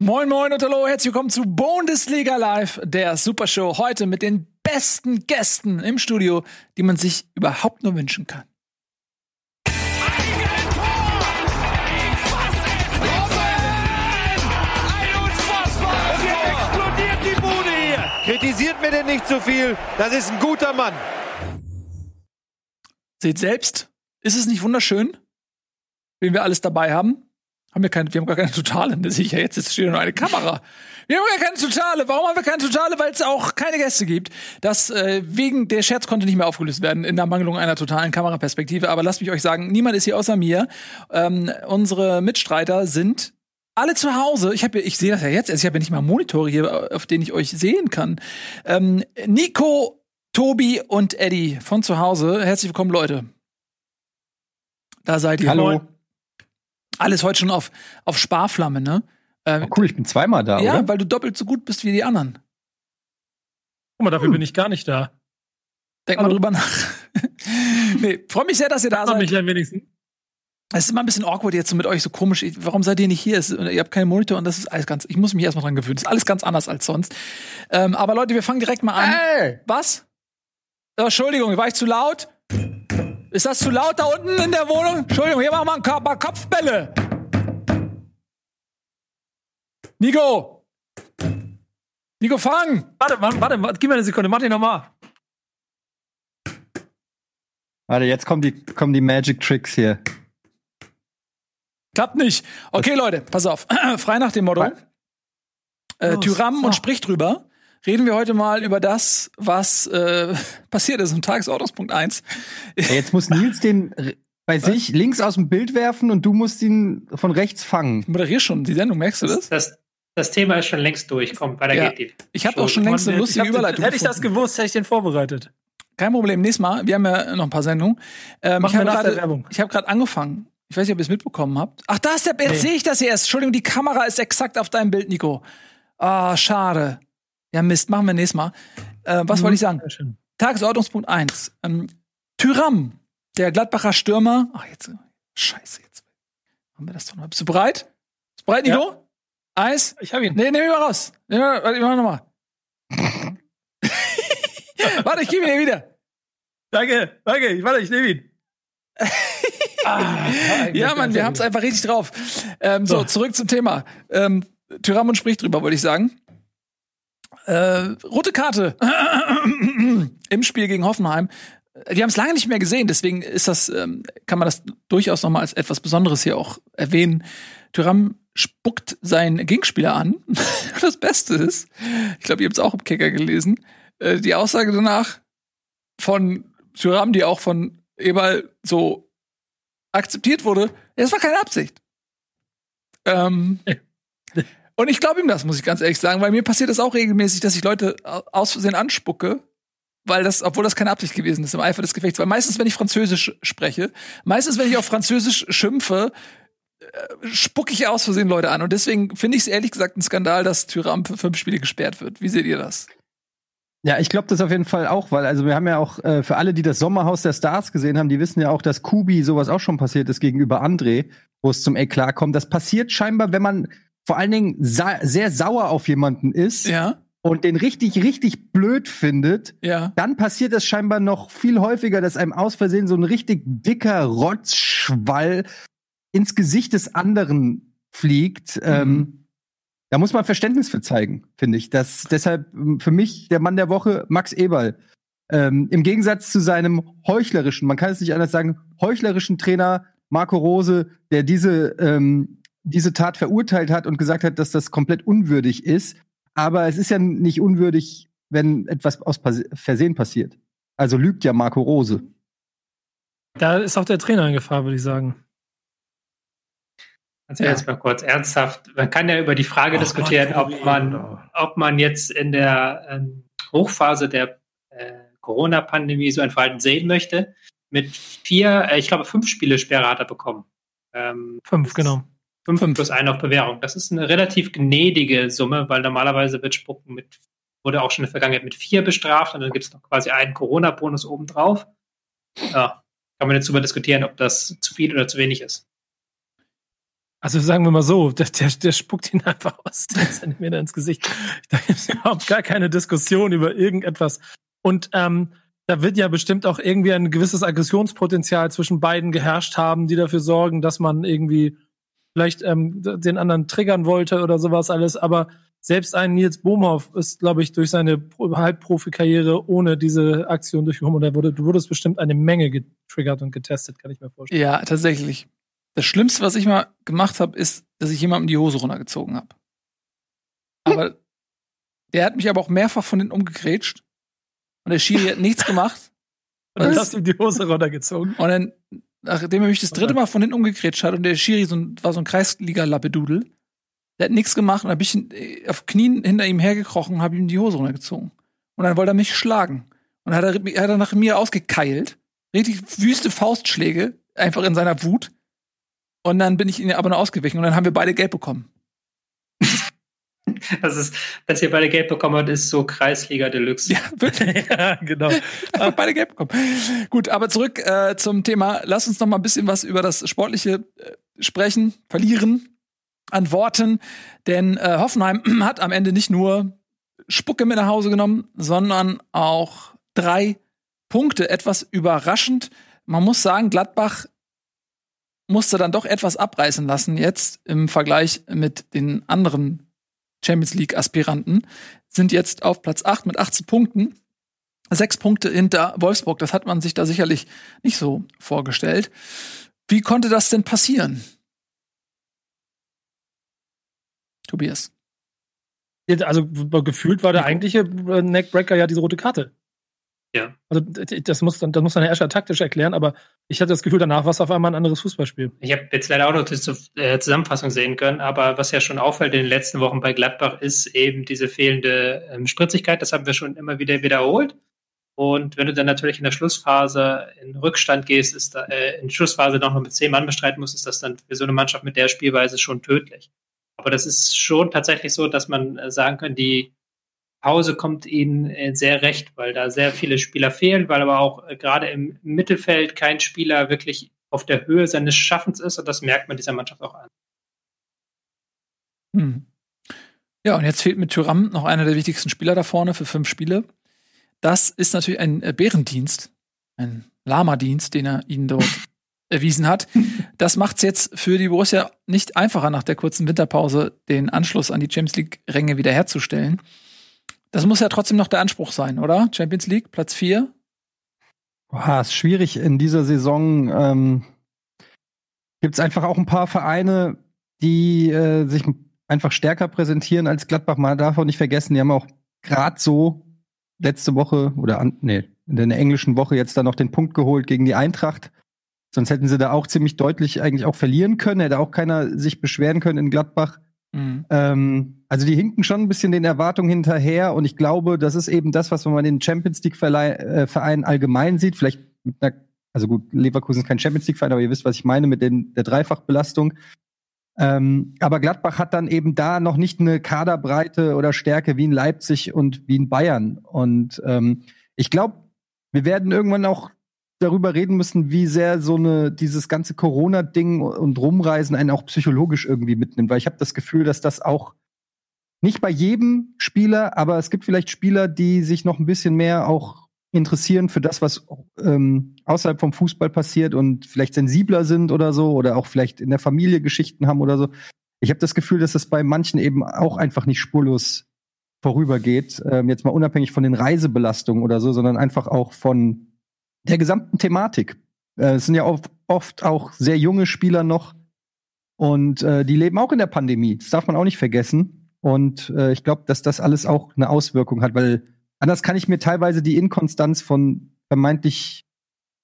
Moin Moin und hallo, herzlich willkommen zu Bundesliga Live, der Supershow. Heute mit den besten Gästen im Studio, die man sich überhaupt nur wünschen kann. Kritisiert mir denn nicht zu viel. Das ist ein guter Mann. Seht selbst, ist es nicht wunderschön, wen wir alles dabei haben? Haben wir, keine, wir haben gar keine Totale, das sehe ich ja jetzt, jetzt steht nur eine Kamera. Wir haben gar keine Totale. Warum haben wir keine Totale? Weil es auch keine Gäste gibt. Das äh, wegen der Scherz konnte nicht mehr aufgelöst werden in der Mangelung einer totalen Kameraperspektive. Aber lasst mich euch sagen, niemand ist hier außer mir. Ähm, unsere Mitstreiter sind alle zu Hause. Ich habe, ich sehe das ja jetzt. Ich habe ja nicht mal Monitore hier, auf denen ich euch sehen kann. Ähm, Nico, Tobi und Eddie von zu Hause. Herzlich willkommen, Leute. Da seid ihr. Hallo. Alles heute schon auf, auf Sparflamme, ne? Ähm, oh, cool, ich bin zweimal da, ja, oder? weil du doppelt so gut bist wie die anderen. Guck mal, dafür hm. bin ich gar nicht da. Denk Hallo. mal drüber nach. nee, freue mich sehr, dass ihr da seid. mich ein wenigstens. Es ist immer ein bisschen awkward jetzt so mit euch so komisch. Warum seid ihr nicht hier? Es, ihr habt keinen Monitor und das ist alles ganz. Ich muss mich erstmal dran gewöhnen. Das ist alles ganz anders als sonst. Ähm, aber Leute, wir fangen direkt mal an. Hey! Was? Oh, Entschuldigung, war ich zu laut? Ist das zu laut da unten in der Wohnung? Entschuldigung, hier machen wir ein paar Kopfbälle. Nico! Nico, fang! Warte, warte, warte, gib mir eine Sekunde, mach den nochmal. Warte, jetzt kommen die, kommen die Magic Tricks hier. Klappt nicht. Okay, Leute, pass auf. Frei nach dem Motto. Äh, Tyram und sprich drüber. Reden wir heute mal über das, was äh, passiert ist im Tagesordnungspunkt 1. Ja, jetzt muss Nils den bei was? sich links aus dem Bild werfen und du musst ihn von rechts fangen. Ich moderiere schon die Sendung, merkst du das? Das, das Thema ist schon längst durch. Komm, weiter ja. geht die. Ich habe auch schon längst eine lustige Überleitung. Hätte ich das gewusst, hätte ich den vorbereitet. Kein Problem, nächstes Mal. Wir haben ja noch ein paar Sendungen. Ähm, Machen ich habe gerade hab angefangen ich weiß nicht, ob ihr es mitbekommen habt. Ach, da ist der, jetzt nee. sehe ich das erst. Entschuldigung, die Kamera ist exakt auf deinem Bild, Nico. Ah, oh, schade. Ja, Mist, machen wir nächstes Mal. Äh, was mhm, wollte ich sagen? Tagesordnungspunkt 1. Ähm, Tyram, der Gladbacher Stürmer. Ach, jetzt, scheiße, jetzt. Haben wir das doch noch. Bist du bereit? Bist du bereit, Nico? Ja. Eis? Ich hab ihn. Nee, nehm ihn mal raus. Nee, warte, ich mach nochmal. warte, ich gebe ihn wieder. Danke, danke, ich, warte, ich nehme ihn. Ah, ja, Mann, wir haben es einfach richtig drauf. Ähm, so, zurück zum Thema. Ähm, Tyramon spricht drüber, wollte ich sagen. Äh, rote Karte im Spiel gegen Hoffenheim. Wir haben es lange nicht mehr gesehen, deswegen ist das, ähm, kann man das durchaus noch mal als etwas Besonderes hier auch erwähnen. Tyram spuckt seinen Gegenspieler an. das Beste ist, ich glaube, ihr habt es auch im Kicker gelesen, äh, die Aussage danach von Tyram, die auch von Eberl so akzeptiert wurde, es war keine Absicht. Ähm, und ich glaube ihm das, muss ich ganz ehrlich sagen, weil mir passiert das auch regelmäßig, dass ich Leute aus Versehen anspucke, weil das, obwohl das keine Absicht gewesen ist im Eifer des Gefechts. Weil meistens, wenn ich Französisch spreche, meistens, wenn ich auf Französisch schimpfe, äh, spucke ich aus Versehen Leute an. Und deswegen finde ich es ehrlich gesagt ein Skandal, dass Tyram für fünf Spiele gesperrt wird. Wie seht ihr das? Ja, ich glaube das auf jeden Fall auch, weil also wir haben ja auch äh, für alle, die das Sommerhaus der Stars gesehen haben, die wissen ja auch, dass Kubi sowas auch schon passiert ist gegenüber André, wo es zum Eklat kommt. Das passiert scheinbar, wenn man vor allen Dingen sa sehr sauer auf jemanden ist. Ja. Und den richtig, richtig blöd findet, ja. dann passiert es scheinbar noch viel häufiger, dass einem aus Versehen so ein richtig dicker Rotzschwall ins Gesicht des anderen fliegt. Mhm. Ähm, da muss man Verständnis für zeigen, finde ich. Das, deshalb ähm, für mich der Mann der Woche Max Eberl. Ähm, Im Gegensatz zu seinem heuchlerischen, man kann es nicht anders sagen, heuchlerischen Trainer Marco Rose, der diese, ähm, diese Tat verurteilt hat und gesagt hat, dass das komplett unwürdig ist. Aber es ist ja nicht unwürdig, wenn etwas aus Versehen passiert. Also lügt ja Marco Rose. Da ist auch der Trainer in Gefahr, würde ich sagen. Also ja. jetzt mal kurz ernsthaft. Man kann ja über die Frage oh, diskutieren, Gott, ob man, ob man jetzt in der ähm, Hochphase der äh, Corona-Pandemie so ein Verhalten sehen möchte. Mit vier, äh, ich glaube, fünf Spiele Sperre hat er bekommen. Ähm, fünf, genau. Fünf, fünf plus ein auf Bewährung. Das ist eine relativ gnädige Summe, weil normalerweise wird Spucken mit, wurde auch schon in der Vergangenheit mit vier bestraft und dann gibt es noch quasi einen Corona-Bonus obendrauf. Ja, kann man jetzt darüber diskutieren, ob das zu viel oder zu wenig ist. Also sagen wir mal so, der, der, der spuckt ihn einfach aus 10 Zentimeter ins Gesicht. Da gibt es überhaupt gar keine Diskussion über irgendetwas. Und ähm, da wird ja bestimmt auch irgendwie ein gewisses Aggressionspotenzial zwischen beiden geherrscht haben, die dafür sorgen, dass man irgendwie vielleicht ähm, den anderen triggern wollte oder sowas alles. Aber selbst ein Nils Bohmhoff ist, glaube ich, durch seine Halbprofi-Karriere ohne diese Aktion durchgekommen. Und er wurde, du wurdest bestimmt eine Menge getriggert und getestet, kann ich mir vorstellen. Ja, tatsächlich. Das Schlimmste, was ich mal gemacht habe, ist, dass ich jemandem die Hose runtergezogen habe. Aber der hat mich aber auch mehrfach von hinten umgegrätscht. Und der Schiri hat nichts gemacht. Und dann hast du ihm die Hose runtergezogen. Und dann, nachdem er mich das dritte Mal von hinten umgegrätscht hat und der Schiri so ein, war so ein Kreisliga-Lappedudel, der hat nichts gemacht und dann bin ich auf Knien hinter ihm hergekrochen und habe ihm die Hose runtergezogen. Und dann wollte er mich schlagen. Und dann hat er, hat er nach mir ausgekeilt. Richtig wüste Faustschläge, einfach in seiner Wut. Und dann bin ich ihn aber noch ausgewichen und dann haben wir beide Geld bekommen. Das ist, dass ihr beide Geld bekommen habt, ist so Kreisliga Deluxe. Ja, wirklich. ja, genau. Einfach beide Geld bekommen. Gut, aber zurück äh, zum Thema. Lass uns noch mal ein bisschen was über das Sportliche äh, sprechen, verlieren an Worten, denn äh, Hoffenheim hat am Ende nicht nur Spucke mit nach Hause genommen, sondern auch drei Punkte. Etwas überraschend. Man muss sagen, Gladbach musste dann doch etwas abreißen lassen jetzt im Vergleich mit den anderen Champions League Aspiranten, sind jetzt auf Platz 8 mit 18 Punkten. Sechs Punkte hinter Wolfsburg. Das hat man sich da sicherlich nicht so vorgestellt. Wie konnte das denn passieren? Tobias. Also gefühlt war der eigentliche äh, Neckbreaker ja diese rote Karte. Ja. Also das muss dann, das muss dann Herr Escher taktisch erklären, aber ich hatte das Gefühl, danach war es auf einmal ein anderes Fußballspiel. Ich habe jetzt leider auch noch die äh, Zusammenfassung sehen können, aber was ja schon auffällt in den letzten Wochen bei Gladbach ist eben diese fehlende ähm, Spritzigkeit. Das haben wir schon immer wieder wiederholt. Und wenn du dann natürlich in der Schlussphase in Rückstand gehst, ist da, äh, in Schlussphase noch mit zehn Mann bestreiten musst, ist das dann für so eine Mannschaft mit der Spielweise schon tödlich. Aber das ist schon tatsächlich so, dass man äh, sagen kann, die Pause kommt ihnen äh, sehr recht, weil da sehr viele Spieler fehlen, weil aber auch äh, gerade im Mittelfeld kein Spieler wirklich auf der Höhe seines Schaffens ist und das merkt man dieser Mannschaft auch an. Hm. Ja, und jetzt fehlt mit Tyram noch einer der wichtigsten Spieler da vorne für fünf Spiele. Das ist natürlich ein Bärendienst, ein Lama-Dienst, den er ihnen dort erwiesen hat. Das macht es jetzt für die Borussia nicht einfacher, nach der kurzen Winterpause den Anschluss an die Champions League-Ränge wiederherzustellen. Das muss ja trotzdem noch der Anspruch sein, oder? Champions League, Platz 4. Boah, ist schwierig in dieser Saison. Ähm, Gibt es einfach auch ein paar Vereine, die äh, sich einfach stärker präsentieren als Gladbach. Man darf auch nicht vergessen, die haben auch gerade so letzte Woche oder an, nee, in der englischen Woche jetzt dann noch den Punkt geholt gegen die Eintracht. Sonst hätten sie da auch ziemlich deutlich eigentlich auch verlieren können. Hätte auch keiner sich beschweren können in Gladbach. Mhm. Ähm, also die hinken schon ein bisschen den Erwartungen hinterher und ich glaube, das ist eben das, was man in den Champions League äh, Vereinen allgemein sieht. Vielleicht mit einer, also gut, Leverkusen ist kein Champions League Verein, aber ihr wisst, was ich meine mit den, der Dreifachbelastung. Ähm, aber Gladbach hat dann eben da noch nicht eine Kaderbreite oder Stärke wie in Leipzig und wie in Bayern. Und ähm, ich glaube, wir werden irgendwann auch darüber reden müssen, wie sehr so eine dieses ganze Corona-Ding und Rumreisen einen auch psychologisch irgendwie mitnimmt, weil ich habe das Gefühl, dass das auch nicht bei jedem Spieler, aber es gibt vielleicht Spieler, die sich noch ein bisschen mehr auch interessieren für das, was ähm, außerhalb vom Fußball passiert und vielleicht sensibler sind oder so oder auch vielleicht in der Familie Geschichten haben oder so. Ich habe das Gefühl, dass das bei manchen eben auch einfach nicht spurlos vorübergeht. Ähm, jetzt mal unabhängig von den Reisebelastungen oder so, sondern einfach auch von der gesamten Thematik. Äh, es sind ja oft, auch sehr junge Spieler noch und äh, die leben auch in der Pandemie. Das darf man auch nicht vergessen. Und äh, ich glaube, dass das alles auch eine Auswirkung hat, weil anders kann ich mir teilweise die Inkonstanz von vermeintlich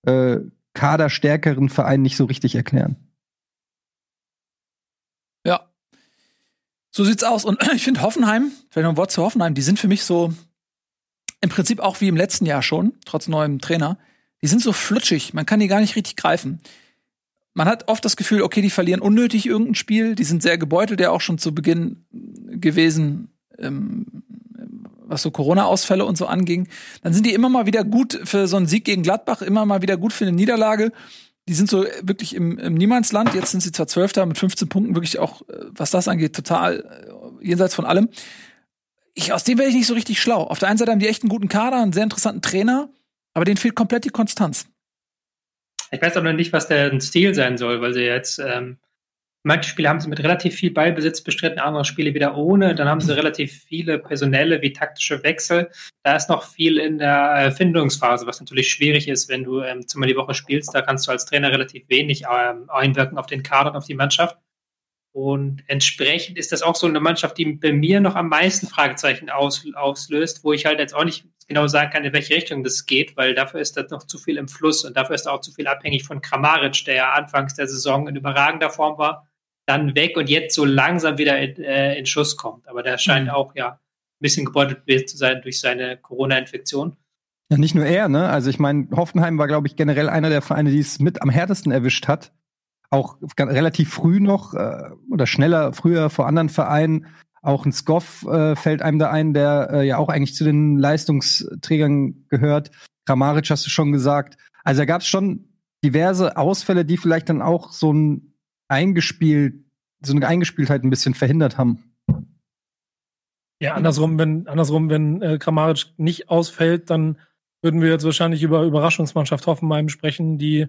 äh, kaderstärkeren Vereinen nicht so richtig erklären. Ja. So sieht's aus. Und ich finde Hoffenheim, vielleicht noch ein Wort zu Hoffenheim, die sind für mich so im Prinzip auch wie im letzten Jahr schon, trotz neuem Trainer, die sind so flutschig, man kann die gar nicht richtig greifen. Man hat oft das Gefühl, okay, die verlieren unnötig irgendein Spiel, die sind sehr gebeutelt, ja auch schon zu Beginn gewesen, ähm, was so Corona-Ausfälle und so anging. Dann sind die immer mal wieder gut für so einen Sieg gegen Gladbach, immer mal wieder gut für eine Niederlage. die sind so wirklich im, im Niemandsland. Jetzt sind sie zwar Zwölfter mit 15 Punkten, wirklich auch, äh, was das angeht, total äh, jenseits von allem. Ich, aus dem wäre ich nicht so richtig schlau. Auf der einen Seite haben die echt einen guten Kader, einen sehr interessanten Trainer, aber denen fehlt komplett die Konstanz. Ich weiß aber noch nicht, was der Stil sein soll, weil sie jetzt ähm, Manche Spiele haben sie mit relativ viel Ballbesitz bestritten, andere Spiele wieder ohne. Dann haben sie relativ viele personelle wie taktische Wechsel. Da ist noch viel in der Erfindungsphase, was natürlich schwierig ist, wenn du ähm, zweimal die Woche spielst. Da kannst du als Trainer relativ wenig ähm, einwirken auf den Kader und auf die Mannschaft. Und entsprechend ist das auch so eine Mannschaft, die bei mir noch am meisten Fragezeichen aus, auslöst, wo ich halt jetzt auch nicht genau sagen kann, in welche Richtung das geht, weil dafür ist das noch zu viel im Fluss und dafür ist auch zu viel abhängig von Kramaric, der ja anfangs der Saison in überragender Form war dann weg und jetzt so langsam wieder in, äh, in Schuss kommt. Aber der scheint mhm. auch ja ein bisschen gebeutelt zu sein durch seine Corona-Infektion. Ja, nicht nur er, ne? Also ich meine, Hoffenheim war, glaube ich, generell einer der Vereine, die es mit am härtesten erwischt hat. Auch relativ früh noch äh, oder schneller, früher vor anderen Vereinen. Auch ein Skoff äh, fällt einem da ein, der äh, ja auch eigentlich zu den Leistungsträgern gehört. Kramaric hast du schon gesagt. Also da gab es schon diverse Ausfälle, die vielleicht dann auch so ein eingespielt, so eine Eingespieltheit ein bisschen verhindert haben. Ja, andersrum, wenn, andersrum, wenn äh, Kramaric nicht ausfällt, dann würden wir jetzt wahrscheinlich über Überraschungsmannschaft Hoffenheim sprechen, die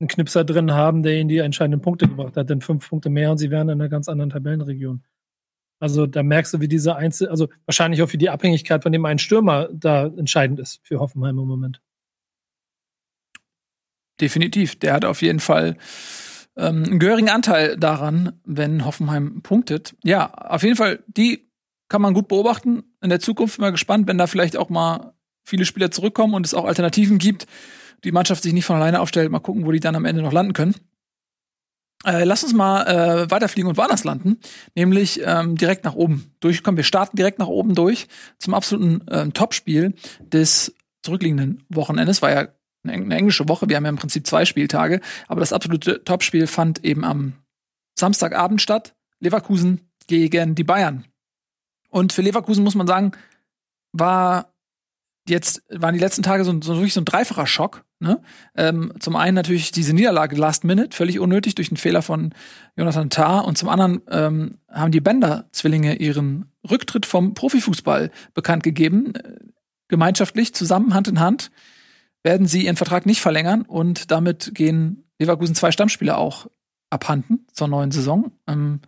einen Knipser drin haben, der ihnen die entscheidenden Punkte gebracht hat, denn fünf Punkte mehr und sie wären in einer ganz anderen Tabellenregion. Also da merkst du, wie diese Einzel, also wahrscheinlich auch wie die Abhängigkeit von dem einen Stürmer da entscheidend ist für Hoffenheim im Moment. Definitiv. Der hat auf jeden Fall ähm, einen gehörigen Anteil daran, wenn Hoffenheim punktet. Ja, auf jeden Fall, die kann man gut beobachten. In der Zukunft mal gespannt, wenn da vielleicht auch mal viele Spieler zurückkommen und es auch Alternativen gibt, die Mannschaft sich nicht von alleine aufstellt. Mal gucken, wo die dann am Ende noch landen können. Äh, lass uns mal äh, weiterfliegen und woanders landen, nämlich ähm, direkt nach oben durchkommen. Wir starten direkt nach oben durch zum absoluten ähm, Topspiel des zurückliegenden Wochenendes. War ja eine englische Woche. Wir haben ja im Prinzip zwei Spieltage. Aber das absolute Topspiel fand eben am Samstagabend statt. Leverkusen gegen die Bayern. Und für Leverkusen muss man sagen, war jetzt, waren die letzten Tage so, so wirklich so ein dreifacher Schock. Ne? Ähm, zum einen natürlich diese Niederlage Last Minute, völlig unnötig durch einen Fehler von Jonathan Tah. Und zum anderen ähm, haben die Bender-Zwillinge ihren Rücktritt vom Profifußball bekannt gegeben. Äh, gemeinschaftlich, zusammen, Hand in Hand werden sie ihren Vertrag nicht verlängern und damit gehen Leverkusen zwei Stammspieler auch abhanden zur neuen Saison. Ähm,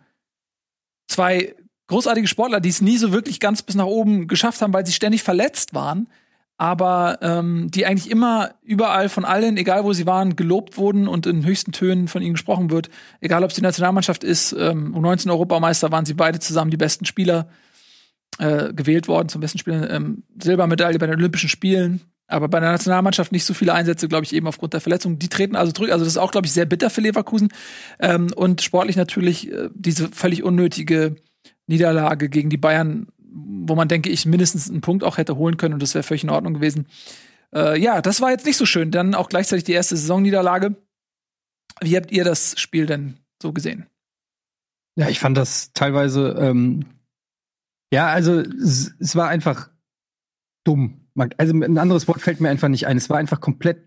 zwei großartige Sportler, die es nie so wirklich ganz bis nach oben geschafft haben, weil sie ständig verletzt waren, aber ähm, die eigentlich immer überall von allen, egal wo sie waren, gelobt wurden und in höchsten Tönen von ihnen gesprochen wird. Egal ob es die Nationalmannschaft ist, ähm, U19 Europameister waren sie beide zusammen die besten Spieler äh, gewählt worden, zum besten Spieler ähm, Silbermedaille bei den Olympischen Spielen, aber bei der Nationalmannschaft nicht so viele Einsätze, glaube ich, eben aufgrund der Verletzung. Die treten also zurück. Also das ist auch, glaube ich, sehr bitter für Leverkusen. Ähm, und sportlich natürlich äh, diese völlig unnötige Niederlage gegen die Bayern, wo man, denke ich, mindestens einen Punkt auch hätte holen können und das wäre völlig in Ordnung gewesen. Äh, ja, das war jetzt nicht so schön. Dann auch gleichzeitig die erste Saisonniederlage. Wie habt ihr das Spiel denn so gesehen? Ja, ich fand das teilweise, ähm, ja, also es, es war einfach dumm also ein anderes Wort fällt mir einfach nicht ein. Es war einfach komplett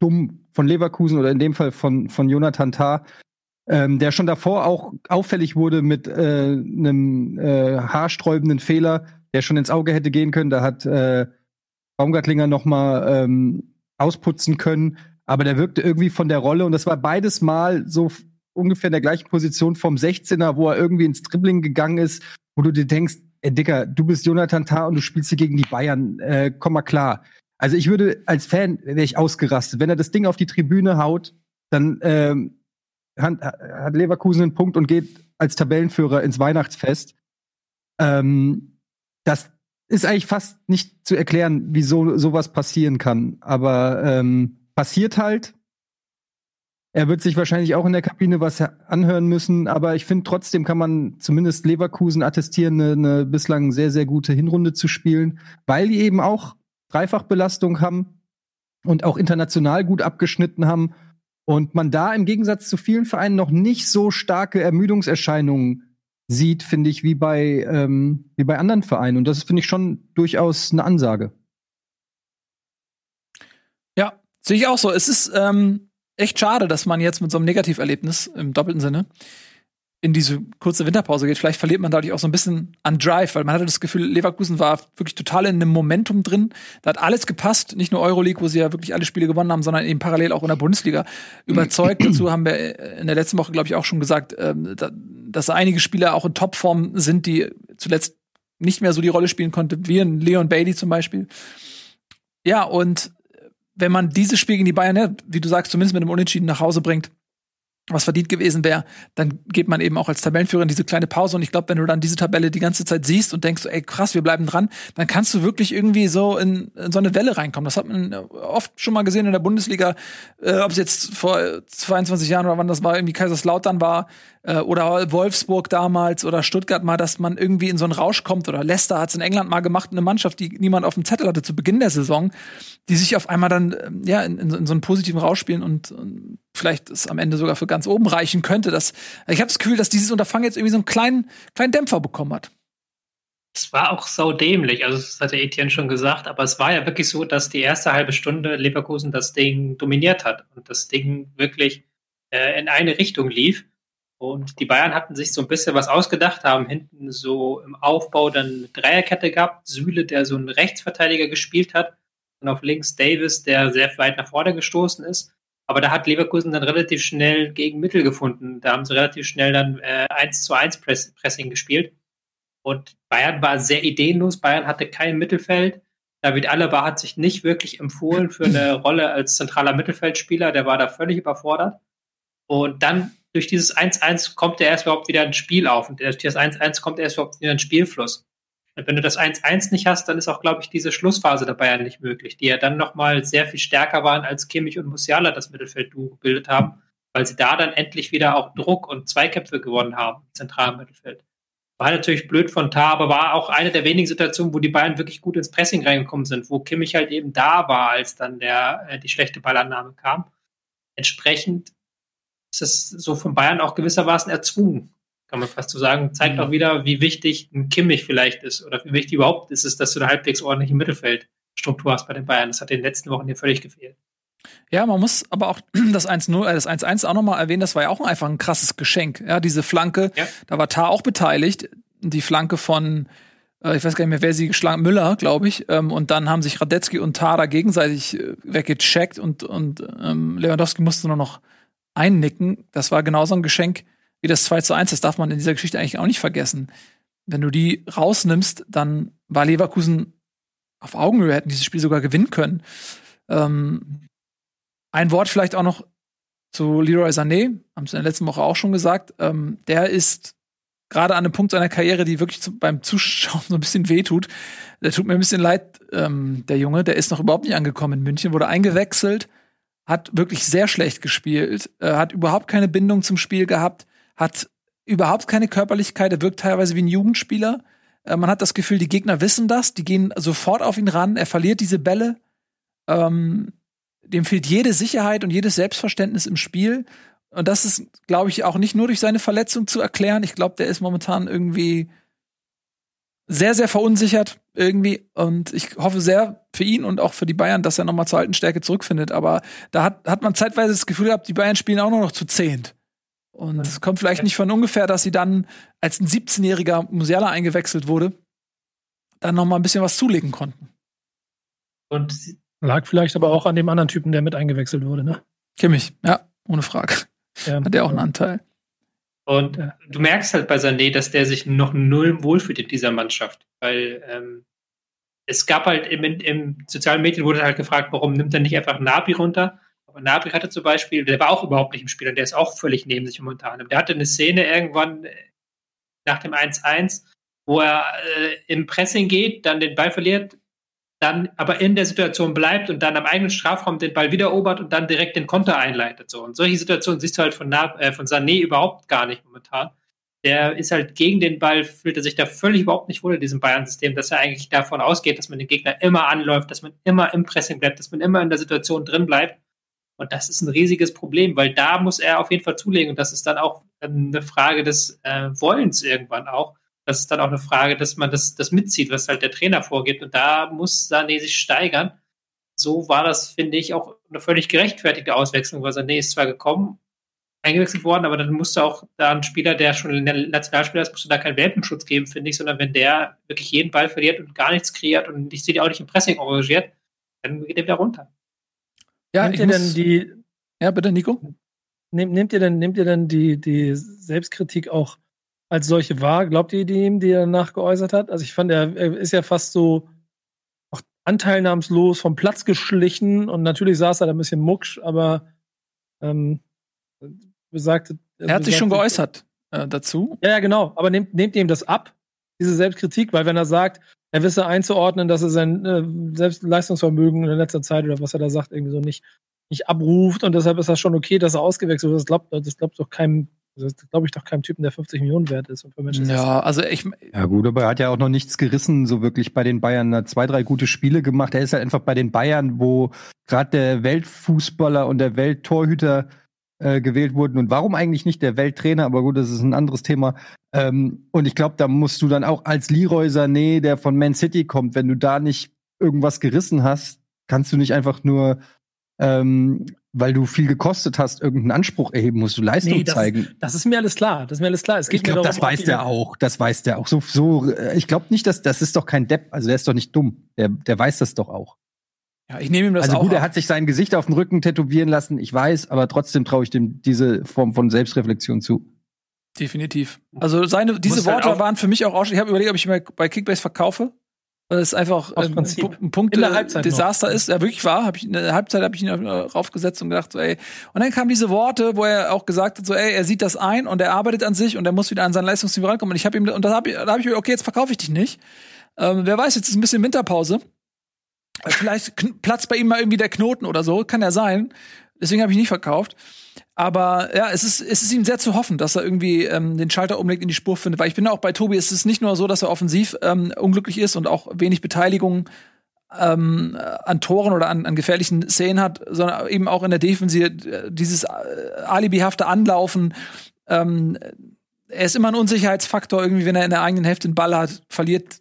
dumm von Leverkusen oder in dem Fall von, von Jonathan Tah, ähm, der schon davor auch auffällig wurde mit äh, einem äh, haarsträubenden Fehler, der schon ins Auge hätte gehen können. Da hat äh, Baumgartlinger noch mal ähm, ausputzen können, aber der wirkte irgendwie von der Rolle und das war beides Mal so ungefähr in der gleichen Position vom 16er, wo er irgendwie ins Dribbling gegangen ist, wo du dir denkst, ey, Dicker, du bist Jonathan Tah und du spielst hier gegen die Bayern. Äh, komm mal klar. Also ich würde als Fan wäre ich ausgerastet. Wenn er das Ding auf die Tribüne haut, dann ähm, hat, Leverkusen einen Punkt und geht als Tabellenführer ins Weihnachtsfest. Ähm, das ist eigentlich fast nicht zu erklären, wieso sowas passieren kann. Aber ähm, passiert halt. Er wird sich wahrscheinlich auch in der Kabine was anhören müssen, aber ich finde trotzdem kann man zumindest Leverkusen attestieren, eine, eine bislang sehr, sehr gute Hinrunde zu spielen, weil die eben auch Dreifachbelastung haben und auch international gut abgeschnitten haben. Und man da im Gegensatz zu vielen Vereinen noch nicht so starke Ermüdungserscheinungen sieht, finde ich, wie bei, ähm, wie bei anderen Vereinen. Und das finde ich schon durchaus eine Ansage. Ja, sehe ich auch so. Es ist, ähm, echt schade, dass man jetzt mit so einem Negativerlebnis im doppelten Sinne in diese kurze Winterpause geht. Vielleicht verliert man dadurch auch so ein bisschen an Drive, weil man hatte das Gefühl, Leverkusen war wirklich total in einem Momentum drin. Da hat alles gepasst, nicht nur Euroleague, wo sie ja wirklich alle Spiele gewonnen haben, sondern eben parallel auch in der Bundesliga überzeugt. Dazu haben wir in der letzten Woche, glaube ich, auch schon gesagt, ähm, dass einige Spieler auch in Topform sind, die zuletzt nicht mehr so die Rolle spielen konnte, wie ein Leon Bailey zum Beispiel. Ja, und wenn man dieses Spiel gegen die Bayern, wie du sagst, zumindest mit einem Unentschieden nach Hause bringt, was verdient gewesen wäre, dann geht man eben auch als Tabellenführer in diese kleine Pause. Und ich glaube, wenn du dann diese Tabelle die ganze Zeit siehst und denkst, ey krass, wir bleiben dran, dann kannst du wirklich irgendwie so in, in so eine Welle reinkommen. Das hat man oft schon mal gesehen in der Bundesliga, äh, ob es jetzt vor 22 Jahren oder wann das war, irgendwie Kaiserslautern war, äh, oder Wolfsburg damals oder Stuttgart mal, dass man irgendwie in so einen Rausch kommt oder Leicester hat es in England mal gemacht, eine Mannschaft, die niemand auf dem Zettel hatte zu Beginn der Saison, die sich auf einmal dann ähm, ja in, in, in so einen positiven Rausch spielen und, und vielleicht es am Ende sogar für ganz oben reichen könnte. Dass, ich habe das Gefühl, dass dieses Unterfangen jetzt irgendwie so einen kleinen, kleinen Dämpfer bekommen hat. Es war auch sau dämlich, also das hatte Etienne schon gesagt, aber es war ja wirklich so, dass die erste halbe Stunde Leverkusen das Ding dominiert hat und das Ding wirklich äh, in eine Richtung lief. Und die Bayern hatten sich so ein bisschen was ausgedacht, haben hinten so im Aufbau dann eine Dreierkette gehabt. Süle, der so einen Rechtsverteidiger gespielt hat. Und auf links Davis, der sehr weit nach vorne gestoßen ist. Aber da hat Leverkusen dann relativ schnell gegen Mittel gefunden. Da haben sie relativ schnell dann äh, 1 zu 1 Press Pressing gespielt. Und Bayern war sehr ideenlos. Bayern hatte kein Mittelfeld. David Alaba hat sich nicht wirklich empfohlen für eine Rolle als zentraler Mittelfeldspieler. Der war da völlig überfordert. Und dann durch dieses 1-1 kommt er erst überhaupt wieder ein Spiel auf und durch das 1-1 kommt erst überhaupt wieder ein Spielfluss. Und wenn du das 1-1 nicht hast, dann ist auch, glaube ich, diese Schlussphase dabei ja nicht möglich, die ja dann nochmal sehr viel stärker waren, als Kimmich und Musiala das Mittelfeld-Duo gebildet haben, weil sie da dann endlich wieder auch Druck und Zweikämpfe gewonnen haben im zentralen Mittelfeld. War natürlich blöd von Tar, aber war auch eine der wenigen Situationen, wo die Bayern wirklich gut ins Pressing reingekommen sind, wo Kimmich halt eben da war, als dann der, äh, die schlechte Ballannahme kam. Entsprechend ist es so von Bayern auch gewissermaßen erzwungen, kann man fast so sagen. Zeigt mhm. auch wieder, wie wichtig ein Kimmich vielleicht ist oder wie wichtig überhaupt ist es, dass du eine halbwegs ordentliche Mittelfeldstruktur hast bei den Bayern. Das hat in den letzten Wochen hier völlig gefehlt. Ja, man muss aber auch das 1-0, äh, das 1-1 auch nochmal erwähnen, das war ja auch einfach ein krasses Geschenk. Ja, diese Flanke, ja. da war Tar auch beteiligt. Die Flanke von, äh, ich weiß gar nicht mehr, wer sie geschlagen, Müller, glaube ich. Ähm, und dann haben sich Radetzky und Tar da gegenseitig äh, weggecheckt und, und ähm, Lewandowski musste nur noch einnicken. Das war genauso ein Geschenk wie das 2 zu 1. Das darf man in dieser Geschichte eigentlich auch nicht vergessen. Wenn du die rausnimmst, dann war Leverkusen auf Augenhöhe, hätten dieses Spiel sogar gewinnen können. Ähm, ein Wort vielleicht auch noch zu Leroy Sané, haben es in der letzten Woche auch schon gesagt. Ähm, der ist gerade an einem Punkt seiner Karriere, die wirklich zu, beim Zuschauen so ein bisschen wehtut. Der tut mir ein bisschen leid, ähm, der Junge. Der ist noch überhaupt nicht angekommen in München, wurde eingewechselt, hat wirklich sehr schlecht gespielt, äh, hat überhaupt keine Bindung zum Spiel gehabt, hat überhaupt keine Körperlichkeit, er wirkt teilweise wie ein Jugendspieler. Äh, man hat das Gefühl, die Gegner wissen das, die gehen sofort auf ihn ran, er verliert diese Bälle. Ähm, dem fehlt jede Sicherheit und jedes Selbstverständnis im Spiel. Und das ist, glaube ich, auch nicht nur durch seine Verletzung zu erklären. Ich glaube, der ist momentan irgendwie sehr, sehr verunsichert irgendwie. Und ich hoffe sehr für ihn und auch für die Bayern, dass er nochmal zur alten Stärke zurückfindet. Aber da hat, hat man zeitweise das Gefühl gehabt, die Bayern spielen auch nur noch zu zehnt. Und es kommt vielleicht nicht von ungefähr, dass sie dann, als ein 17-jähriger Musiala eingewechselt wurde, dann nochmal ein bisschen was zulegen konnten. Und lag vielleicht aber auch an dem anderen Typen, der mit eingewechselt wurde, ne? Kimmich, ja, ohne Frage. Ja. Hat der auch einen Anteil. Und äh, du merkst halt bei Sané, dass der sich noch null wohlfühlt in dieser Mannschaft. Weil ähm, es gab halt im, im sozialen Medien wurde halt gefragt, warum nimmt er nicht einfach Nabi runter? Aber Nabi hatte zum Beispiel, der war auch überhaupt nicht im Spiel und der ist auch völlig neben sich momentan. Der hatte eine Szene irgendwann äh, nach dem 1-1, wo er äh, im Pressing geht, dann den Ball verliert, dann aber in der Situation bleibt und dann am eigenen Strafraum den Ball wieder erobert und dann direkt den Konter einleitet. So. Und solche Situationen siehst du halt von, äh, von Sané überhaupt gar nicht momentan. Der ist halt gegen den Ball, fühlt er sich da völlig überhaupt nicht wohl in diesem Bayern-System, dass er eigentlich davon ausgeht, dass man den Gegner immer anläuft, dass man immer im Pressing bleibt, dass man immer in der Situation drin bleibt. Und das ist ein riesiges Problem, weil da muss er auf jeden Fall zulegen. Und das ist dann auch eine Frage des äh, Wollens irgendwann auch das ist dann auch eine Frage, dass man das, das mitzieht, was halt der Trainer vorgibt. Und da muss Sané sich steigern. so war das, finde ich, auch eine völlig gerechtfertigte Auswechslung, weil Sané ist zwar gekommen, eingewechselt worden, aber dann musste auch da ein Spieler, der schon in der Nationalspieler ist, musste da keinen Welpenschutz geben, finde ich, sondern wenn der wirklich jeden Ball verliert und gar nichts kreiert und ich sehe die auch nicht im Pressing engagiert, dann geht er wieder runter. Ja, nehmt ihr denn die. Ja, bitte, Nico? Nehmt, nehmt ihr denn, nehmt ihr denn die, die Selbstkritik auch als solche wahr? Glaubt ihr die er danach geäußert hat? Also ich fand, er, er ist ja fast so auch anteilnahmslos vom Platz geschlichen und natürlich saß er da ein bisschen mucksch, aber ähm, besagte. Er hat sich schon geäußert äh, dazu. Ja, ja, genau. Aber nehmt, nehmt ihm das ab, diese Selbstkritik, weil wenn er sagt, er wisse einzuordnen, dass er sein äh, Selbstleistungsvermögen in letzter Zeit oder was er da sagt, irgendwie so nicht, nicht abruft und deshalb ist das schon okay, dass er ausgewechselt wird. Das glaubt, das glaubt doch keinem, das glaube ich doch keinem Typen, der 50 Millionen wert ist. Und für Menschen ja, also ich. Ja, gut, aber er hat ja auch noch nichts gerissen, so wirklich bei den Bayern. Er hat zwei, drei gute Spiele gemacht. Er ist halt einfach bei den Bayern, wo gerade der Weltfußballer und der Welttorhüter äh, gewählt wurden und warum eigentlich nicht der Welttrainer, aber gut, das ist ein anderes Thema. Ähm, und ich glaube, da musst du dann auch als Leroy Sané, der von Man City kommt, wenn du da nicht irgendwas gerissen hast, kannst du nicht einfach nur ähm, weil du viel gekostet hast, irgendeinen Anspruch erheben musst, du Leistung nee, das, zeigen. Das ist mir alles klar. Das ist mir alles klar. Es geht ich glaube, das weiß der auch. Das weiß der auch. So, so, äh, ich glaube nicht, dass das ist doch kein Depp. Also der ist doch nicht dumm. Der, der weiß das doch auch. Ja, ich nehme ihm das also auch. Also gut, er hat sich sein Gesicht auf den Rücken tätowieren lassen, ich weiß, aber trotzdem traue ich dem diese Form von Selbstreflexion zu. Definitiv. Also seine, diese halt Worte waren für mich auch, ich habe überlegt, ob ich mal bei Kickbase verkaufe. Weil es einfach ähm, ein Punkt Halbzeit Desaster noch. ist. Ja, wirklich war. Hab ich, in der Halbzeit habe ich ihn raufgesetzt und gedacht, so, ey. Und dann kamen diese Worte, wo er auch gesagt hat, so, ey, er sieht das ein und er arbeitet an sich und er muss wieder an sein Leistungsniveau rankommen. Und ich habe ihm, und da habe ich, da hab ich mir, okay, jetzt verkaufe ich dich nicht. Ähm, wer weiß, jetzt ist ein bisschen Winterpause. Vielleicht platzt bei ihm mal irgendwie der Knoten oder so, kann ja sein. Deswegen habe ich nicht verkauft. Aber ja, es ist, es ist ihm sehr zu hoffen, dass er irgendwie ähm, den Schalter umlegt, in die Spur findet. Weil ich bin auch bei Tobi, es ist nicht nur so, dass er offensiv ähm, unglücklich ist und auch wenig Beteiligung ähm, an Toren oder an, an gefährlichen Szenen hat, sondern eben auch in der Defensive äh, dieses äh, alibihafte Anlaufen. Ähm, er ist immer ein Unsicherheitsfaktor, irgendwie, wenn er in der eigenen Hälfte den Ball hat, verliert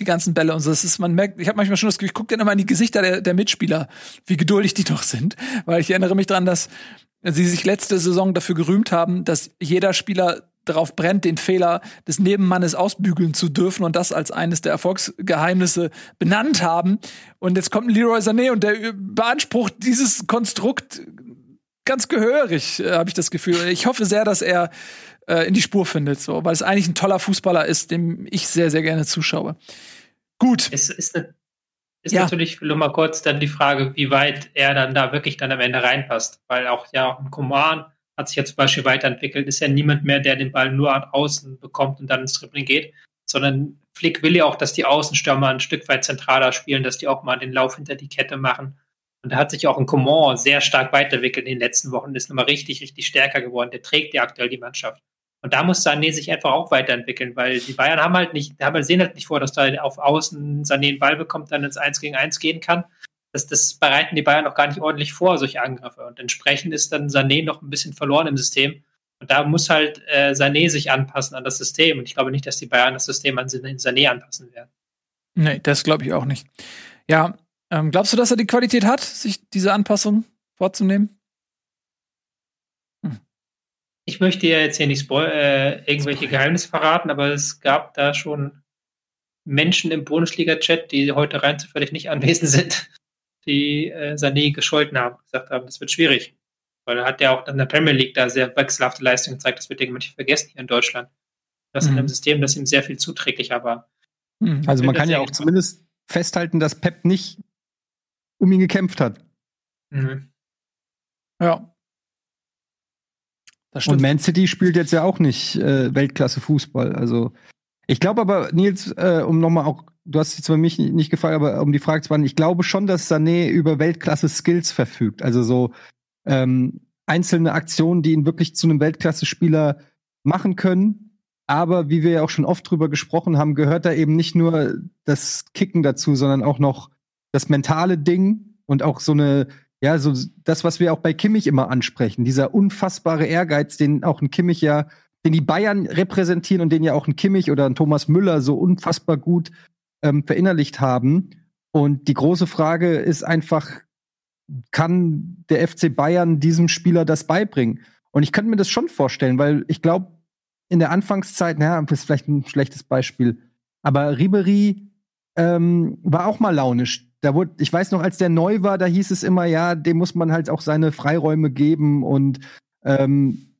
die ganzen Bälle und so. Das ist, man merkt, ich habe manchmal schon das Gefühl, ich gucke dann immer in die Gesichter der, der Mitspieler, wie geduldig die doch sind. Weil ich erinnere mich dran, dass sie sich letzte Saison dafür gerühmt haben, dass jeder Spieler darauf brennt, den Fehler des Nebenmannes ausbügeln zu dürfen und das als eines der Erfolgsgeheimnisse benannt haben. Und jetzt kommt Leroy Sané und der beansprucht dieses Konstrukt ganz gehörig, äh, habe ich das Gefühl. Ich hoffe sehr, dass er äh, in die Spur findet, so, weil es eigentlich ein toller Fußballer ist, dem ich sehr, sehr gerne zuschaue. Gut. Es ist, eine, ist ja. natürlich nur mal kurz dann die Frage, wie weit er dann da wirklich dann am Ende reinpasst, weil auch ja ein Coman hat sich ja zum Beispiel weiterentwickelt, ist ja niemand mehr, der den Ball nur an Außen bekommt und dann ins Dribbling geht, sondern Flick will ja auch, dass die Außenstürmer ein Stück weit zentraler spielen, dass die auch mal den Lauf hinter die Kette machen. Und da hat sich auch ein Coman sehr stark weiterentwickelt in den letzten Wochen, ist nochmal richtig, richtig stärker geworden. Der trägt ja aktuell die Mannschaft. Und da muss Sané sich einfach auch weiterentwickeln, weil die Bayern haben halt nicht, haben, sehen halt nicht vor, dass da auf Außen Sané einen Ball bekommt, dann ins 1 gegen 1 gehen kann. Das, das bereiten die Bayern auch gar nicht ordentlich vor, solche Angriffe. Und entsprechend ist dann Sané noch ein bisschen verloren im System. Und da muss halt äh, Sané sich anpassen an das System. Und ich glaube nicht, dass die Bayern das System an Sané anpassen werden. Nee, das glaube ich auch nicht. Ja, ähm, glaubst du, dass er die Qualität hat, sich diese Anpassung vorzunehmen? Ich möchte ja jetzt hier nicht spoil äh, irgendwelche Geheimnisse verraten, aber es gab da schon Menschen im Bundesliga-Chat, die heute rein zufällig nicht anwesend sind, die äh, Sané gescholten haben, gesagt haben, das wird schwierig. Weil er hat ja auch in der Premier League da sehr wechselhafte Leistungen gezeigt, das wird irgendwann nicht vergessen hier in Deutschland. Das mhm. in einem System, das ihm sehr viel zuträglicher war. Mhm. Also man kann ja auch zumindest festhalten, dass Pep nicht um ihn gekämpft hat. Mhm. Ja, und Man City spielt jetzt ja auch nicht äh, Weltklasse Fußball. Also ich glaube aber, Nils, äh, um nochmal auch, du hast jetzt bei mich nicht gefragt, aber um die Frage zu beantworten, ich glaube schon, dass Sané über Weltklasse Skills verfügt. Also so ähm, einzelne Aktionen, die ihn wirklich zu einem Weltklasse-Spieler machen können. Aber wie wir ja auch schon oft drüber gesprochen haben, gehört da eben nicht nur das Kicken dazu, sondern auch noch das mentale Ding und auch so eine ja, so das, was wir auch bei Kimmich immer ansprechen, dieser unfassbare Ehrgeiz, den auch ein Kimmich ja, den die Bayern repräsentieren und den ja auch ein Kimmich oder ein Thomas Müller so unfassbar gut ähm, verinnerlicht haben. Und die große Frage ist einfach, kann der FC Bayern diesem Spieler das beibringen? Und ich könnte mir das schon vorstellen, weil ich glaube, in der Anfangszeit, naja, das ist vielleicht ein schlechtes Beispiel, aber Ribery ähm, war auch mal launisch. Da wurde, ich weiß noch, als der neu war, da hieß es immer, ja, dem muss man halt auch seine Freiräume geben und ähm,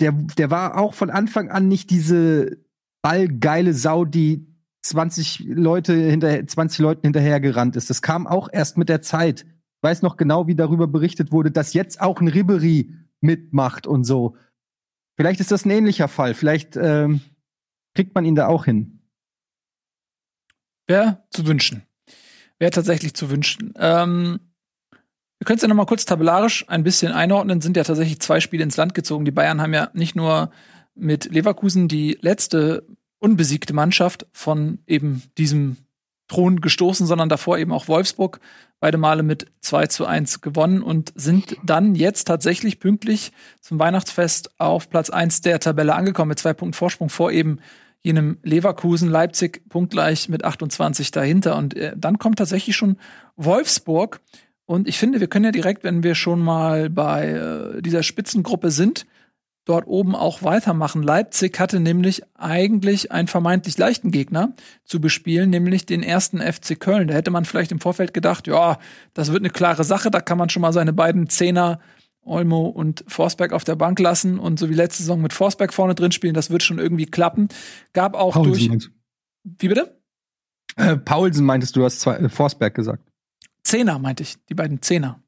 der, der war auch von Anfang an nicht diese ballgeile Sau, die 20 Leute hinter 20 Leuten hinterhergerannt ist. Das kam auch erst mit der Zeit. Ich weiß noch genau, wie darüber berichtet wurde, dass jetzt auch ein Ribery mitmacht und so. Vielleicht ist das ein ähnlicher Fall. Vielleicht ähm, kriegt man ihn da auch hin. Wäre zu wünschen. Wäre tatsächlich zu wünschen. Ähm, wir können es ja noch mal kurz tabellarisch ein bisschen einordnen. Sind ja tatsächlich zwei Spiele ins Land gezogen. Die Bayern haben ja nicht nur mit Leverkusen die letzte unbesiegte Mannschaft von eben diesem Thron gestoßen, sondern davor eben auch Wolfsburg beide Male mit 2 zu 1 gewonnen und sind dann jetzt tatsächlich pünktlich zum Weihnachtsfest auf Platz 1 der Tabelle angekommen mit zwei Punkten Vorsprung vor eben jenem Leverkusen, Leipzig punktgleich mit 28 dahinter. Und äh, dann kommt tatsächlich schon Wolfsburg. Und ich finde, wir können ja direkt, wenn wir schon mal bei äh, dieser Spitzengruppe sind, dort oben auch weitermachen. Leipzig hatte nämlich eigentlich einen vermeintlich leichten Gegner zu bespielen, nämlich den ersten FC Köln. Da hätte man vielleicht im Vorfeld gedacht, ja, das wird eine klare Sache, da kann man schon mal seine beiden Zehner Olmo und Forsberg auf der Bank lassen und so wie letzte Saison mit Forsberg vorne drin spielen, das wird schon irgendwie klappen. Gab auch Paulsen durch. Wie bitte? Äh, Paulsen meintest du, hast zwei, äh, Forsberg gesagt. Zehner meinte ich, die beiden Zehner.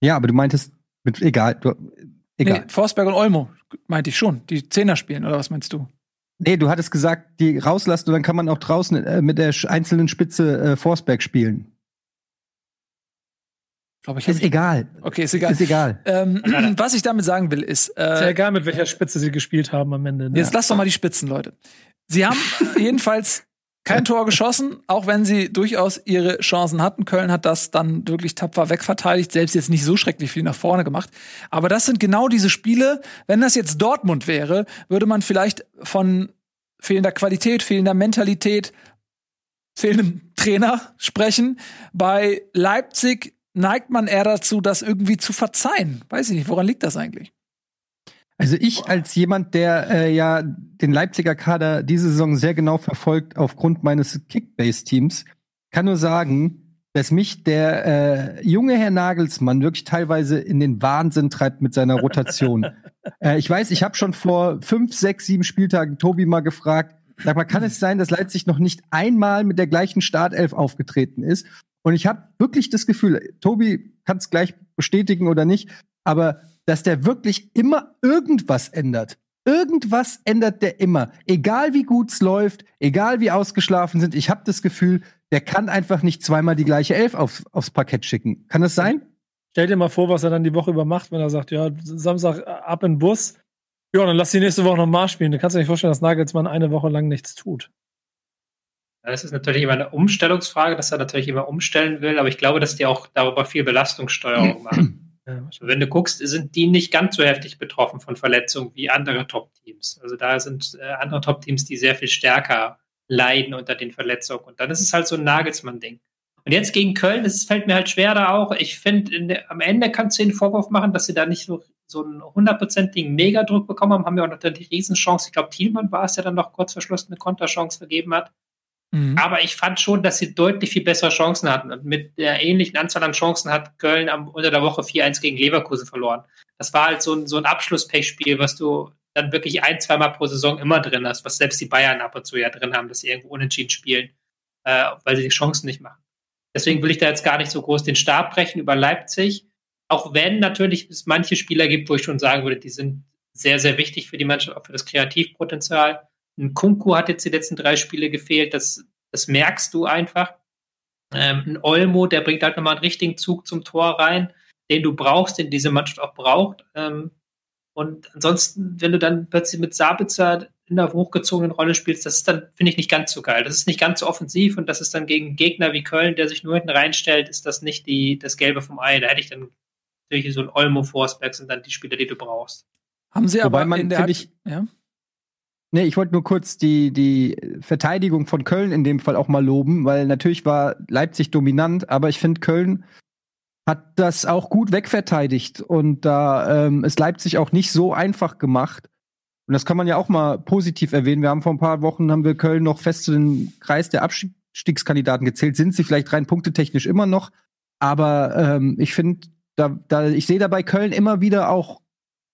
Ja, aber du meintest mit egal, du, Egal. Nee, Forsberg und Olmo, meinte ich schon. Die Zehner spielen, oder was meinst du? Nee, du hattest gesagt, die rauslassen und dann kann man auch draußen äh, mit der einzelnen Spitze äh, Forsberg spielen. Glaub ich, ist egal. Okay, ist egal. Ist egal. Ähm, was ich damit sagen will, ist. Äh, ist ja egal, mit welcher Spitze sie gespielt haben am Ende. Ne? Jetzt lass doch mal die Spitzen, Leute. Sie haben jedenfalls kein Tor geschossen, auch wenn sie durchaus ihre Chancen hatten. Köln hat das dann wirklich tapfer wegverteidigt, selbst jetzt nicht so schrecklich viel nach vorne gemacht. Aber das sind genau diese Spiele. Wenn das jetzt Dortmund wäre, würde man vielleicht von fehlender Qualität, fehlender Mentalität, fehlendem Trainer sprechen. Bei Leipzig neigt man eher dazu, das irgendwie zu verzeihen. Weiß ich nicht, woran liegt das eigentlich? Also ich als jemand, der äh, ja den Leipziger Kader diese Saison sehr genau verfolgt aufgrund meines Kickbase-Teams, kann nur sagen, dass mich der äh, junge Herr Nagelsmann wirklich teilweise in den Wahnsinn treibt mit seiner Rotation. äh, ich weiß, ich habe schon vor fünf, sechs, sieben Spieltagen Tobi mal gefragt, sag mal, kann es sein, dass Leipzig noch nicht einmal mit der gleichen Startelf aufgetreten ist? Und ich habe wirklich das Gefühl, Tobi kann es gleich bestätigen oder nicht, aber dass der wirklich immer irgendwas ändert. Irgendwas ändert der immer. Egal wie gut es läuft, egal wie ausgeschlafen sind, ich habe das Gefühl, der kann einfach nicht zweimal die gleiche Elf aufs, aufs Parkett schicken. Kann das sein? Stell dir mal vor, was er dann die Woche über macht, wenn er sagt, ja, Samstag ab in den Bus. Ja, dann lass die nächste Woche noch mal spielen. Du kannst dir nicht vorstellen, dass Nagelsmann eine Woche lang nichts tut. Das ist natürlich immer eine Umstellungsfrage, dass er natürlich immer umstellen will, aber ich glaube, dass die auch darüber viel Belastungssteuerung machen. Ja, wenn du guckst, sind die nicht ganz so heftig betroffen von Verletzungen wie andere Top-Teams. Also da sind äh, andere Top-Teams, die sehr viel stärker leiden unter den Verletzungen. Und dann ist es halt so ein Nagelsmann-Ding. Und jetzt gegen Köln, es fällt mir halt schwer da auch. Ich finde, am Ende kannst du den Vorwurf machen, dass sie da nicht so, so einen hundertprozentigen Megadruck bekommen haben. Haben wir auch noch die Riesenchance. Ich glaube, Thielmann war es, der dann noch kurz verschlossen eine Konterchance vergeben hat. Mhm. Aber ich fand schon, dass sie deutlich viel bessere Chancen hatten. Und mit der ähnlichen Anzahl an Chancen hat Köln am, unter der Woche 4-1 gegen Leverkusen verloren. Das war halt so ein, so ein Abschlusspechspiel, was du dann wirklich ein, zweimal pro Saison immer drin hast, was selbst die Bayern ab und zu ja drin haben, dass sie irgendwo unentschieden spielen, äh, weil sie die Chancen nicht machen. Deswegen will ich da jetzt gar nicht so groß den Stab brechen über Leipzig. Auch wenn natürlich es manche Spieler gibt, wo ich schon sagen würde, die sind sehr, sehr wichtig für die Mannschaft, auch für das Kreativpotenzial. Ein Kunku hat jetzt die letzten drei Spiele gefehlt, das, das merkst du einfach. Ähm, ein Olmo, der bringt halt nochmal einen richtigen Zug zum Tor rein, den du brauchst, den diese Mannschaft auch braucht. Ähm, und ansonsten, wenn du dann plötzlich mit Sabitzer in der hochgezogenen Rolle spielst, das ist dann, finde ich, nicht ganz so geil. Das ist nicht ganz so offensiv und das ist dann gegen Gegner wie Köln, der sich nur hinten reinstellt, ist das nicht die, das Gelbe vom Ei. Da hätte ich dann natürlich so ein Olmo Forsberg sind dann die Spieler, die du brauchst. Haben sie Wobei aber man, in der, ich, ja? Nee, ich wollte nur kurz die, die Verteidigung von Köln in dem Fall auch mal loben, weil natürlich war Leipzig dominant, aber ich finde, Köln hat das auch gut wegverteidigt und da ähm, ist Leipzig auch nicht so einfach gemacht. Und das kann man ja auch mal positiv erwähnen. Wir haben vor ein paar Wochen haben wir Köln noch fest zu den Kreis der Abstiegskandidaten gezählt. Sind sie vielleicht rein punktetechnisch immer noch, aber ähm, ich finde, da, da, ich sehe dabei Köln immer wieder auch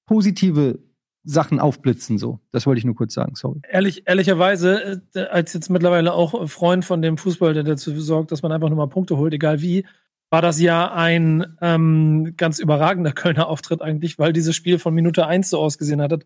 positive Sachen aufblitzen, so. Das wollte ich nur kurz sagen, sorry. Ehrlich, ehrlicherweise, äh, als jetzt mittlerweile auch Freund von dem Fußball, der dazu sorgt, dass man einfach nur mal Punkte holt, egal wie, war das ja ein ähm, ganz überragender Kölner Auftritt eigentlich, weil dieses Spiel von Minute eins so ausgesehen hat,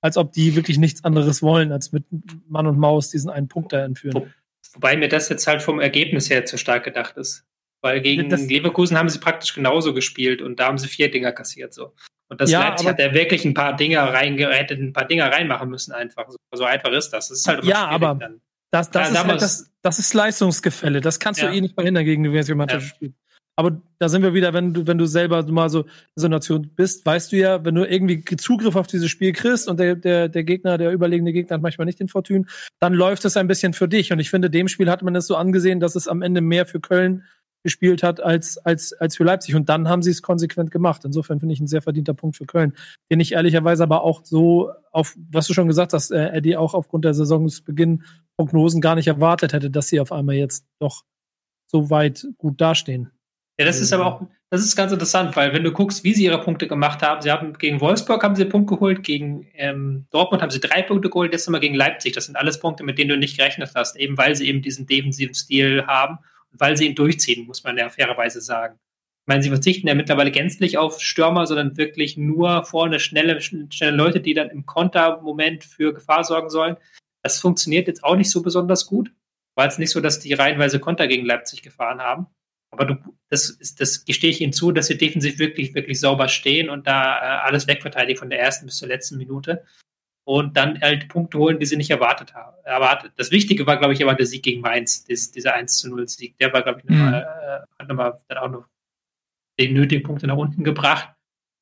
als ob die wirklich nichts anderes wollen, als mit Mann und Maus diesen einen Punkt da entführen. Wo, wobei mir das jetzt halt vom Ergebnis her zu stark gedacht ist. Weil gegen das, Leverkusen haben sie praktisch genauso gespielt und da haben sie vier Dinger kassiert so. Und das ja, Leipzig hat ja wirklich ein paar Dinger reingerettet, ein paar Dinger reinmachen müssen einfach. So, so einfach ist das. Das ist halt ja, aber dann. Das, das, ja, ist halt das, das ist Leistungsgefälle. Das kannst ja. du eh nicht verhindern gegen die Mannschaft ja. spielt. Aber da sind wir wieder, wenn du, wenn du selber mal so in so einer Nation bist, weißt du ja, wenn du irgendwie Zugriff auf dieses Spiel kriegst und der, der, der Gegner, der überlegene Gegner hat manchmal nicht den Fortune, dann läuft es ein bisschen für dich. Und ich finde, dem Spiel hat man es so angesehen, dass es am Ende mehr für Köln gespielt hat als, als, als für Leipzig. Und dann haben sie es konsequent gemacht. Insofern finde ich ein sehr verdienter Punkt für Köln, den ich ehrlicherweise aber auch so auf, was du schon gesagt hast, äh, Eddie, auch aufgrund der Saisonsbeginn Prognosen gar nicht erwartet hätte, dass sie auf einmal jetzt doch so weit gut dastehen. Ja, das ist aber auch, das ist ganz interessant, weil wenn du guckst, wie sie ihre Punkte gemacht haben, sie haben gegen Wolfsburg haben sie einen Punkt geholt, gegen ähm, Dortmund haben sie drei Punkte geholt, jetzt nochmal gegen Leipzig. Das sind alles Punkte, mit denen du nicht gerechnet hast, eben weil sie eben diesen defensiven Stil haben weil sie ihn durchziehen, muss man ja fairerweise sagen. Ich meine, sie verzichten ja mittlerweile gänzlich auf Stürmer, sondern wirklich nur vorne schnelle, schnelle Leute, die dann im Kontermoment für Gefahr sorgen sollen. Das funktioniert jetzt auch nicht so besonders gut. War es nicht so, dass die reihenweise Konter gegen Leipzig gefahren haben. Aber du, das, ist, das gestehe ich ihnen zu, dass sie defensiv wirklich, wirklich sauber stehen und da äh, alles wegverteidigen von der ersten bis zur letzten Minute und dann halt Punkte holen, die sie nicht erwartet haben. Erwartet. Das Wichtige war, glaube ich, aber der Sieg gegen Mainz, dieses, dieser 1 zu 0 Sieg. Der war, glaube ich, nochmal, mhm. äh, hat nochmal dann auch noch den nötigen Punkte nach unten gebracht.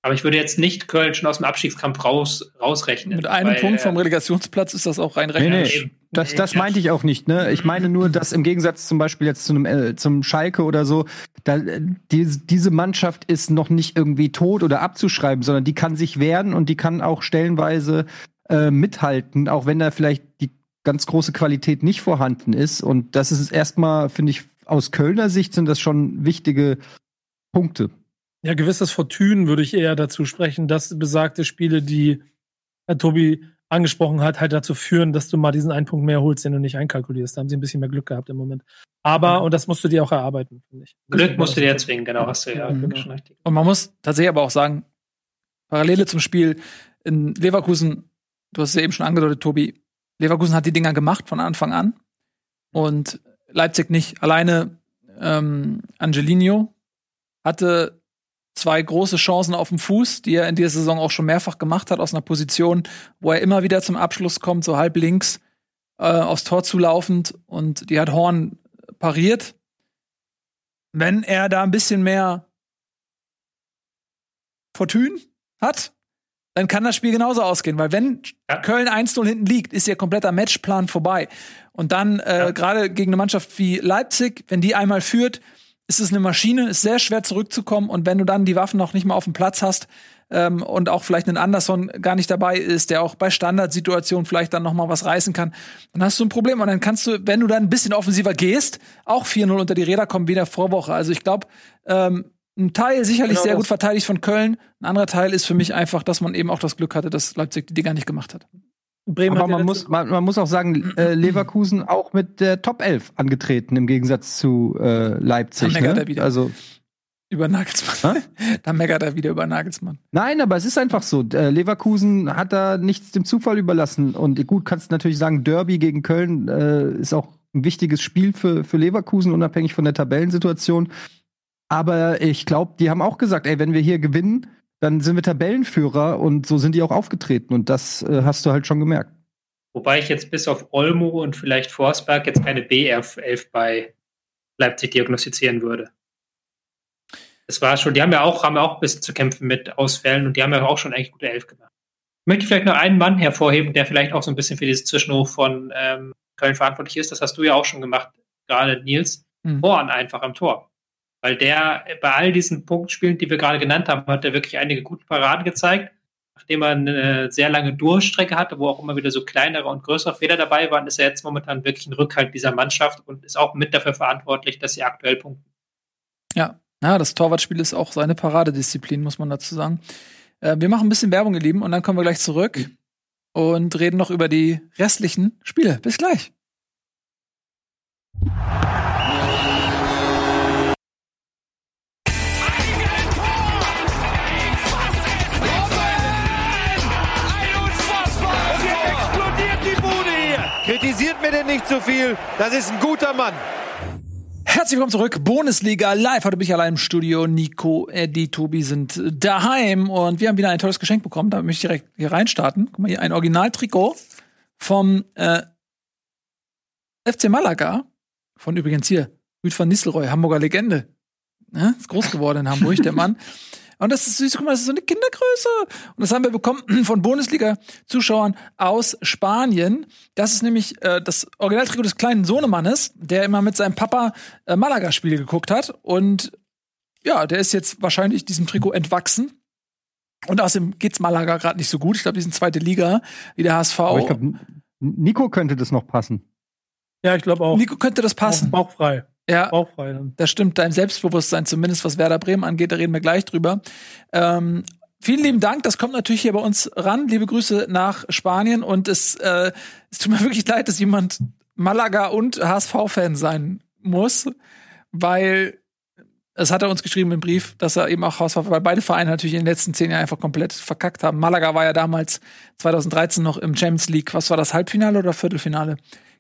Aber ich würde jetzt nicht Köln schon aus dem Abstiegskampf raus, rausrechnen. Mit einem weil, Punkt vom äh, Relegationsplatz ist das auch rein rechnerisch. Nee, nee. Das, das meinte ich auch nicht. Ne? Ich meine nur, dass im Gegensatz zum Beispiel jetzt zu einem, äh, zum Schalke oder so, da, die, diese Mannschaft ist noch nicht irgendwie tot oder abzuschreiben, sondern die kann sich wehren und die kann auch stellenweise äh, mithalten, auch wenn da vielleicht die ganz große Qualität nicht vorhanden ist. Und das ist erstmal, finde ich, aus Kölner Sicht sind das schon wichtige Punkte. Ja, gewisses Fortune würde ich eher dazu sprechen, dass besagte Spiele, die Herr Tobi angesprochen hat, halt dazu führen, dass du mal diesen einen Punkt mehr holst, den du nicht einkalkulierst. Da haben sie ein bisschen mehr Glück gehabt im Moment. Aber, und das musst du dir auch erarbeiten, finde ich. Glück musst du dir erzwingen, genau, hast du ja mhm. genau. schon richtig. Und man muss tatsächlich aber auch sagen, Parallele zum Spiel in Leverkusen du hast es ja eben schon angedeutet, Tobi, Leverkusen hat die Dinger gemacht von Anfang an und Leipzig nicht. Alleine ähm, Angelino hatte zwei große Chancen auf dem Fuß, die er in dieser Saison auch schon mehrfach gemacht hat, aus einer Position, wo er immer wieder zum Abschluss kommt, so halb links äh, aufs Tor zulaufend und die hat Horn pariert. Wenn er da ein bisschen mehr Fortune hat, dann kann das Spiel genauso ausgehen, weil wenn ja. Köln 1-0 hinten liegt, ist ihr kompletter Matchplan vorbei. Und dann äh, ja. gerade gegen eine Mannschaft wie Leipzig, wenn die einmal führt, ist es eine Maschine, ist sehr schwer zurückzukommen und wenn du dann die Waffen noch nicht mal auf dem Platz hast ähm, und auch vielleicht einen Anderson gar nicht dabei ist, der auch bei Standardsituationen vielleicht dann noch mal was reißen kann, dann hast du ein Problem und dann kannst du, wenn du dann ein bisschen offensiver gehst, auch 4-0 unter die Räder kommen wie in der Vorwoche. Also ich glaube, ähm, ein Teil sicherlich genau sehr gut verteidigt von Köln. Ein anderer Teil ist für mich einfach, dass man eben auch das Glück hatte, dass Leipzig die Dinger nicht gemacht hat. Bremen Aber man muss, man, man, muss auch sagen, äh, Leverkusen auch mit der Top 11 angetreten, im Gegensatz zu äh, Leipzig. Da meckert ne? er wieder. Also, über Nagelsmann. da meckert er wieder über Nagelsmann. Nein, aber es ist einfach so. Äh, Leverkusen hat da nichts dem Zufall überlassen. Und gut, kannst natürlich sagen, Derby gegen Köln äh, ist auch ein wichtiges Spiel für, für Leverkusen, unabhängig von der Tabellensituation. Aber ich glaube, die haben auch gesagt, ey, wenn wir hier gewinnen, dann sind wir Tabellenführer und so sind die auch aufgetreten und das äh, hast du halt schon gemerkt. Wobei ich jetzt bis auf Olmo und vielleicht Forsberg jetzt keine BF11 bei Leipzig diagnostizieren würde. Das war schon, die haben ja auch, haben ja auch ein bisschen zu kämpfen mit Ausfällen und die haben ja auch schon eigentlich gute Elf gemacht. möchte vielleicht noch einen Mann hervorheben, der vielleicht auch so ein bisschen für dieses Zwischenhoch von ähm, Köln verantwortlich ist. Das hast du ja auch schon gemacht, gerade Nils. Mhm. Horn einfach am Tor. Weil der bei all diesen Punktspielen, die wir gerade genannt haben, hat er wirklich einige gute Paraden gezeigt. Nachdem er eine sehr lange Durchstrecke hatte, wo auch immer wieder so kleinere und größere Fehler dabei waren, ist er jetzt momentan wirklich ein Rückhalt dieser Mannschaft und ist auch mit dafür verantwortlich, dass sie aktuell punkten. Ja, ja das Torwartspiel ist auch seine Paradedisziplin, muss man dazu sagen. Äh, wir machen ein bisschen Werbung, ihr Lieben, und dann kommen wir gleich zurück und reden noch über die restlichen Spiele. Bis gleich. Mir denn nicht zu viel. Das ist ein guter Mann. Herzlich willkommen zurück. Bundesliga live. Heute bin ich allein im Studio. Nico, Eddie, Tobi sind daheim und wir haben wieder ein tolles Geschenk bekommen. Da möchte ich direkt hier reinstarten. Guck mal hier, ein Originaltrikot vom äh, FC Malaga. Von übrigens hier, Rüd van Nistelrooy, Hamburger Legende. Ja, ist groß geworden in Hamburg, der Mann. Und das ist süß, guck mal, das ist so eine Kindergröße. Und das haben wir bekommen von Bundesliga-Zuschauern aus Spanien. Das ist nämlich äh, das Originaltrikot des kleinen Sohnemannes, der immer mit seinem Papa äh, Malaga-Spiele geguckt hat. Und ja, der ist jetzt wahrscheinlich diesem Trikot entwachsen. Und außerdem geht's Malaga gerade nicht so gut. Ich glaube, die sind zweite Liga, wie der HSV. Aber ich glaube, Nico könnte das noch passen. Ja, ich glaube auch. Nico könnte das passen. Bauchfrei. Ja, Bauchfrei dann. das stimmt. Dein Selbstbewusstsein, zumindest was Werder Bremen angeht, da reden wir gleich drüber. Ähm, vielen lieben Dank. Das kommt natürlich hier bei uns ran. Liebe Grüße nach Spanien. Und es, äh, es tut mir wirklich leid, dass jemand Malaga und HSV-Fan sein muss, weil es hat er uns geschrieben im Brief, dass er eben auch HSV, weil beide Vereine natürlich in den letzten zehn Jahren einfach komplett verkackt haben. Malaga war ja damals 2013 noch im Champions League. Was war das Halbfinale oder Viertelfinale?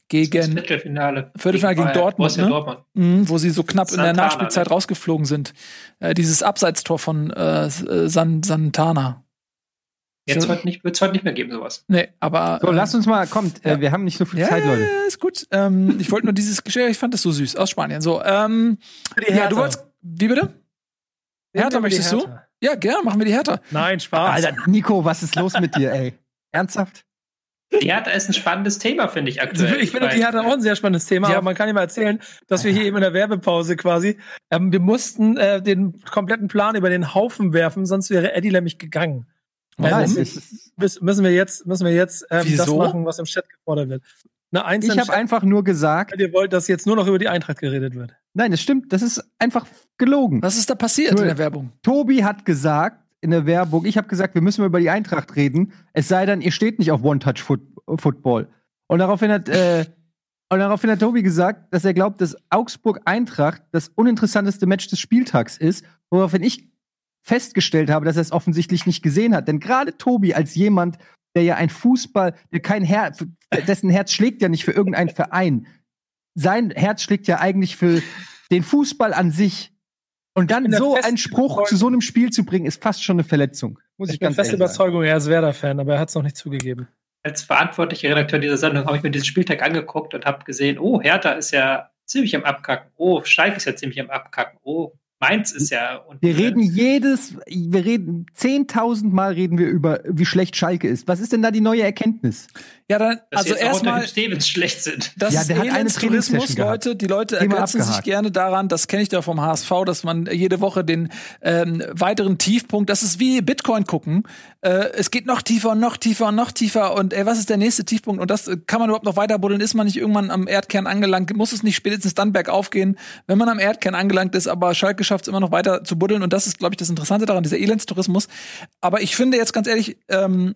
Gegen Viertelfinale, Viertelfinale gegen, gegen Dortmund, ne? Dortmund. Mhm, wo sie so knapp Santana, in der Nachspielzeit ne? rausgeflogen sind. Äh, dieses Abseitstor von äh, San Santana. Jetzt wird es heute, heute nicht mehr geben, sowas. Nee, aber. So, äh, lass uns mal, kommt, äh, ja. wir haben nicht so viel ja, Zeit, Leute. Ja, ist gut. Ähm, ich wollte nur dieses Geschirr, ich fand das so süß, aus Spanien. So, ähm, ja, du wolltest, wie bitte? Hertha möchtest Hertha. du? Ja, gerne, machen wir die Hertha. Nein, Spaß. Alter, Nico, was ist los mit dir, ey? Ernsthaft? Die Hertha ist ein spannendes Thema, finde ich aktuell. Ich finde die Hertha auch ein sehr spannendes Thema, ja. aber man kann ja mal erzählen, dass wir hier eben in der Werbepause quasi, ähm, wir mussten äh, den kompletten Plan über den Haufen werfen, sonst wäre Eddie nämlich gegangen. Ja, müssen wir jetzt, müssen wir jetzt ähm, das machen, was im Chat gefordert wird. Na, ich habe einfach nur gesagt, ihr wollt, dass jetzt nur noch über die Eintracht geredet wird. Nein, das stimmt. Das ist einfach gelogen. Was ist da passiert nur, in der Werbung? Tobi hat gesagt, in der Werbung, ich habe gesagt, wir müssen über die Eintracht reden. Es sei denn, ihr steht nicht auf One-Touch-Football. Und daraufhin hat, äh, und daraufhin hat Tobi gesagt, dass er glaubt, dass Augsburg-Eintracht das uninteressanteste Match des Spieltags ist, woraufhin ich festgestellt habe, dass er es offensichtlich nicht gesehen hat. Denn gerade Tobi als jemand, der ja ein Fußball, der kein Herz, dessen Herz schlägt ja nicht für irgendeinen Verein. Sein Herz schlägt ja eigentlich für den Fußball an sich. Und dann so einen Spruch zu so einem Spiel zu bringen, ist fast schon eine Verletzung. Muss ich, ich ganz feste Überzeugung, er ist Werder-Fan, aber er hat es noch nicht zugegeben. Als verantwortlicher Redakteur dieser Sendung habe ich mir diesen Spieltag angeguckt und habe gesehen, oh, Hertha ist ja ziemlich am Abkacken. Oh, Schalke ist ja ziemlich am Abkacken. Oh, Mainz ist ja. wir reden jedes, wir reden zehntausend Mal reden wir über, wie schlecht Schalke ist. Was ist denn da die neue Erkenntnis? Ja, dann, Dass also erstmal. Stevens schlecht sind. Das ja, der ist hat eine Tourismus, Leute. Die Leute ergänzen sich gerne daran, das kenne ich da vom HSV, dass man jede Woche den ähm, weiteren Tiefpunkt, das ist wie Bitcoin gucken. Äh, es geht noch tiefer und noch tiefer und noch tiefer und ey, was ist der nächste Tiefpunkt? Und das kann man überhaupt noch weiter buddeln? Ist man nicht irgendwann am Erdkern angelangt? Muss es nicht spätestens dann bergauf gehen, wenn man am Erdkern angelangt ist, aber Schalke schafft es immer noch weiter zu buddeln. Und das ist, glaube ich, das Interessante daran, dieser Elendstourismus. Aber ich finde jetzt ganz ehrlich, ähm,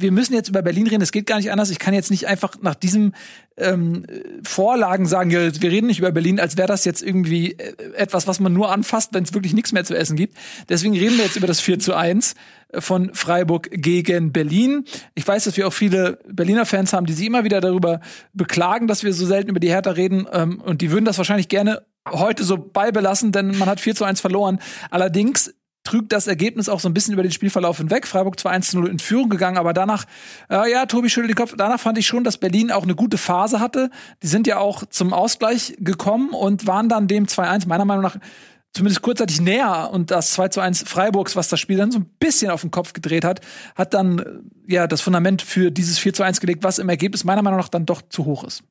wir müssen jetzt über Berlin reden, es geht gar nicht anders. Ich kann jetzt nicht einfach nach diesem ähm, Vorlagen sagen, ja, wir reden nicht über Berlin, als wäre das jetzt irgendwie äh, etwas, was man nur anfasst, wenn es wirklich nichts mehr zu essen gibt. Deswegen reden wir jetzt über das 4 zu 1 von Freiburg gegen Berlin. Ich weiß, dass wir auch viele Berliner Fans haben, die sich immer wieder darüber beklagen, dass wir so selten über die Hertha reden. Ähm, und die würden das wahrscheinlich gerne heute so beibelassen, denn man hat 4 zu 1 verloren. Allerdings trügt das Ergebnis auch so ein bisschen über den Spielverlauf hinweg. Freiburg zwar 1 zu 0 in Führung gegangen, aber danach, äh, ja, Tobi schüttelt den Kopf, danach fand ich schon, dass Berlin auch eine gute Phase hatte. Die sind ja auch zum Ausgleich gekommen und waren dann dem 2-1 meiner Meinung nach zumindest kurzzeitig näher und das 2 zu 1 Freiburgs, was das Spiel dann so ein bisschen auf den Kopf gedreht hat, hat dann äh, ja das Fundament für dieses 4 zu 1 gelegt, was im Ergebnis meiner Meinung nach dann doch zu hoch ist.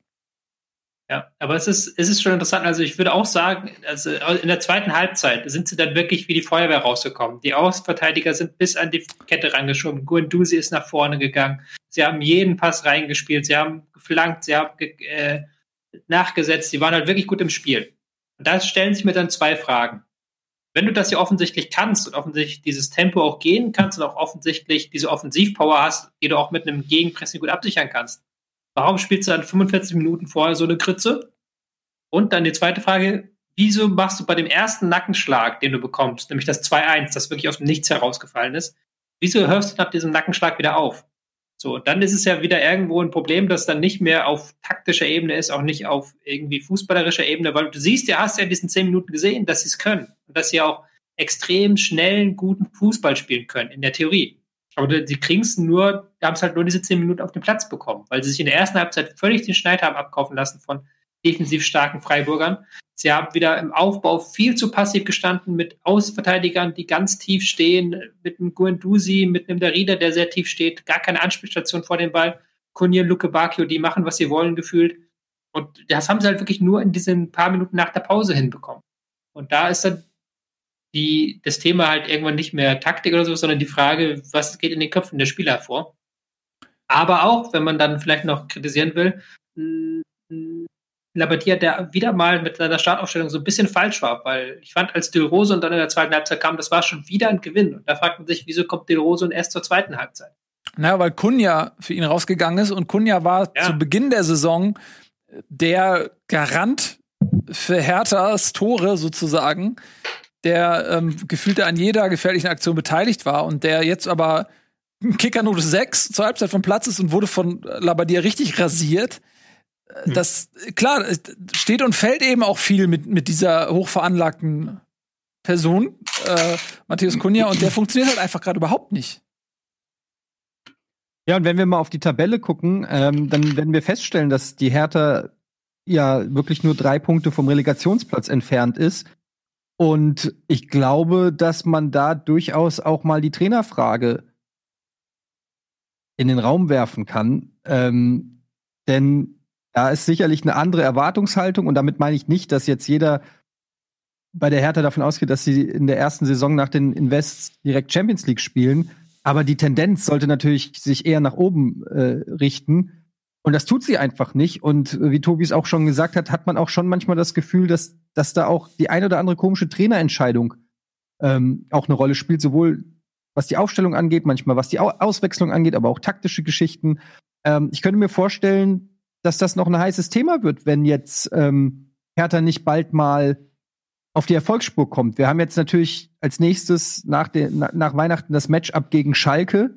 Ja, aber es ist, es ist schon interessant. Also ich würde auch sagen, also in der zweiten Halbzeit sind sie dann wirklich wie die Feuerwehr rausgekommen. Die Außenverteidiger sind bis an die Kette rangeschoben. Guendouzi ist nach vorne gegangen. Sie haben jeden Pass reingespielt. Sie haben geflankt. Sie haben ge äh, nachgesetzt. Sie waren halt wirklich gut im Spiel. Und da stellen sich mir dann zwei Fragen. Wenn du das ja offensichtlich kannst und offensichtlich dieses Tempo auch gehen kannst und auch offensichtlich diese Offensivpower hast, die du auch mit einem Gegenpressing gut absichern kannst, warum spielst du dann 45 Minuten vorher so eine Kritze? Und dann die zweite Frage, wieso machst du bei dem ersten Nackenschlag, den du bekommst, nämlich das 2-1, das wirklich aus dem Nichts herausgefallen ist, wieso hörst du nach diesem Nackenschlag wieder auf? So, dann ist es ja wieder irgendwo ein Problem, das dann nicht mehr auf taktischer Ebene ist, auch nicht auf irgendwie fußballerischer Ebene, weil du siehst ja, hast ja in diesen zehn Minuten gesehen, dass sie es können und dass sie auch extrem schnellen, guten Fußball spielen können, in der Theorie. Aber sie kriegen es nur, haben es halt nur diese zehn Minuten auf den Platz bekommen, weil sie sich in der ersten Halbzeit völlig den Schneid haben abkaufen lassen von defensiv starken Freiburgern. Sie haben wieder im Aufbau viel zu passiv gestanden mit Außenverteidigern, die ganz tief stehen, mit einem Guendouzi, mit einem Darida, der sehr tief steht, gar keine Anspielstation vor dem Ball. Kunir, Luke Bacchio, die machen, was sie wollen, gefühlt. Und das haben sie halt wirklich nur in diesen paar Minuten nach der Pause hinbekommen. Und da ist dann die, das Thema halt irgendwann nicht mehr Taktik oder so, sondern die Frage, was geht in den Köpfen der Spieler vor. Aber auch, wenn man dann vielleicht noch kritisieren will, Labadia, der wieder mal mit seiner Startaufstellung so ein bisschen falsch war, weil ich fand, als Del Rose und dann in der zweiten Halbzeit kam, das war schon wieder ein Gewinn. Und da fragt man sich, wieso kommt Del Rose und erst zur zweiten Halbzeit? Naja, weil Kunja für ihn rausgegangen ist und Kunja war ja. zu Beginn der Saison der Garant für Herthas Tore sozusagen, der ähm, gefühlt an jeder gefährlichen Aktion beteiligt war und der jetzt aber Kickernote 6 zur Halbzeit vom Platz ist und wurde von Labadia richtig rasiert. Hm. das, klar, steht und fällt eben auch viel mit, mit dieser hochveranlagten Person, äh, Matthäus Kunja, und der funktioniert halt einfach gerade überhaupt nicht. Ja, und wenn wir mal auf die Tabelle gucken, ähm, dann werden wir feststellen, dass die Hertha ja wirklich nur drei Punkte vom Relegationsplatz entfernt ist. Und ich glaube, dass man da durchaus auch mal die Trainerfrage in den Raum werfen kann. Ähm, denn da ist sicherlich eine andere Erwartungshaltung und damit meine ich nicht, dass jetzt jeder bei der Hertha davon ausgeht, dass sie in der ersten Saison nach den Invests direkt Champions League spielen. Aber die Tendenz sollte natürlich sich eher nach oben äh, richten. Und das tut sie einfach nicht. Und äh, wie Tobi es auch schon gesagt hat, hat man auch schon manchmal das Gefühl, dass, dass da auch die eine oder andere komische Trainerentscheidung ähm, auch eine Rolle spielt, sowohl was die Aufstellung angeht, manchmal was die Auswechslung angeht, aber auch taktische Geschichten. Ähm, ich könnte mir vorstellen, dass das noch ein heißes Thema wird, wenn jetzt ähm, Hertha nicht bald mal auf die Erfolgsspur kommt. Wir haben jetzt natürlich als nächstes nach, den, nach Weihnachten das Matchup gegen Schalke.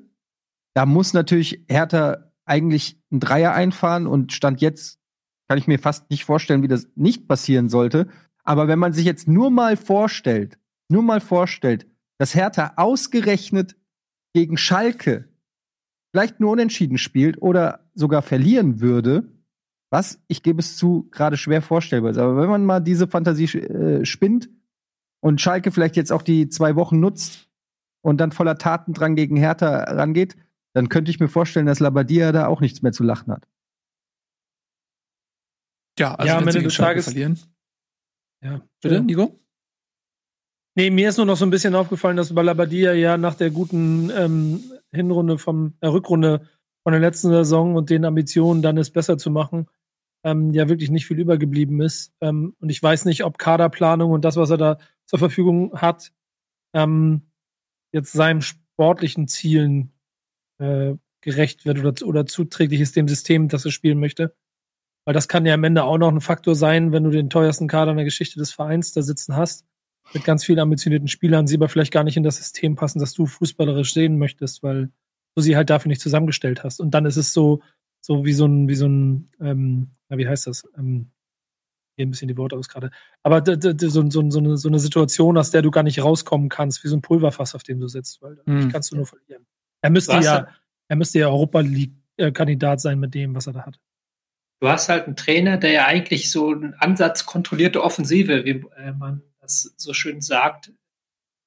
Da muss natürlich Hertha eigentlich ein Dreier einfahren und Stand jetzt kann ich mir fast nicht vorstellen, wie das nicht passieren sollte. Aber wenn man sich jetzt nur mal vorstellt, nur mal vorstellt, dass Hertha ausgerechnet gegen Schalke vielleicht nur unentschieden spielt oder sogar verlieren würde, was, ich gebe es zu, gerade schwer vorstellbar ist. Aber wenn man mal diese Fantasie äh, spinnt und Schalke vielleicht jetzt auch die zwei Wochen nutzt und dann voller Taten dran gegen Hertha rangeht, dann könnte ich mir vorstellen, dass Labadia da auch nichts mehr zu lachen hat. Ja, also ja, am Ende des Tages verlieren. Ja, bitte, Nico? Nee, mir ist nur noch so ein bisschen aufgefallen, dass bei Labadia ja nach der guten ähm, Hinrunde vom äh, Rückrunde von der letzten Saison und den Ambitionen, dann es besser zu machen, ähm, ja wirklich nicht viel übergeblieben ist. Ähm, und ich weiß nicht, ob Kaderplanung und das, was er da zur Verfügung hat, ähm, jetzt seinen sportlichen Zielen äh, gerecht wird oder, oder zuträglich ist dem System, das er spielen möchte. Weil das kann ja am Ende auch noch ein Faktor sein, wenn du den teuersten Kader in der Geschichte des Vereins da sitzen hast, mit ganz vielen ambitionierten Spielern, sie aber vielleicht gar nicht in das System passen, das du fußballerisch sehen möchtest, weil du sie halt dafür nicht zusammengestellt hast. Und dann ist es so, so wie so ein, wie so ein, ähm, ja, wie heißt das? Ähm, ein bisschen die Worte aus gerade. Aber so, so, so, eine, so eine Situation, aus der du gar nicht rauskommen kannst, wie so ein Pulverfass, auf dem du sitzt, weil mhm. kannst du nur verlieren. Er müsste ja, er müsste ja Europa League-Kandidat sein mit dem, was er da hat. Du hast halt einen Trainer, der ja eigentlich so einen Ansatz kontrollierte Offensive, wie äh, man das so schön sagt,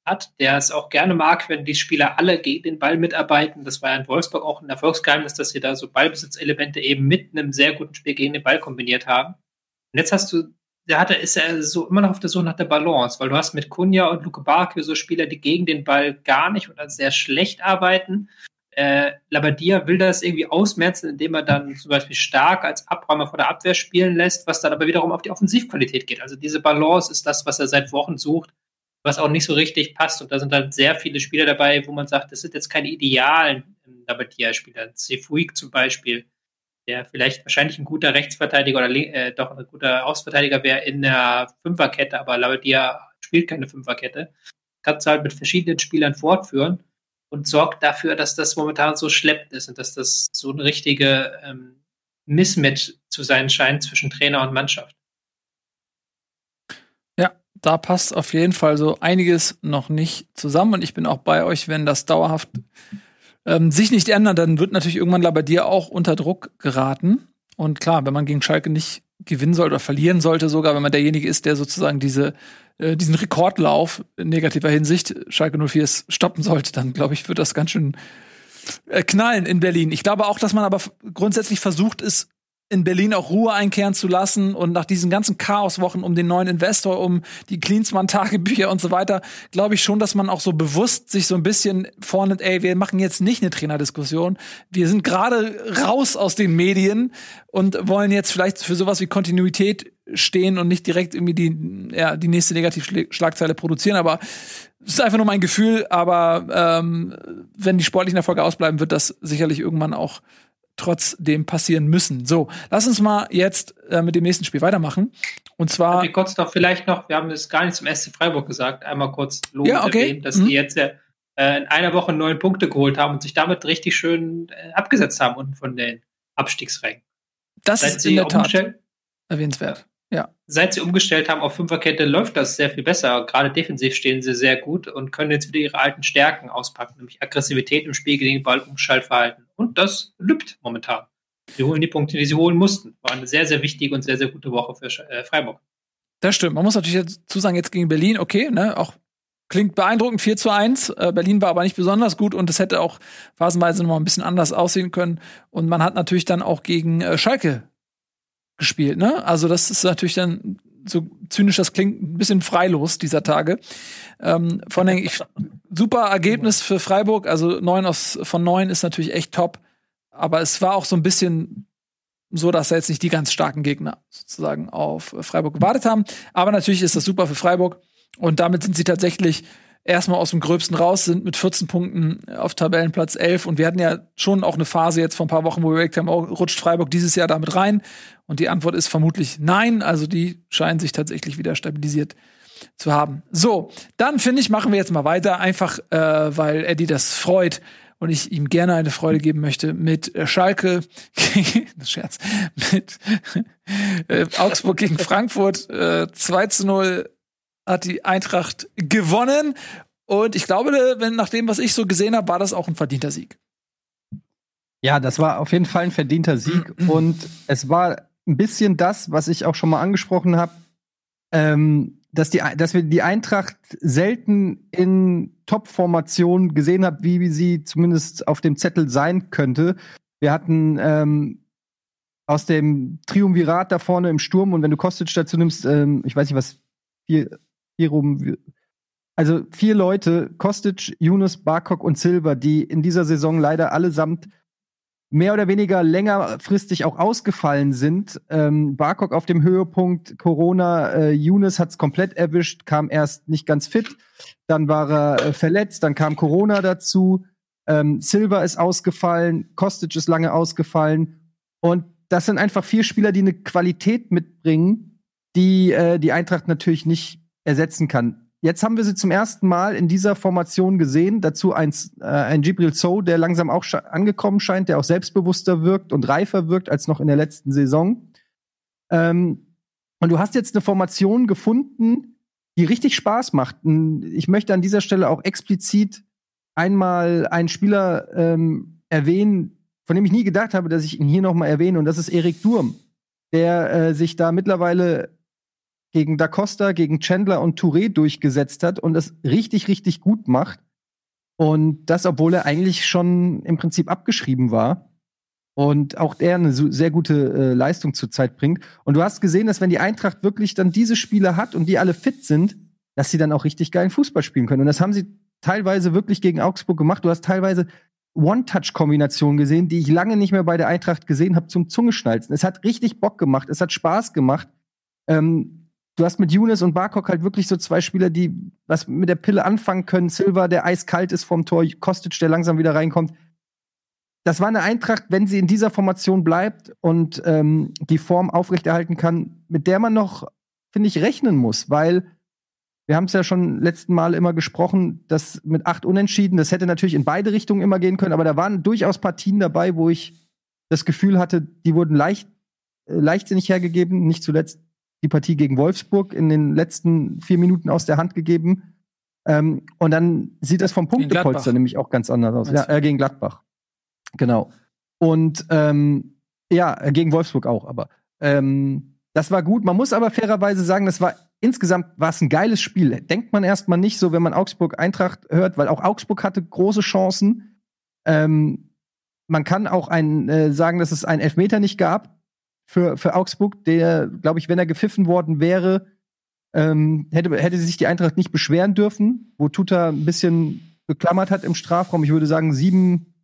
hat, der es auch gerne mag, wenn die Spieler alle gegen den Ball mitarbeiten. Das war ja in Wolfsburg auch ein Erfolgsgeheimnis, dass sie da so Ballbesitzelemente eben mit einem sehr guten Spiel gegen den Ball kombiniert haben. Und jetzt hast du, der hatte, ist er so immer noch auf der Suche nach der Balance, weil du hast mit Kunja und Luke Barke so Spieler, die gegen den Ball gar nicht oder sehr schlecht arbeiten. Äh, Labadia will das irgendwie ausmerzen, indem er dann zum Beispiel stark als Abräumer vor der Abwehr spielen lässt, was dann aber wiederum auf die Offensivqualität geht. Also diese Balance ist das, was er seit Wochen sucht was auch nicht so richtig passt. Und da sind dann sehr viele Spieler dabei, wo man sagt, das sind jetzt keine idealen Labadia-Spieler. Cefuig zum Beispiel, der vielleicht wahrscheinlich ein guter Rechtsverteidiger oder äh, doch ein guter Außenverteidiger wäre in der Fünferkette, aber Labadia spielt keine Fünferkette. Kannst du halt mit verschiedenen Spielern fortführen und sorgt dafür, dass das momentan so schleppend ist und dass das so eine richtige ähm, Mismatch zu sein scheint zwischen Trainer und Mannschaft da passt auf jeden Fall so einiges noch nicht zusammen. Und ich bin auch bei euch, wenn das dauerhaft ähm, sich nicht ändert, dann wird natürlich irgendwann Labadier auch unter Druck geraten. Und klar, wenn man gegen Schalke nicht gewinnen sollte oder verlieren sollte, sogar wenn man derjenige ist, der sozusagen diese, äh, diesen Rekordlauf in negativer Hinsicht Schalke 04 stoppen sollte, dann glaube ich, wird das ganz schön äh, knallen in Berlin. Ich glaube auch, dass man aber grundsätzlich versucht ist, in Berlin auch Ruhe einkehren zu lassen und nach diesen ganzen Chaoswochen um den neuen Investor, um die Klinsmann-Tagebücher und so weiter, glaube ich schon, dass man auch so bewusst sich so ein bisschen vornimmt, ey, wir machen jetzt nicht eine Trainerdiskussion. Wir sind gerade raus aus den Medien und wollen jetzt vielleicht für sowas wie Kontinuität stehen und nicht direkt irgendwie die, ja, die nächste Negativschlagzeile produzieren. Aber es ist einfach nur mein Gefühl. Aber ähm, wenn die sportlichen Erfolge ausbleiben, wird das sicherlich irgendwann auch trotzdem passieren müssen. So, lass uns mal jetzt äh, mit dem nächsten Spiel weitermachen. Und zwar. Wir kurz noch vielleicht noch, wir haben das gar nicht zum SC Freiburg gesagt, einmal kurz loben ja, okay. erwähnen, dass mhm. die jetzt äh, in einer Woche neun Punkte geholt haben und sich damit richtig schön äh, abgesetzt haben und von den Abstiegsrängen. Das Seit ist in der Tat erwähnenswert. Ja. Seit sie umgestellt haben auf Fünferkette, läuft das sehr viel besser. Gerade defensiv stehen sie sehr gut und können jetzt wieder ihre alten Stärken auspacken, nämlich Aggressivität im Spiel gegen den Ball, Umschaltverhalten. Und das lübt momentan. Sie holen die Punkte, die sie holen mussten. War eine sehr, sehr wichtige und sehr, sehr gute Woche für äh, Freiburg. Das stimmt. Man muss natürlich dazu sagen, jetzt gegen Berlin, okay, ne, auch klingt beeindruckend, 4 zu 1. Äh, Berlin war aber nicht besonders gut und es hätte auch phasenweise noch mal ein bisschen anders aussehen können. Und man hat natürlich dann auch gegen äh, Schalke gespielt, ne? Also das ist natürlich dann so zynisch das klingt, ein bisschen freilos dieser Tage. Ähm, von den ich, super Ergebnis für Freiburg, also neun aus von neun ist natürlich echt top, aber es war auch so ein bisschen so, dass da jetzt nicht die ganz starken Gegner sozusagen auf Freiburg gewartet haben. Aber natürlich ist das super für Freiburg und damit sind sie tatsächlich erstmal aus dem Gröbsten raus, sind mit 14 Punkten auf Tabellenplatz 11. Und wir hatten ja schon auch eine Phase jetzt vor ein paar Wochen, wo wir überlegt haben, oh, rutscht Freiburg dieses Jahr damit rein? Und die Antwort ist vermutlich nein. Also die scheinen sich tatsächlich wieder stabilisiert zu haben. So, dann finde ich, machen wir jetzt mal weiter, einfach äh, weil Eddie das freut und ich ihm gerne eine Freude geben möchte mit äh, Schalke, Scherz, mit äh, Augsburg gegen Frankfurt, äh, 2 zu 0 hat die Eintracht gewonnen. Und ich glaube, wenn, nach dem, was ich so gesehen habe, war das auch ein verdienter Sieg. Ja, das war auf jeden Fall ein verdienter Sieg. und es war ein bisschen das, was ich auch schon mal angesprochen habe, ähm, dass, die, dass wir die Eintracht selten in Top-Formationen gesehen haben, wie sie zumindest auf dem Zettel sein könnte. Wir hatten ähm, aus dem Triumvirat da vorne im Sturm und wenn du Kostic dazu nimmst, ähm, ich weiß nicht, was vier, hier rum. Also vier Leute, Kostic, Yunus, Barkok und Silver, die in dieser Saison leider allesamt mehr oder weniger längerfristig auch ausgefallen sind. Ähm, Barkok auf dem Höhepunkt Corona, äh, Yunus hat es komplett erwischt, kam erst nicht ganz fit, dann war er äh, verletzt, dann kam Corona dazu. Ähm, Silver ist ausgefallen, Kostic ist lange ausgefallen. Und das sind einfach vier Spieler, die eine Qualität mitbringen, die äh, die Eintracht natürlich nicht ersetzen kann. Jetzt haben wir sie zum ersten Mal in dieser Formation gesehen. Dazu ein, äh, ein Gibril So, der langsam auch angekommen scheint, der auch selbstbewusster wirkt und reifer wirkt als noch in der letzten Saison. Ähm, und du hast jetzt eine Formation gefunden, die richtig Spaß macht. Ich möchte an dieser Stelle auch explizit einmal einen Spieler ähm, erwähnen, von dem ich nie gedacht habe, dass ich ihn hier noch mal erwähne, und das ist Erik Durm, der äh, sich da mittlerweile gegen Da Costa, gegen Chandler und Touré durchgesetzt hat und das richtig, richtig gut macht. Und das, obwohl er eigentlich schon im Prinzip abgeschrieben war. Und auch der eine sehr gute äh, Leistung zurzeit bringt. Und du hast gesehen, dass wenn die Eintracht wirklich dann diese Spieler hat und die alle fit sind, dass sie dann auch richtig geilen Fußball spielen können. Und das haben sie teilweise wirklich gegen Augsburg gemacht. Du hast teilweise One-Touch-Kombinationen gesehen, die ich lange nicht mehr bei der Eintracht gesehen habe, zum Zungeschnalzen. Es hat richtig Bock gemacht, es hat Spaß gemacht. Ähm, du hast mit Younes und Barkok halt wirklich so zwei Spieler, die was mit der Pille anfangen können. Silva, der eiskalt ist vom Tor, Kostic, der langsam wieder reinkommt. Das war eine Eintracht, wenn sie in dieser Formation bleibt und ähm, die Form aufrechterhalten kann, mit der man noch, finde ich, rechnen muss, weil wir haben es ja schon letzten Mal immer gesprochen, dass mit acht Unentschieden, das hätte natürlich in beide Richtungen immer gehen können, aber da waren durchaus Partien dabei, wo ich das Gefühl hatte, die wurden leicht, äh, leichtsinnig hergegeben, nicht zuletzt die Partie gegen Wolfsburg in den letzten vier Minuten aus der Hand gegeben. Ähm, und dann sieht das vom Punktepolster nämlich auch ganz anders aus. Ja, äh, gegen Gladbach. Genau. Und ähm, ja, äh, gegen Wolfsburg auch, aber ähm, das war gut. Man muss aber fairerweise sagen, das war insgesamt war es ein geiles Spiel. Denkt man erstmal nicht so, wenn man Augsburg Eintracht hört, weil auch Augsburg hatte große Chancen. Ähm, man kann auch ein, äh, sagen, dass es einen Elfmeter nicht gab für, für Augsburg, der, glaube ich, wenn er gepfiffen worden wäre, ähm, hätte, hätte sich die Eintracht nicht beschweren dürfen, wo Tuta ein bisschen geklammert hat im Strafraum. Ich würde sagen, sieben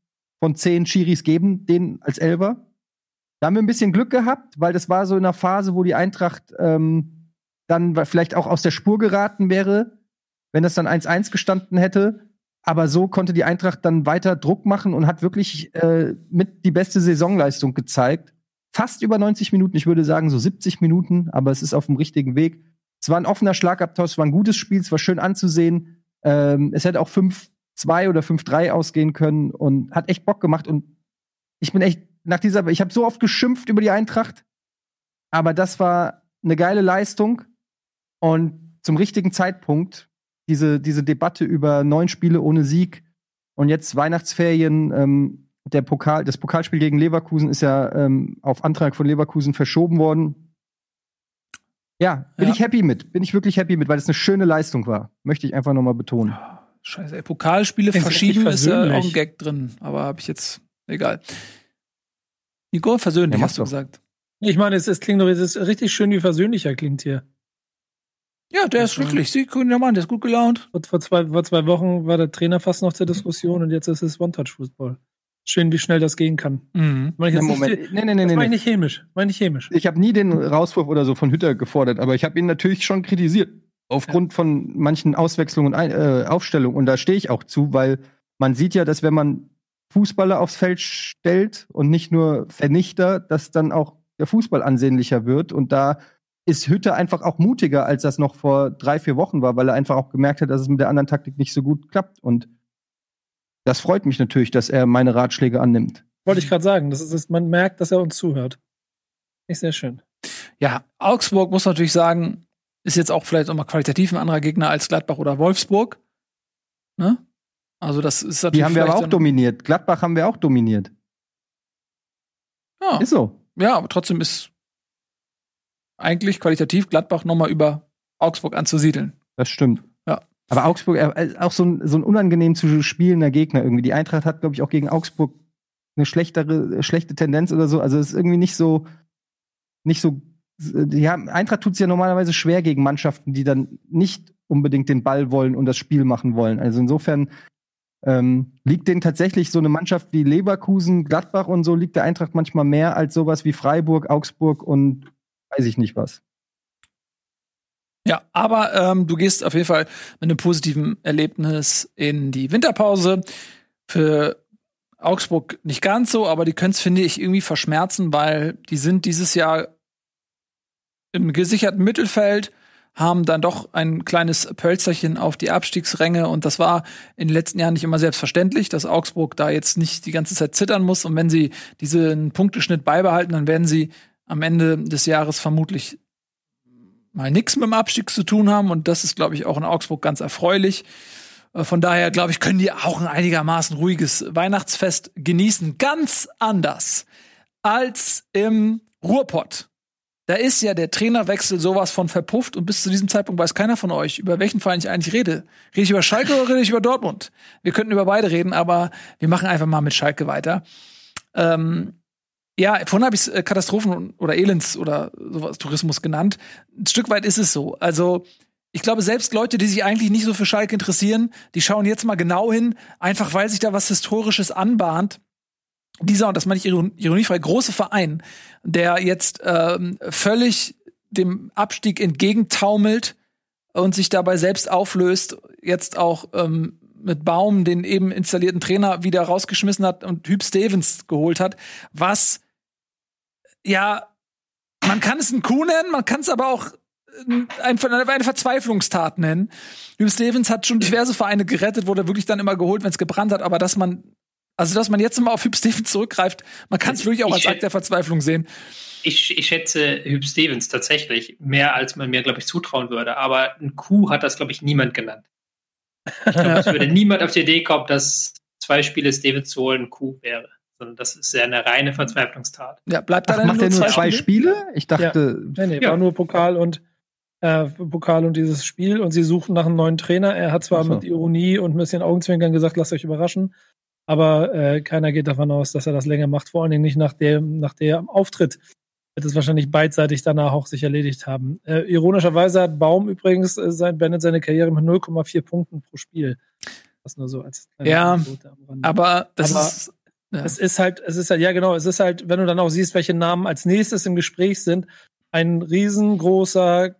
von zehn Schiris geben den als Elber. Da haben wir ein bisschen Glück gehabt, weil das war so in einer Phase, wo die Eintracht ähm, dann vielleicht auch aus der Spur geraten wäre, wenn das dann 1-1 gestanden hätte. Aber so konnte die Eintracht dann weiter Druck machen und hat wirklich äh, mit die beste Saisonleistung gezeigt fast über 90 Minuten. Ich würde sagen so 70 Minuten, aber es ist auf dem richtigen Weg. Es war ein offener Schlagabtausch, es war ein gutes Spiel, es war schön anzusehen. Ähm, es hätte auch 5-2 oder 5-3 ausgehen können und hat echt Bock gemacht. Und ich bin echt nach dieser, ich habe so oft geschimpft über die Eintracht, aber das war eine geile Leistung und zum richtigen Zeitpunkt diese, diese Debatte über neun Spiele ohne Sieg und jetzt Weihnachtsferien. Ähm, der Pokal, das Pokalspiel gegen Leverkusen ist ja ähm, auf Antrag von Leverkusen verschoben worden. Ja, bin ja. ich happy mit. Bin ich wirklich happy mit, weil es eine schöne Leistung war. Möchte ich einfach nochmal betonen. Scheiße, ey, Pokalspiele verschieben ist ja auch ein Gag drin, aber habe ich jetzt egal. Nico, versöhnlich ja, hast du doch. gesagt. Ich meine, es, es klingt doch, es ist richtig schön, wie versöhnlich er klingt hier. Ja, der ist wirklich, Sie gucken Mann, der ist gut gelaunt. Vor, vor, zwei, vor zwei Wochen war der Trainer fast noch zur Diskussion und jetzt ist es One-Touch-Fußball. Schön, wie schnell das gehen kann. Mhm. Meine ich Moment. Nicht, nee, nee, nee, das nee. ich nicht chemisch. Meine ich chemisch. Ich habe nie den Rauswurf oder so von Hütter gefordert, aber ich habe ihn natürlich schon kritisiert. Aufgrund ja. von manchen Auswechslungen und äh, Aufstellungen. Und da stehe ich auch zu, weil man sieht ja, dass wenn man Fußballer aufs Feld stellt und nicht nur Vernichter, dass dann auch der Fußball ansehnlicher wird. Und da ist Hütter einfach auch mutiger, als das noch vor drei, vier Wochen war, weil er einfach auch gemerkt hat, dass es mit der anderen Taktik nicht so gut klappt. Und das freut mich natürlich, dass er meine Ratschläge annimmt. Wollte ich gerade sagen, das ist, man merkt, dass er uns zuhört. Ist sehr schön. Ja, Augsburg muss natürlich sagen, ist jetzt auch vielleicht nochmal qualitativ ein anderer Gegner als Gladbach oder Wolfsburg. Ne? Also das ist natürlich. Die haben wir aber auch dominiert. Gladbach haben wir auch dominiert. Ja. Ist so. Ja, aber trotzdem ist eigentlich qualitativ Gladbach nochmal über Augsburg anzusiedeln. Das stimmt. Aber Augsburg, äh, auch so ein, so ein unangenehm zu spielender Gegner irgendwie. Die Eintracht hat, glaube ich, auch gegen Augsburg eine schlechtere, schlechte Tendenz oder so. Also es ist irgendwie nicht so, nicht so. Haben, Eintracht tut es ja normalerweise schwer gegen Mannschaften, die dann nicht unbedingt den Ball wollen und das Spiel machen wollen. Also insofern ähm, liegt denen tatsächlich so eine Mannschaft wie Leverkusen, Gladbach und so, liegt der Eintracht manchmal mehr als sowas wie Freiburg, Augsburg und weiß ich nicht was. Ja, aber ähm, du gehst auf jeden Fall mit einem positiven Erlebnis in die Winterpause. Für Augsburg nicht ganz so, aber die können es, finde ich, irgendwie verschmerzen, weil die sind dieses Jahr im gesicherten Mittelfeld, haben dann doch ein kleines Pölzerchen auf die Abstiegsränge und das war in den letzten Jahren nicht immer selbstverständlich, dass Augsburg da jetzt nicht die ganze Zeit zittern muss und wenn sie diesen Punkteschnitt beibehalten, dann werden sie am Ende des Jahres vermutlich mal nichts mit dem Abstieg zu tun haben. Und das ist, glaube ich, auch in Augsburg ganz erfreulich. Äh, von daher, glaube ich, können die auch ein einigermaßen ruhiges Weihnachtsfest genießen. Ganz anders als im Ruhrpott. da ist ja der Trainerwechsel sowas von verpufft und bis zu diesem Zeitpunkt weiß keiner von euch, über welchen Verein ich eigentlich rede. Rede ich über Schalke oder rede ich über Dortmund? Wir könnten über beide reden, aber wir machen einfach mal mit Schalke weiter. Ähm, ja, vorhin habe ich es äh, Katastrophen oder Elends oder sowas Tourismus genannt. Ein Stück weit ist es so. Also ich glaube, selbst Leute, die sich eigentlich nicht so für Schalke interessieren, die schauen jetzt mal genau hin, einfach weil sich da was Historisches anbahnt dieser, und das meine ich ironiefrei, große Verein, der jetzt ähm, völlig dem Abstieg entgegentaumelt und sich dabei selbst auflöst, jetzt auch ähm, mit Baum den eben installierten Trainer wieder rausgeschmissen hat und Hüb Stevens geholt hat, was ja, man kann es ein Coup nennen, man kann es aber auch eine, eine Verzweiflungstat nennen. Hugh Stevens hat schon diverse Vereine gerettet, wurde wirklich dann immer geholt, wenn es gebrannt hat, aber dass man also, dass man jetzt mal auf Hüb Stevens zurückgreift, man kann es wirklich auch als Akt der Verzweiflung sehen. Ich, ich schätze Hüb Stevens tatsächlich mehr, als man mir, glaube ich, zutrauen würde. Aber ein Kuh hat das, glaube ich, niemand genannt. Ich glaube, es würde niemand auf die Idee kommen, dass zwei Spiele Stevens zu holen ein Kuh wäre. Sondern das ist ja eine reine Verzweiflungstat. Ja, bleibt da dann macht er nur zwei Spiele? Spiele? Ich dachte. Ja. Nee, nee, ja. war nur Pokal und äh, Pokal und dieses Spiel und sie suchen nach einem neuen Trainer. Er hat zwar so. mit Ironie und ein bisschen Augenzwinkern gesagt, lasst euch überraschen, aber äh, keiner geht davon aus, dass er das länger macht, vor allen Dingen nicht nach dem, nach dem Auftritt. Wird es wahrscheinlich beidseitig danach auch sich erledigt haben. Äh, ironischerweise hat Baum übrigens äh, sein, beendet seine Karriere mit 0,4 Punkten pro Spiel. Das nur so als Ja, aber das aber ist. Ja. Es ist halt, es ist halt, ja genau, es ist halt, wenn du dann auch siehst, welche Namen als nächstes im Gespräch sind, ein riesengroßer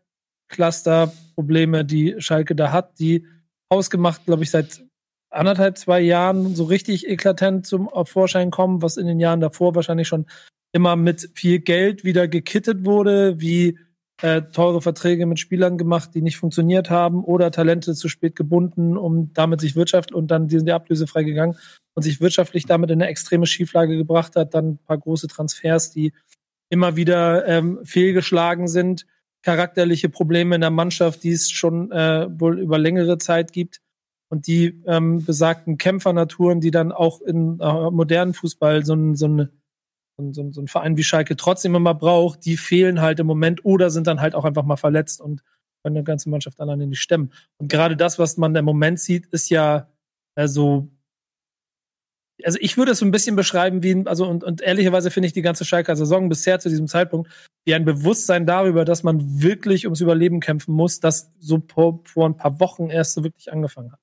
Cluster Probleme, die Schalke da hat, die ausgemacht, glaube ich, seit anderthalb, zwei Jahren so richtig eklatant zum Vorschein kommen, was in den Jahren davor wahrscheinlich schon immer mit viel Geld wieder gekittet wurde, wie äh, teure Verträge mit Spielern gemacht, die nicht funktioniert haben oder Talente zu spät gebunden, um damit sich Wirtschaft und dann sind die Ablöse freigegangen und sich wirtschaftlich damit in eine extreme Schieflage gebracht hat, dann ein paar große Transfers, die immer wieder ähm, fehlgeschlagen sind, charakterliche Probleme in der Mannschaft, die es schon äh, wohl über längere Zeit gibt und die ähm, besagten Kämpfernaturen, die dann auch in äh, modernen Fußball so so, ein, so, so ein Verein wie Schalke trotzdem immer braucht, die fehlen halt im Moment oder sind dann halt auch einfach mal verletzt und können eine ganze Mannschaft alleine nicht stemmen. Und gerade das, was man im Moment sieht, ist ja also also ich würde es so ein bisschen beschreiben wie, also und, und ehrlicherweise finde ich die ganze Schalker Saison bisher zu diesem Zeitpunkt wie ein Bewusstsein darüber, dass man wirklich ums Überleben kämpfen muss, das so vor, vor ein paar Wochen erst so wirklich angefangen hat.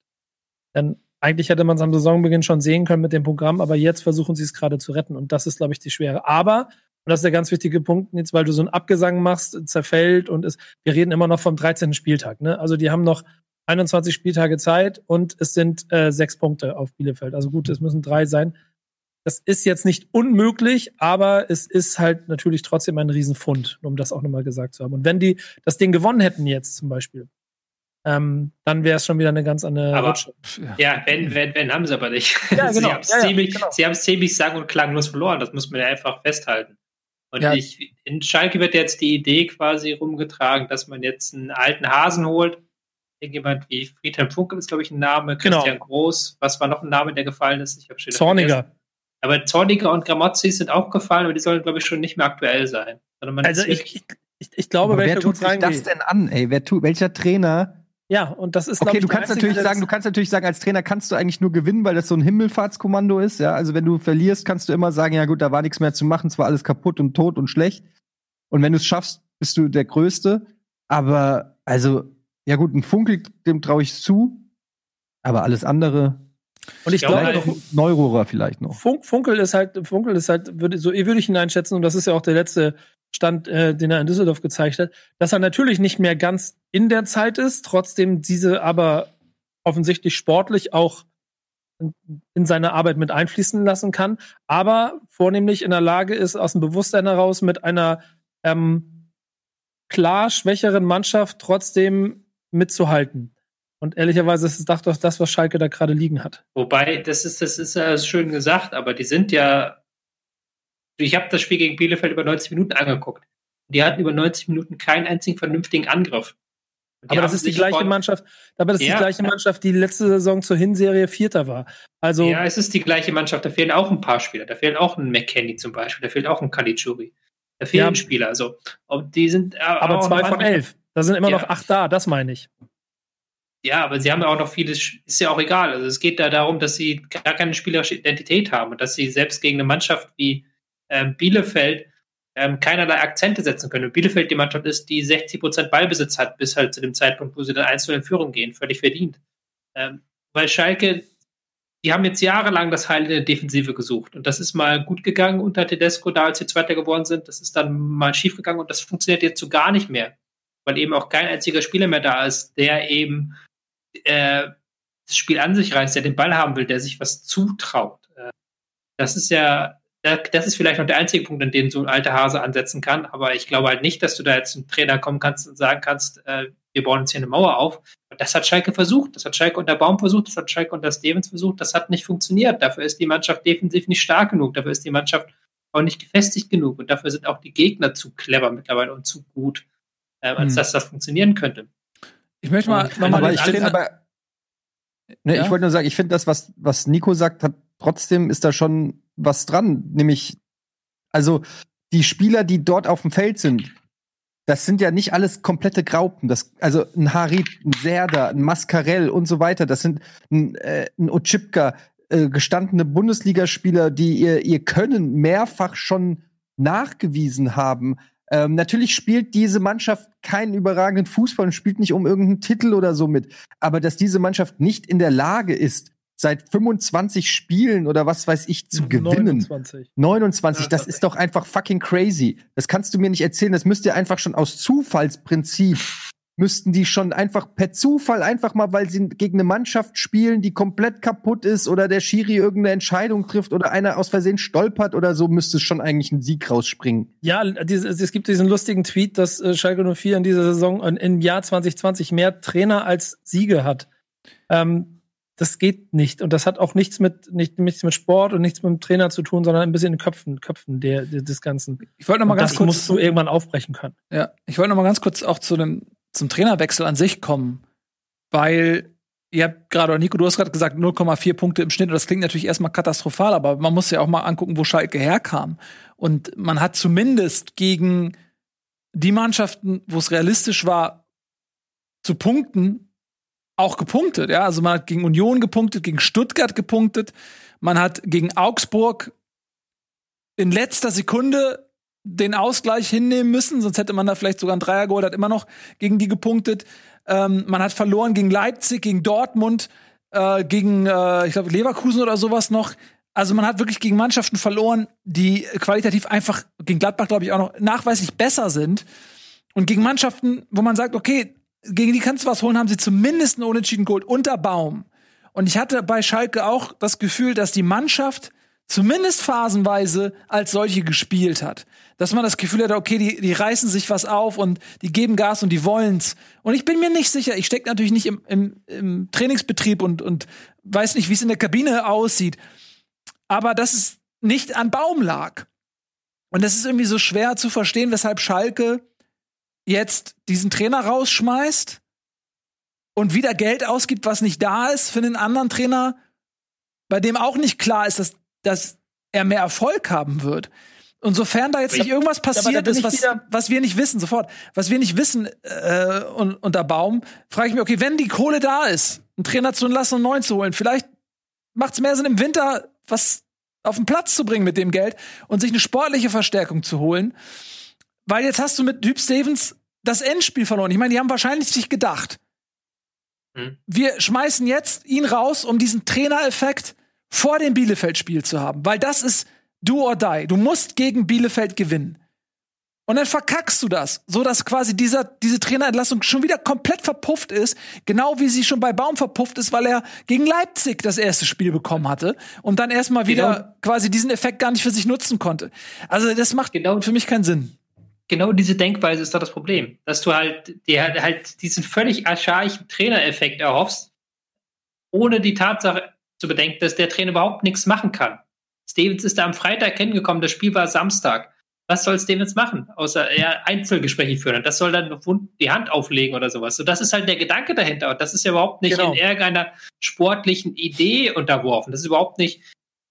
Denn eigentlich hätte man es am Saisonbeginn schon sehen können mit dem Programm, aber jetzt versuchen sie es gerade zu retten. Und das ist, glaube ich, die Schwere. Aber, und das ist der ganz wichtige Punkt jetzt, weil du so einen Abgesang machst, zerfällt und es, wir reden immer noch vom 13. Spieltag. Ne? Also die haben noch 21 Spieltage Zeit und es sind äh, sechs Punkte auf Bielefeld. Also gut, es müssen drei sein. Das ist jetzt nicht unmöglich, aber es ist halt natürlich trotzdem ein Riesenfund, um das auch nochmal gesagt zu haben. Und wenn die das Ding gewonnen hätten jetzt zum Beispiel, ähm, dann wäre es schon wieder eine ganz andere aber, Rutsche. Ja, wenn, wenn, wenn haben sie aber nicht. Ja, genau. sie haben es ja, ziemlich, ja, genau. ziemlich sang- und klanglos verloren. Das muss man ja einfach festhalten. Und ja. ich, in Schalke wird jetzt die Idee quasi rumgetragen, dass man jetzt einen alten Hasen holt. Irgendjemand wie Friedhelm Funke ist, glaube ich, ein Name. Genau. Christian genau. Groß. Was war noch ein Name, der gefallen ist? Ich habe schon Zorniger. Vergessen. Aber Zorniger und Gramozzi sind auch gefallen, aber die sollen, glaube ich, schon nicht mehr aktuell sein. also ich, ich, ich, ich glaube, wer tut sich das denn an, ey? Wer tut, welcher Trainer ja, und das ist Okay, du kannst natürlich sagen, du kannst natürlich sagen, als Trainer kannst du eigentlich nur gewinnen, weil das so ein Himmelfahrtskommando ist, ja? Also wenn du verlierst, kannst du immer sagen, ja gut, da war nichts mehr zu machen, es war alles kaputt und tot und schlecht. Und wenn du es schaffst, bist du der größte, aber also ja gut, ein Funkel, dem traue ich zu, aber alles andere und ich glaube, noch Neurohrer vielleicht noch. Funk, Funkel ist halt, Funkel ist halt, würde, so würde ich ihn einschätzen, und das ist ja auch der letzte Stand, äh, den er in Düsseldorf gezeigt hat, dass er natürlich nicht mehr ganz in der Zeit ist, trotzdem diese aber offensichtlich sportlich auch in seine Arbeit mit einfließen lassen kann, aber vornehmlich in der Lage ist, aus dem Bewusstsein heraus mit einer ähm, klar schwächeren Mannschaft trotzdem mitzuhalten. Und ehrlicherweise ist es doch das, was Schalke da gerade liegen hat. Wobei, das ist, das ist ja schön gesagt, aber die sind ja ich habe das Spiel gegen Bielefeld über 90 Minuten angeguckt. Die hatten über 90 Minuten keinen einzigen vernünftigen Angriff. Aber das ist die gleiche Mannschaft, aber das ist ja. die gleiche Mannschaft, die letzte Saison zur Hinserie Vierter war. Also ja, es ist die gleiche Mannschaft. Da fehlen auch ein paar Spieler. Da fehlt auch ein McKenny zum Beispiel. Da fehlt auch ein Kalichuri. Da fehlen ja. Spieler. Also, die sind, äh, aber zwei von elf. Da sind immer ja. noch acht da, das meine ich. Ja, aber sie haben ja auch noch vieles, ist ja auch egal. Also es geht da darum, dass sie gar keine spielerische Identität haben und dass sie selbst gegen eine Mannschaft wie ähm, Bielefeld ähm, keinerlei Akzente setzen können. Und Bielefeld die Mannschaft ist, die 60 Prozent Ballbesitz hat, bis halt zu dem Zeitpunkt, wo sie dann einzeln in Führung gehen, völlig verdient. Ähm, weil Schalke, die haben jetzt jahrelang das Heil in der Defensive gesucht. Und das ist mal gut gegangen unter Tedesco, da als sie Zweiter geworden sind. Das ist dann mal schief gegangen und das funktioniert jetzt so gar nicht mehr. Weil eben auch kein einziger Spieler mehr da ist, der eben äh, das Spiel an sich reißt, der den Ball haben will, der sich was zutraut. Äh, das ist ja das ist vielleicht noch der einzige Punkt, an dem so ein alter Hase ansetzen kann. Aber ich glaube halt nicht, dass du da jetzt ein Trainer kommen kannst und sagen kannst, äh, wir bauen jetzt hier eine Mauer auf. Das hat Schalke versucht. Das hat Schalke unter Baum versucht. Das hat Schalke unter Stevens versucht. Das hat nicht funktioniert. Dafür ist die Mannschaft defensiv nicht stark genug. Dafür ist die Mannschaft auch nicht gefestigt genug. Und dafür sind auch die Gegner zu clever mittlerweile und zu gut, äh, als hm. dass das funktionieren könnte. Ich möchte mal nochmal. Ich finde aber, ne, ja? ich wollte nur sagen, ich finde das, was, was Nico sagt, hat trotzdem ist da schon was dran, nämlich, also die Spieler, die dort auf dem Feld sind, das sind ja nicht alles komplette Graupen. Das, also ein Harit, ein Serda, ein Mascarell und so weiter. Das sind ein, äh, ein Ochipka, äh, gestandene Bundesligaspieler, die ihr, ihr Können mehrfach schon nachgewiesen haben. Ähm, natürlich spielt diese Mannschaft keinen überragenden Fußball und spielt nicht um irgendeinen Titel oder so mit. Aber dass diese Mannschaft nicht in der Lage ist, seit 25 Spielen oder was weiß ich zu gewinnen. 29. 29, ja, das ist doch einfach fucking crazy. Das kannst du mir nicht erzählen. Das müsst ihr einfach schon aus Zufallsprinzip müssten die schon einfach per Zufall einfach mal, weil sie gegen eine Mannschaft spielen, die komplett kaputt ist oder der Schiri irgendeine Entscheidung trifft oder einer aus Versehen stolpert oder so, müsste schon eigentlich ein Sieg rausspringen. Ja, es gibt diesen lustigen Tweet, dass äh, Schalke 04 in dieser Saison im Jahr 2020 mehr Trainer als Siege hat. Ähm, das geht nicht. Und das hat auch nichts mit, nicht, nichts mit Sport und nichts mit dem Trainer zu tun, sondern ein bisschen in den Köpfen, Köpfen der, der des Ganzen. Ich wollte noch mal und ganz das kurz. musst du irgendwann aufbrechen können. Ja, ich wollte noch mal ganz kurz auch zu dem, zum Trainerwechsel an sich kommen, weil ihr habt gerade, Nico, du hast gerade gesagt, 0,4 Punkte im Schnitt. Und das klingt natürlich erstmal katastrophal, aber man muss ja auch mal angucken, wo Schalke herkam. Und man hat zumindest gegen die Mannschaften, wo es realistisch war, zu punkten, auch gepunktet. Ja, also man hat gegen Union gepunktet, gegen Stuttgart gepunktet, man hat gegen Augsburg in letzter Sekunde den Ausgleich hinnehmen müssen, sonst hätte man da vielleicht sogar ein Dreier geholt, hat immer noch gegen die gepunktet. Ähm, man hat verloren gegen Leipzig, gegen Dortmund, äh, gegen, äh, ich glaube, Leverkusen oder sowas noch. Also man hat wirklich gegen Mannschaften verloren, die qualitativ einfach, gegen Gladbach glaube ich auch noch, nachweislich besser sind. Und gegen Mannschaften, wo man sagt, okay, gegen die kannst du was holen, haben sie zumindest einen Unentschieden geholt unter Baum. Und ich hatte bei Schalke auch das Gefühl, dass die Mannschaft zumindest phasenweise als solche gespielt hat. Dass man das Gefühl hatte, okay, die, die reißen sich was auf und die geben Gas und die wollen's. Und ich bin mir nicht sicher, ich stecke natürlich nicht im, im, im Trainingsbetrieb und, und weiß nicht, wie es in der Kabine aussieht. Aber dass es nicht an Baum lag. Und das ist irgendwie so schwer zu verstehen, weshalb Schalke jetzt diesen Trainer rausschmeißt und wieder Geld ausgibt, was nicht da ist für einen anderen Trainer, bei dem auch nicht klar ist, dass, dass er mehr Erfolg haben wird. Und sofern da jetzt nicht irgendwas passiert ist, was, was wir nicht wissen, sofort, was wir nicht wissen äh, und, unter Baum, frage ich mich, okay, wenn die Kohle da ist, einen Trainer zu lassen und einen neuen zu holen, vielleicht macht es mehr Sinn, im Winter was auf den Platz zu bringen mit dem Geld und sich eine sportliche Verstärkung zu holen. Weil jetzt hast du mit Typ Stevens das Endspiel verloren. Ich meine, die haben wahrscheinlich sich gedacht, hm. wir schmeißen jetzt ihn raus, um diesen Trainereffekt vor dem Bielefeld-Spiel zu haben. Weil das ist do or die. Du musst gegen Bielefeld gewinnen. Und dann verkackst du das, so dass quasi dieser, diese Trainerentlassung schon wieder komplett verpufft ist, genau wie sie schon bei Baum verpufft ist, weil er gegen Leipzig das erste Spiel bekommen hatte und dann erstmal wieder genau. quasi diesen Effekt gar nicht für sich nutzen konnte. Also das macht genau. für mich keinen Sinn genau diese Denkweise ist doch das Problem, dass du halt dir halt diesen völlig archaischen Trainereffekt erhoffst, ohne die Tatsache zu bedenken, dass der Trainer überhaupt nichts machen kann. Stevens ist da am Freitag hingekommen, das Spiel war Samstag. Was soll Stevens machen, außer er Einzelgespräche führen? Das soll dann die Hand auflegen oder sowas. So, das ist halt der Gedanke dahinter. Und das ist ja überhaupt nicht genau. in irgendeiner sportlichen Idee unterworfen. Das ist überhaupt nicht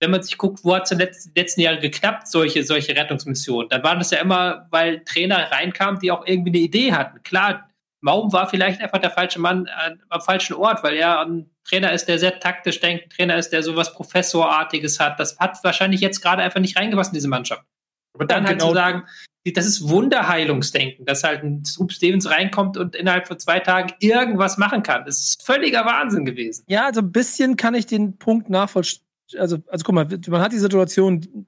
wenn man sich guckt, wo hat es in den letzten, letzten Jahren geklappt, solche, solche Rettungsmissionen, dann waren das ja immer, weil Trainer reinkamen, die auch irgendwie eine Idee hatten. Klar, Maum war vielleicht einfach der falsche Mann äh, am falschen Ort, weil er ein Trainer ist, der sehr taktisch denkt, ein Trainer ist, der sowas Professorartiges hat. Das hat wahrscheinlich jetzt gerade einfach nicht reingepasst in diese Mannschaft. Aber dann ja, halt genau. zu sagen, das ist Wunderheilungsdenken, dass halt ein Scoop Stevens reinkommt und innerhalb von zwei Tagen irgendwas machen kann. Das ist völliger Wahnsinn gewesen. Ja, also ein bisschen kann ich den Punkt nachvollziehen. Also, also guck mal, man hat die Situation,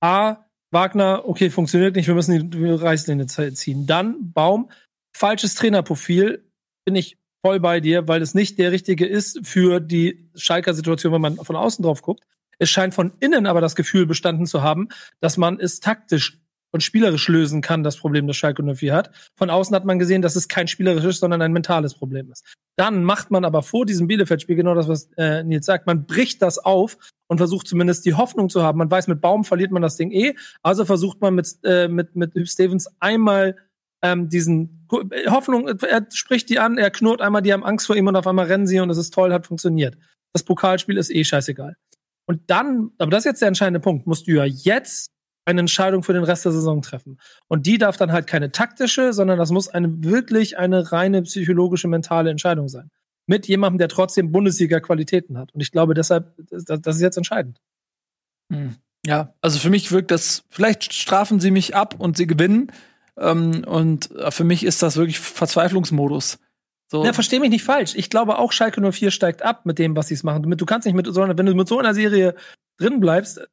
A, Wagner, okay, funktioniert nicht, wir müssen die Reißlinie ziehen. Dann Baum, falsches Trainerprofil, bin ich voll bei dir, weil es nicht der richtige ist für die Schalker Situation, wenn man von außen drauf guckt. Es scheint von innen aber das Gefühl bestanden zu haben, dass man es taktisch und spielerisch lösen kann, das Problem, das Schalke 04 hat. Von außen hat man gesehen, dass es kein spielerisches, sondern ein mentales Problem ist. Dann macht man aber vor diesem Bielefeld-Spiel genau das, was äh, Nils sagt. Man bricht das auf und versucht zumindest die Hoffnung zu haben. Man weiß, mit Baum verliert man das Ding eh. Also versucht man mit, äh, mit, mit Stevens einmal ähm, diesen Hoffnung, er spricht die an, er knurrt einmal, die haben Angst vor ihm und auf einmal rennen sie und es ist toll, hat funktioniert. Das Pokalspiel ist eh scheißegal. Und dann, aber das ist jetzt der entscheidende Punkt, musst du ja jetzt eine Entscheidung für den Rest der Saison treffen. Und die darf dann halt keine taktische, sondern das muss eine wirklich eine reine psychologische, mentale Entscheidung sein. Mit jemandem, der trotzdem Bundesliga-Qualitäten hat. Und ich glaube deshalb, das, das ist jetzt entscheidend. Hm. Ja, also für mich wirkt das, vielleicht strafen sie mich ab und sie gewinnen. Ähm, und für mich ist das wirklich Verzweiflungsmodus. So. Ja, versteh mich nicht falsch. Ich glaube auch Schalke 04 steigt ab mit dem, was sie es machen. Du kannst nicht mit, sondern wenn du mit so einer Serie drin bleibst, äh,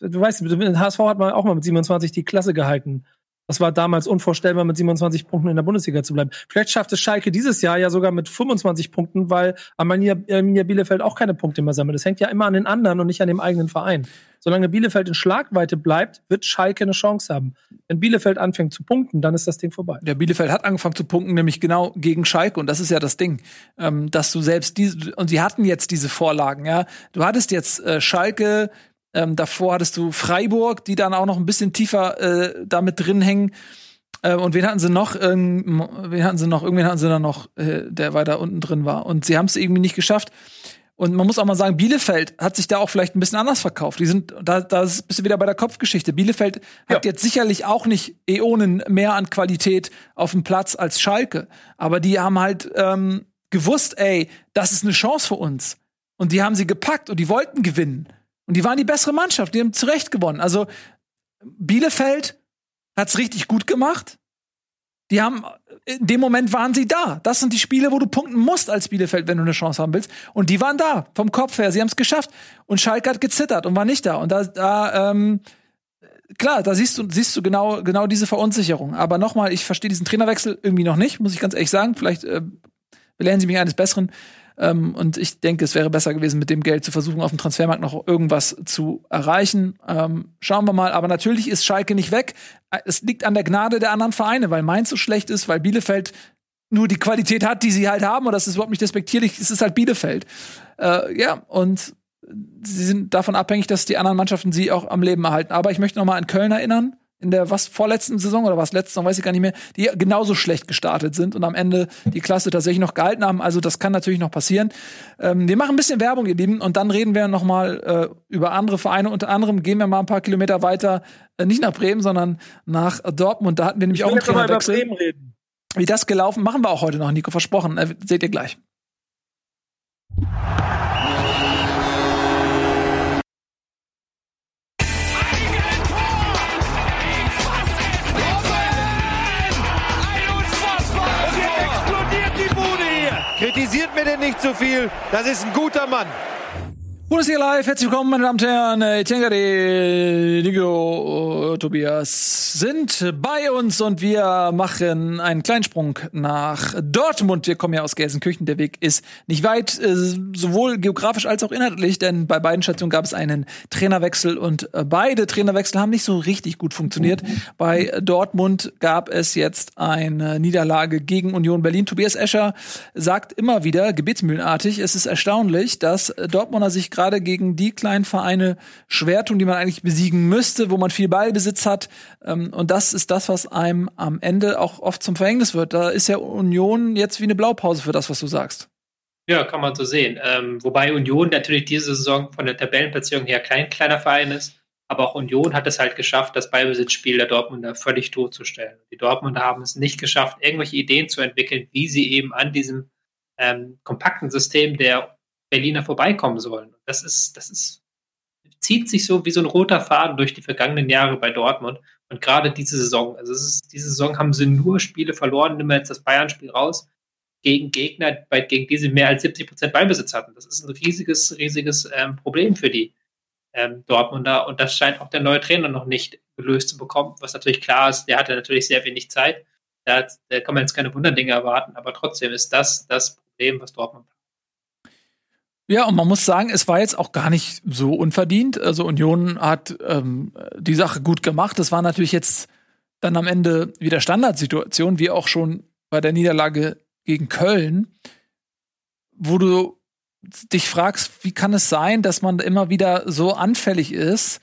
du weißt, mit HSV hat man auch mal mit 27 die Klasse gehalten. Das war damals unvorstellbar, mit 27 Punkten in der Bundesliga zu bleiben. Vielleicht schafft es Schalke dieses Jahr ja sogar mit 25 Punkten, weil Arminia, Bielefeld auch keine Punkte mehr sammelt. Das hängt ja immer an den anderen und nicht an dem eigenen Verein. Solange Bielefeld in Schlagweite bleibt, wird Schalke eine Chance haben. Wenn Bielefeld anfängt zu punkten, dann ist das Ding vorbei. Ja, Bielefeld hat angefangen zu punkten, nämlich genau gegen Schalke. Und das ist ja das Ding, ähm, dass du selbst diese, und sie hatten jetzt diese Vorlagen, ja. Du hattest jetzt äh, Schalke, ähm, davor hattest du Freiburg, die dann auch noch ein bisschen tiefer äh, damit drin hängen. Äh, und wen hatten sie noch? Ähm, wen hatten sie noch? Irgendwen hatten sie dann noch, äh, der weiter unten drin war. Und sie haben es irgendwie nicht geschafft. Und man muss auch mal sagen, Bielefeld hat sich da auch vielleicht ein bisschen anders verkauft. Die sind, da, da bist du wieder bei der Kopfgeschichte. Bielefeld ja. hat jetzt sicherlich auch nicht Äonen mehr an Qualität auf dem Platz als Schalke. Aber die haben halt ähm, gewusst, ey, das ist eine Chance für uns. Und die haben sie gepackt und die wollten gewinnen. Und die waren die bessere Mannschaft, die haben zurecht gewonnen. Also Bielefeld hat's richtig gut gemacht. Die haben, in dem Moment waren sie da. Das sind die Spiele, wo du punkten musst als Bielefeld, wenn du eine Chance haben willst. Und die waren da, vom Kopf her. Sie haben es geschafft. Und Schalke hat gezittert und war nicht da. Und da, da ähm, klar, da siehst du, siehst du genau, genau diese Verunsicherung. Aber nochmal, ich verstehe diesen Trainerwechsel irgendwie noch nicht, muss ich ganz ehrlich sagen. Vielleicht äh, belehren Sie mich eines Besseren. Ähm, und ich denke, es wäre besser gewesen, mit dem Geld zu versuchen, auf dem Transfermarkt noch irgendwas zu erreichen. Ähm, schauen wir mal. Aber natürlich ist Schalke nicht weg. Es liegt an der Gnade der anderen Vereine, weil Mainz so schlecht ist, weil Bielefeld nur die Qualität hat, die sie halt haben. Und das ist überhaupt nicht despektierlich. Es ist halt Bielefeld. Äh, ja, und sie sind davon abhängig, dass die anderen Mannschaften sie auch am Leben erhalten. Aber ich möchte noch mal an Köln erinnern in der was vorletzten Saison oder was letzten, weiß ich gar nicht mehr, die genauso schlecht gestartet sind und am Ende die Klasse tatsächlich noch gehalten haben. Also das kann natürlich noch passieren. Ähm, wir machen ein bisschen Werbung, ihr Lieben, und dann reden wir noch mal äh, über andere Vereine. Unter anderem gehen wir mal ein paar Kilometer weiter, äh, nicht nach Bremen, sondern nach Dortmund. Da hatten wir nämlich auch einen Trainerwechsel. Wie das gelaufen, machen wir auch heute noch, Nico, versprochen. Äh, seht ihr gleich. Mir denn nicht zu viel. Das ist ein guter Mann. Bundesliga Live, herzlich willkommen, meine Damen und Herren. Tengari, Nico, Tobias sind bei uns und wir machen einen kleinen Sprung nach Dortmund. Wir kommen ja aus Gelsenkirchen. Der Weg ist nicht weit, äh, sowohl geografisch als auch inhaltlich, denn bei beiden Stationen gab es einen Trainerwechsel und beide Trainerwechsel haben nicht so richtig gut funktioniert. Bei Dortmund gab es jetzt eine Niederlage gegen Union Berlin. Tobias Escher sagt immer wieder, gebetsmühlenartig, es ist erstaunlich, dass Dortmunder sich gerade gegen die kleinen Vereine schwer tun, die man eigentlich besiegen müsste, wo man viel Ballbesitz hat. Ähm, und das ist das, was einem am Ende auch oft zum Verhängnis wird. Da ist ja Union jetzt wie eine Blaupause für das, was du sagst. Ja, kann man so sehen. Ähm, wobei Union natürlich diese Saison von der Tabellenplatzierung her kein kleiner Verein ist. Aber auch Union hat es halt geschafft, das Ballbesitzspiel der Dortmunder völlig totzustellen. Die Dortmunder haben es nicht geschafft, irgendwelche Ideen zu entwickeln, wie sie eben an diesem ähm, kompakten System der Berliner vorbeikommen sollen. Das ist, das ist, zieht sich so wie so ein roter Faden durch die vergangenen Jahre bei Dortmund. Und gerade diese Saison, also ist, diese Saison haben sie nur Spiele verloren, nehmen wir jetzt das Bayern-Spiel raus, gegen Gegner, bei, gegen die sie mehr als 70 Prozent Ballbesitz hatten. Das ist ein riesiges, riesiges ähm, Problem für die ähm, Dortmunder und das scheint auch der neue Trainer noch nicht gelöst zu bekommen, was natürlich klar ist, der hatte natürlich sehr wenig Zeit. Da, da kann man jetzt keine Wunderdinge erwarten, aber trotzdem ist das das Problem, was Dortmund hat. Ja, und man muss sagen, es war jetzt auch gar nicht so unverdient. Also Union hat ähm, die Sache gut gemacht. Das war natürlich jetzt dann am Ende wieder Standardsituation, wie auch schon bei der Niederlage gegen Köln, wo du dich fragst, wie kann es sein, dass man immer wieder so anfällig ist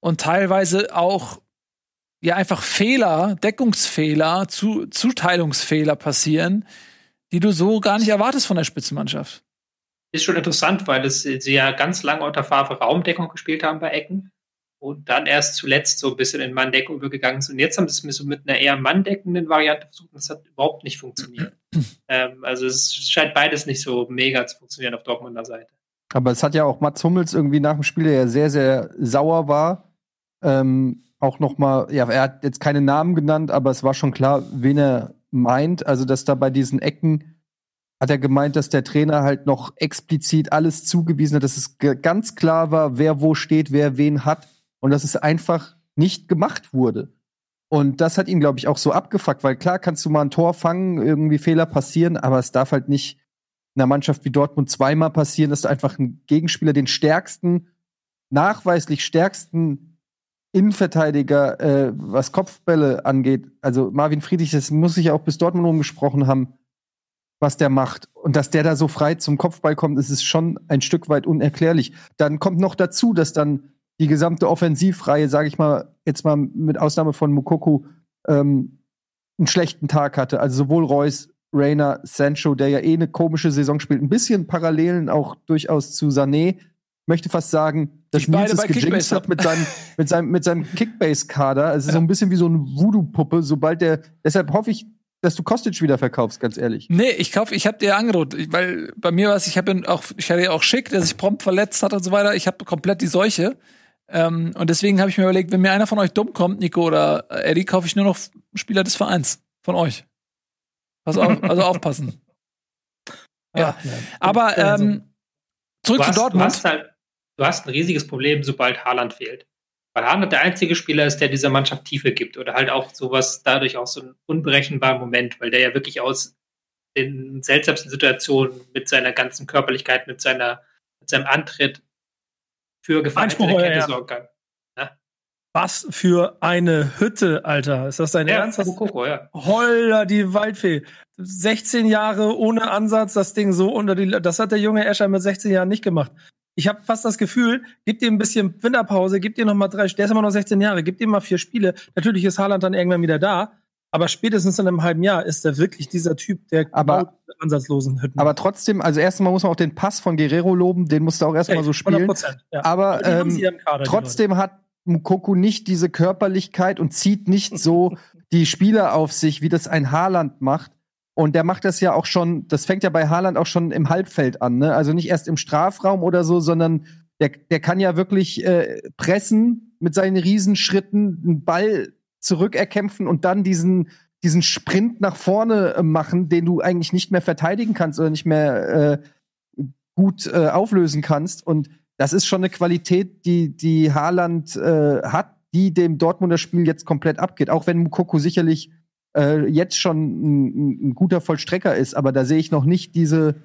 und teilweise auch ja einfach Fehler, Deckungsfehler, zu, Zuteilungsfehler passieren, die du so gar nicht erwartest von der Spitzenmannschaft. Ist schon interessant, weil es, sie ja ganz lange unter Favre Raumdeckung gespielt haben bei Ecken und dann erst zuletzt so ein bisschen in Manndeckung übergegangen sind. Und jetzt haben sie es so mit einer eher manndeckenden Variante versucht und das hat überhaupt nicht funktioniert. ähm, also es scheint beides nicht so mega zu funktionieren auf Dortmunder Seite. Aber es hat ja auch Mats Hummels irgendwie nach dem Spiel, der ja sehr, sehr sauer war, ähm, auch noch mal, ja, er hat jetzt keine Namen genannt, aber es war schon klar, wen er meint. Also, dass da bei diesen Ecken hat er gemeint, dass der Trainer halt noch explizit alles zugewiesen hat, dass es ganz klar war, wer wo steht, wer wen hat und dass es einfach nicht gemacht wurde. Und das hat ihn, glaube ich, auch so abgefuckt, weil klar kannst du mal ein Tor fangen, irgendwie Fehler passieren, aber es darf halt nicht in einer Mannschaft wie Dortmund zweimal passieren, dass du einfach einen Gegenspieler, den stärksten, nachweislich stärksten Innenverteidiger, äh, was Kopfbälle angeht, also Marvin Friedrich, das muss ich auch bis Dortmund umgesprochen haben, was der macht. Und dass der da so frei zum Kopfball kommt, ist es schon ein Stück weit unerklärlich. Dann kommt noch dazu, dass dann die gesamte Offensivreihe, sage ich mal, jetzt mal mit Ausnahme von Mukoku, ähm, einen schlechten Tag hatte. Also sowohl Reus, Rainer, Sancho, der ja eh eine komische Saison spielt, ein bisschen Parallelen auch durchaus zu Sané. Möchte fast sagen, dass Nils es gejinxt hat mit seinem, mit seinem, mit seinem Kickbase-Kader. Also ja. so ein bisschen wie so eine Voodoo-Puppe, sobald der, deshalb hoffe ich, dass du Kostic wieder verkaufst, ganz ehrlich. Nee, ich kauf, ich habe dir angedroht, weil bei mir war es, ich habe auch, ich hatte ja auch schick, der sich prompt verletzt hat und so weiter. Ich habe komplett die Seuche. Ähm, und deswegen habe ich mir überlegt, wenn mir einer von euch dumm kommt, Nico oder Eddie, kaufe ich nur noch Spieler des Vereins. Von euch. Pass auf, also aufpassen. ja. ja. Aber ähm, zurück hast, zu Dortmund. Du hast, halt, du hast ein riesiges Problem, sobald Haaland fehlt. Weil Haaland der einzige Spieler ist, der dieser Mannschaft Tiefe gibt oder halt auch sowas, dadurch auch so einen unberechenbaren Moment, weil der ja wirklich aus den seltsamsten Situationen mit seiner ganzen Körperlichkeit, mit seiner, mit seinem Antritt für der Kette sorgen kann. Ja? Was für eine Hütte, Alter. Ist das dein ja, Ernst? Mokoko, ja. Holla, die Waldfee. 16 Jahre ohne Ansatz, das Ding so unter die. Das hat der junge Escher mit 16 Jahren nicht gemacht. Ich habe fast das Gefühl, gib dir ein bisschen Winterpause, gib dir noch mal drei, der ist immer noch 16 Jahre, gib dir mal vier Spiele. Natürlich ist Haaland dann irgendwann wieder da, aber spätestens in einem halben Jahr ist er wirklich dieser Typ, der aber, ansatzlosen Hütten. Aber trotzdem, also erstmal muss man auch den Pass von Guerrero loben, den musste auch erstmal so spielen. Ja. Aber, aber ähm, Kader, trotzdem hat Mkoku nicht diese Körperlichkeit und zieht nicht so die Spieler auf sich, wie das ein Haaland macht. Und der macht das ja auch schon, das fängt ja bei Haaland auch schon im Halbfeld an, ne? Also nicht erst im Strafraum oder so, sondern der, der kann ja wirklich äh, pressen mit seinen Riesenschritten, einen Ball zurückerkämpfen und dann diesen, diesen Sprint nach vorne äh, machen, den du eigentlich nicht mehr verteidigen kannst oder nicht mehr äh, gut äh, auflösen kannst. Und das ist schon eine Qualität, die, die Haaland äh, hat, die dem Dortmunder Spiel jetzt komplett abgeht. Auch wenn Mukoko sicherlich äh, jetzt schon ein, ein, guter Vollstrecker ist, aber da sehe ich noch nicht diese,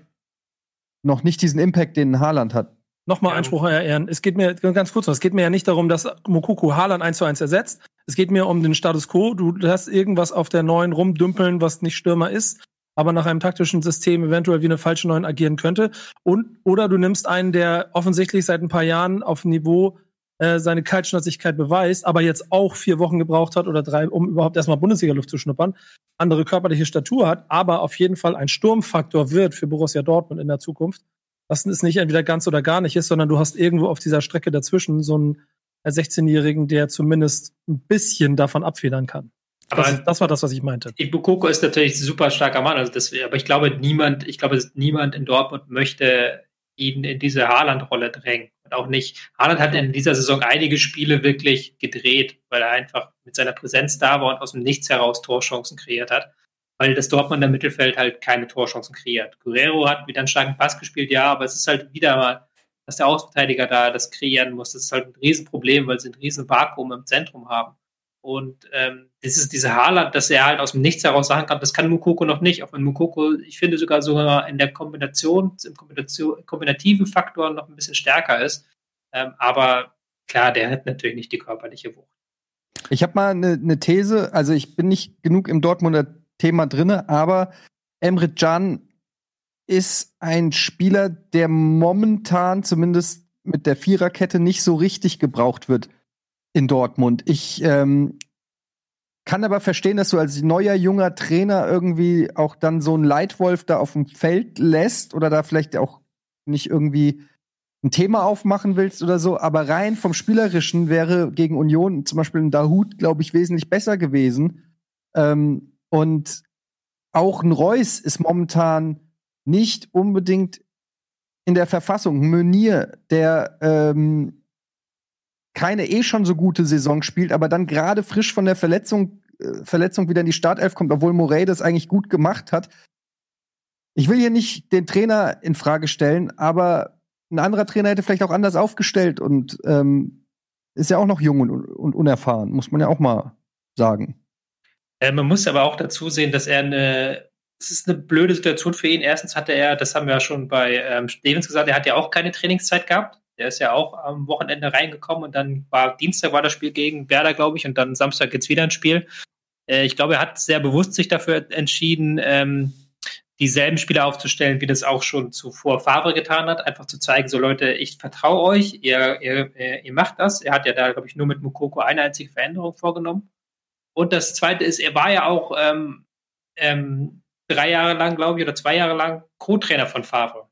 noch nicht diesen Impact, den Haaland hat. Nochmal Einspruch, Herr Ehren. Es geht mir ganz kurz noch, es geht mir ja nicht darum, dass Mokoko Haaland eins zu eins ersetzt. Es geht mir um den Status quo. Du hast irgendwas auf der neuen rumdümpeln, was nicht Stürmer ist, aber nach einem taktischen System eventuell wie eine falsche neuen agieren könnte. Und, oder du nimmst einen, der offensichtlich seit ein paar Jahren auf Niveau äh, seine Kaltschnäuzigkeit beweist, aber jetzt auch vier Wochen gebraucht hat oder drei, um überhaupt erstmal Bundesliga-Luft zu schnuppern, andere körperliche Statur hat, aber auf jeden Fall ein Sturmfaktor wird für Borussia Dortmund in der Zukunft. Das ist nicht entweder ganz oder gar nicht ist, sondern du hast irgendwo auf dieser Strecke dazwischen so einen 16-Jährigen, der zumindest ein bisschen davon abfedern kann. Aber das, das, war das, was ich meinte. Ibukoko ist natürlich ein super starker Mann, also das, aber ich glaube, niemand, ich glaube, niemand in Dortmund möchte ihn in diese Haaland-Rolle drängen. Auch nicht. Haaland hat in dieser Saison einige Spiele wirklich gedreht, weil er einfach mit seiner Präsenz da war und aus dem Nichts heraus Torchancen kreiert hat. Weil das Dortmunder Mittelfeld halt keine Torchancen kreiert. Guerrero hat wieder einen starken Pass gespielt, ja, aber es ist halt wieder mal, dass der Außenverteidiger da das kreieren muss. Das ist halt ein Riesenproblem, weil sie ein riesen Vakuum im Zentrum haben. Und ähm, das ist diese Haaland, dass er halt aus dem Nichts heraus sagen kann, das kann Mukoko noch nicht. Auch wenn Mukoko, ich finde sogar sogar in der Kombination, im Kombination, kombinativen Faktor noch ein bisschen stärker ist. Ähm, aber klar, der hat natürlich nicht die körperliche Wucht. Ich habe mal eine ne These, also ich bin nicht genug im Dortmunder Thema drinne, aber Emre Can ist ein Spieler, der momentan zumindest mit der Viererkette nicht so richtig gebraucht wird in Dortmund. Ich ähm, kann aber verstehen, dass du als neuer junger Trainer irgendwie auch dann so einen Leitwolf da auf dem Feld lässt oder da vielleicht auch nicht irgendwie ein Thema aufmachen willst oder so, aber rein vom Spielerischen wäre gegen Union zum Beispiel ein Dahut, glaube ich, wesentlich besser gewesen. Ähm, und auch ein Reus ist momentan nicht unbedingt in der Verfassung. Meunier, der ähm, keine eh schon so gute Saison spielt, aber dann gerade frisch von der Verletzung, äh, Verletzung wieder in die Startelf kommt, obwohl Morey das eigentlich gut gemacht hat. Ich will hier nicht den Trainer in Frage stellen, aber ein anderer Trainer hätte vielleicht auch anders aufgestellt und ähm, ist ja auch noch jung und, und unerfahren, muss man ja auch mal sagen. Äh, man muss aber auch dazu sehen, dass er eine es ist eine blöde Situation für ihn. Erstens hatte er, das haben wir ja schon bei ähm, Stevens gesagt, er hat ja auch keine Trainingszeit gehabt. Der ist ja auch am Wochenende reingekommen und dann war Dienstag war das Spiel gegen Werder, glaube ich, und dann Samstag geht's wieder ein Spiel. Äh, ich glaube, er hat sehr bewusst sich dafür entschieden, ähm, dieselben Spieler aufzustellen, wie das auch schon zuvor Favre getan hat, einfach zu zeigen, so Leute, ich vertraue euch, ihr, ihr, ihr macht das. Er hat ja da, glaube ich, nur mit Mukoko eine einzige Veränderung vorgenommen. Und das Zweite ist, er war ja auch ähm, ähm, drei Jahre lang, glaube ich, oder zwei Jahre lang Co-Trainer von Favre.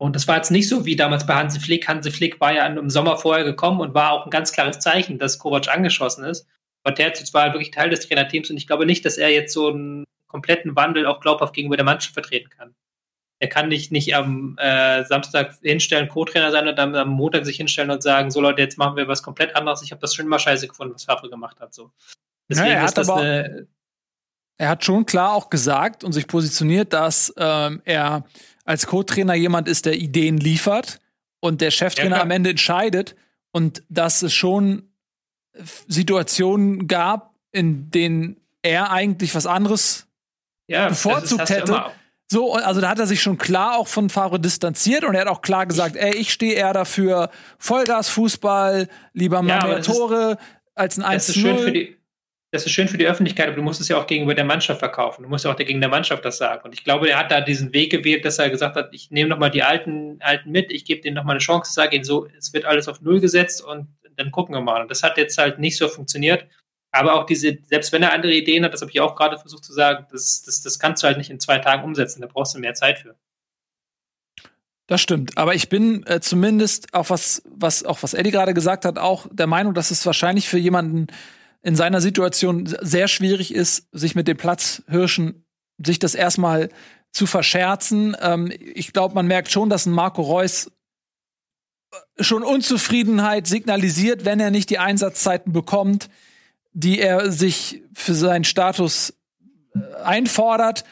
Und das war jetzt nicht so wie damals bei Hansi Flick. Hansi Flick war ja im Sommer vorher gekommen und war auch ein ganz klares Zeichen, dass Kovac angeschossen ist. Aber der jetzt war wirklich Teil des Trainerteams und ich glaube nicht, dass er jetzt so einen kompletten Wandel auch glaubhaft gegenüber der Mannschaft vertreten kann. Er kann nicht, nicht am äh, Samstag hinstellen, Co-Trainer sein und dann am Montag sich hinstellen und sagen, so Leute, jetzt machen wir was komplett anderes. Ich habe das schon immer scheiße gefunden, was Favre gemacht hat. So. Deswegen ja, ist das aber, eine, Er hat schon klar auch gesagt und sich positioniert, dass ähm, er als Co-Trainer jemand ist, der Ideen liefert und der Cheftrainer ja, am Ende entscheidet und dass es schon Situationen gab, in denen er eigentlich was anderes ja, bevorzugt hätte. So, also da hat er sich schon klar auch von Favre distanziert und er hat auch klar gesagt, ey, ich stehe eher dafür Vollgas-Fußball, lieber mal ja, mehr Tore als ein 1 0 für die das ist schön für die Öffentlichkeit, aber du musst es ja auch gegenüber der Mannschaft verkaufen. Du musst ja auch gegen der Mannschaft das sagen. Und ich glaube, er hat da diesen Weg gewählt, dass er gesagt hat, ich nehme nochmal die Alten, Alten mit, ich gebe denen nochmal eine Chance, sage ihnen so, es wird alles auf Null gesetzt und dann gucken wir mal. Und das hat jetzt halt nicht so funktioniert. Aber auch diese, selbst wenn er andere Ideen hat, das habe ich auch gerade versucht zu sagen, das, das, das kannst du halt nicht in zwei Tagen umsetzen, da brauchst du mehr Zeit für. Das stimmt, aber ich bin äh, zumindest auch was, was auch was Eddie gerade gesagt hat, auch der Meinung, dass es wahrscheinlich für jemanden in seiner Situation sehr schwierig ist, sich mit dem Platzhirschen, sich das erstmal zu verscherzen. Ähm, ich glaube, man merkt schon, dass ein Marco Reus äh, schon Unzufriedenheit signalisiert, wenn er nicht die Einsatzzeiten bekommt, die er sich für seinen Status äh, einfordert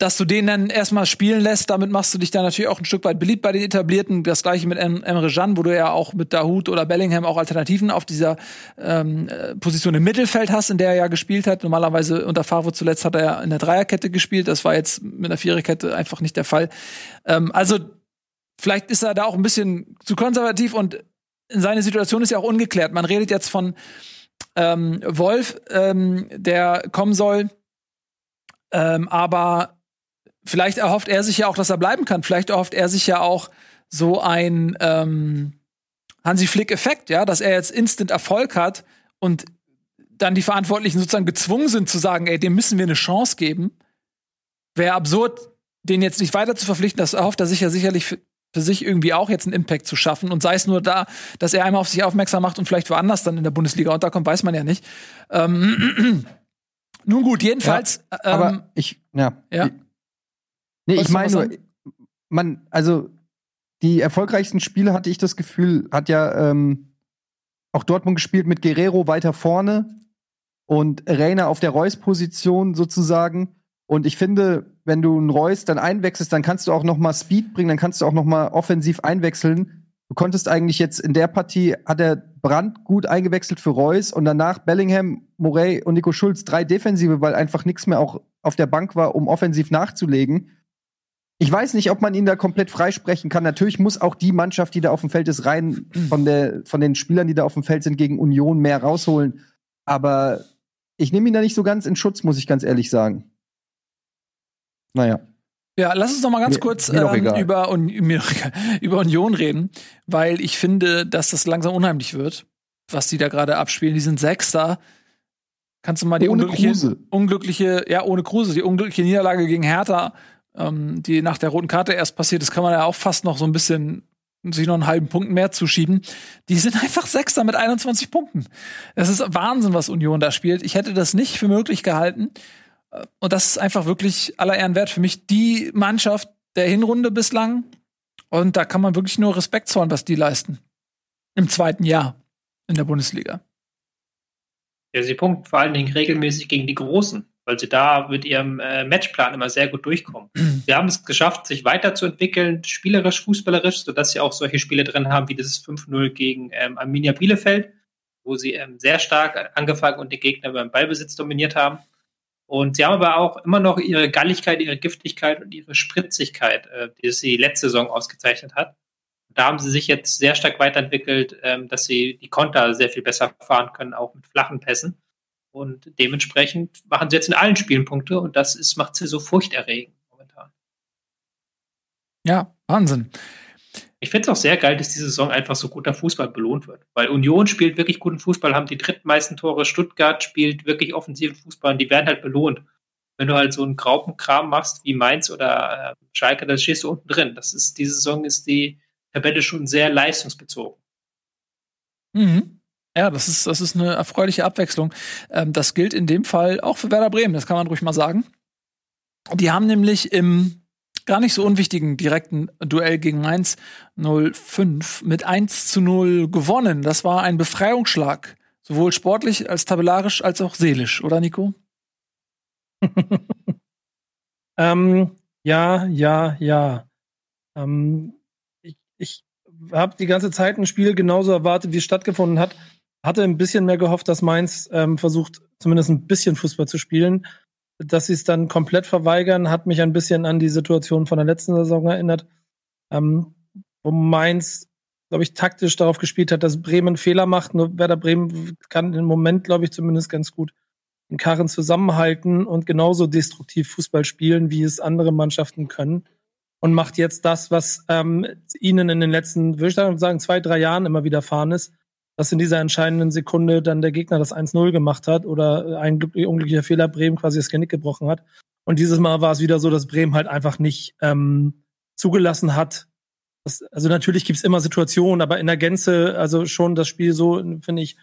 dass du den dann erstmal spielen lässt, damit machst du dich dann natürlich auch ein Stück weit beliebt bei den Etablierten. Das gleiche mit Emre Can, wo du ja auch mit Dahut oder Bellingham auch Alternativen auf dieser ähm, äh, Position im Mittelfeld hast, in der er ja gespielt hat. Normalerweise unter Favre zuletzt hat er ja in der Dreierkette gespielt. Das war jetzt mit einer Viererkette einfach nicht der Fall. Ähm, also vielleicht ist er da auch ein bisschen zu konservativ und seine Situation ist ja auch ungeklärt. Man redet jetzt von ähm, Wolf, ähm, der kommen soll. Ähm, aber vielleicht erhofft er sich ja auch, dass er bleiben kann. Vielleicht erhofft er sich ja auch so ein, ähm, Hansi Flick-Effekt, ja, dass er jetzt instant Erfolg hat und dann die Verantwortlichen sozusagen gezwungen sind zu sagen, ey, dem müssen wir eine Chance geben. Wäre absurd, den jetzt nicht weiter zu verpflichten. Das erhofft er sich ja sicherlich für, für, sich irgendwie auch jetzt einen Impact zu schaffen. Und sei es nur da, dass er einmal auf sich aufmerksam macht und vielleicht woanders dann in der Bundesliga unterkommt, weiß man ja nicht. Ähm, nun gut, jedenfalls. Ja, aber ähm, ich, ja. ja. Nee, ich meine nur, man, also die erfolgreichsten Spiele hatte ich das Gefühl, hat ja ähm, auch Dortmund gespielt mit Guerrero weiter vorne und Reina auf der Reus-Position sozusagen. Und ich finde, wenn du einen Reus dann einwechselst, dann kannst du auch noch mal Speed bringen, dann kannst du auch noch mal offensiv einwechseln. Du konntest eigentlich jetzt in der Partie, hat er Brandt gut eingewechselt für Reus und danach Bellingham, Morey und Nico Schulz drei Defensive, weil einfach nichts mehr auch auf der Bank war, um offensiv nachzulegen. Ich weiß nicht, ob man ihn da komplett freisprechen kann. Natürlich muss auch die Mannschaft, die da auf dem Feld ist, rein von, der, von den Spielern, die da auf dem Feld sind, gegen Union mehr rausholen. Aber ich nehme ihn da nicht so ganz in Schutz, muss ich ganz ehrlich sagen. Naja. Ja, lass uns noch mal ganz mir, kurz mir ähm, über, mir, über Union reden, weil ich finde, dass das langsam unheimlich wird, was die da gerade abspielen. Die sind Sechster. Kannst du mal die ohne unglückliche, Kruse. unglückliche, ja, ohne Kruse, die unglückliche Niederlage gegen Hertha ähm, die nach der roten Karte erst passiert ist, kann man ja auch fast noch so ein bisschen sich noch einen halben Punkt mehr zuschieben. Die sind einfach Sechster mit 21 Punkten. Das ist Wahnsinn, was Union da spielt. Ich hätte das nicht für möglich gehalten. Äh, und das ist einfach wirklich aller Ehren wert für mich. Die Mannschaft der Hinrunde bislang. Und da kann man wirklich nur Respekt zollen, was die leisten. Im zweiten Jahr in der Bundesliga. Ja, sie punkten vor allen Dingen regelmäßig gegen die Großen weil sie da mit ihrem äh, Matchplan immer sehr gut durchkommen. sie haben es geschafft, sich weiterzuentwickeln, spielerisch, fußballerisch, sodass sie auch solche Spiele drin haben, wie dieses 5-0 gegen ähm, Arminia Bielefeld, wo sie ähm, sehr stark angefangen und die Gegner beim Ballbesitz dominiert haben. Und sie haben aber auch immer noch ihre Galligkeit, ihre Giftigkeit und ihre Spritzigkeit, äh, die sie letzte Saison ausgezeichnet hat. Da haben sie sich jetzt sehr stark weiterentwickelt, ähm, dass sie die Konter sehr viel besser fahren können, auch mit flachen Pässen. Und dementsprechend machen sie jetzt in allen Spielen Punkte und das ist, macht sie so furchterregend momentan. Ja, Wahnsinn. Ich finde es auch sehr geil, dass diese Saison einfach so guter Fußball belohnt wird. Weil Union spielt wirklich guten Fußball, haben die drittmeisten Tore. Stuttgart spielt wirklich offensiven Fußball und die werden halt belohnt. Wenn du halt so einen Graupenkram machst wie Mainz oder äh, Schalke, dann stehst du unten drin. Das ist, diese Saison ist die Tabelle schon sehr leistungsbezogen. Mhm. Ja, das ist, das ist eine erfreuliche Abwechslung. Ähm, das gilt in dem Fall auch für Werder Bremen, das kann man ruhig mal sagen. Die haben nämlich im gar nicht so unwichtigen direkten Duell gegen Mainz 05 mit 1 zu 0 gewonnen. Das war ein Befreiungsschlag, sowohl sportlich als tabellarisch als auch seelisch, oder Nico? ähm, ja, ja, ja. Ähm, ich ich habe die ganze Zeit ein Spiel genauso erwartet, wie es stattgefunden hat hatte ein bisschen mehr gehofft, dass Mainz ähm, versucht, zumindest ein bisschen Fußball zu spielen. Dass sie es dann komplett verweigern, hat mich ein bisschen an die Situation von der letzten Saison erinnert, ähm, wo Mainz, glaube ich, taktisch darauf gespielt hat, dass Bremen Fehler macht. Nur Werder Bremen kann im Moment, glaube ich, zumindest ganz gut den Karren zusammenhalten und genauso destruktiv Fußball spielen, wie es andere Mannschaften können. Und macht jetzt das, was ähm, ihnen in den letzten, würde ich sagen, zwei, drei Jahren immer widerfahren ist, dass in dieser entscheidenden Sekunde dann der Gegner das 1-0 gemacht hat oder ein unglücklicher Fehler Bremen quasi das Genick gebrochen hat. Und dieses Mal war es wieder so, dass Bremen halt einfach nicht ähm, zugelassen hat. Das, also natürlich gibt's immer Situationen, aber in der Gänze, also schon das Spiel so, finde ich,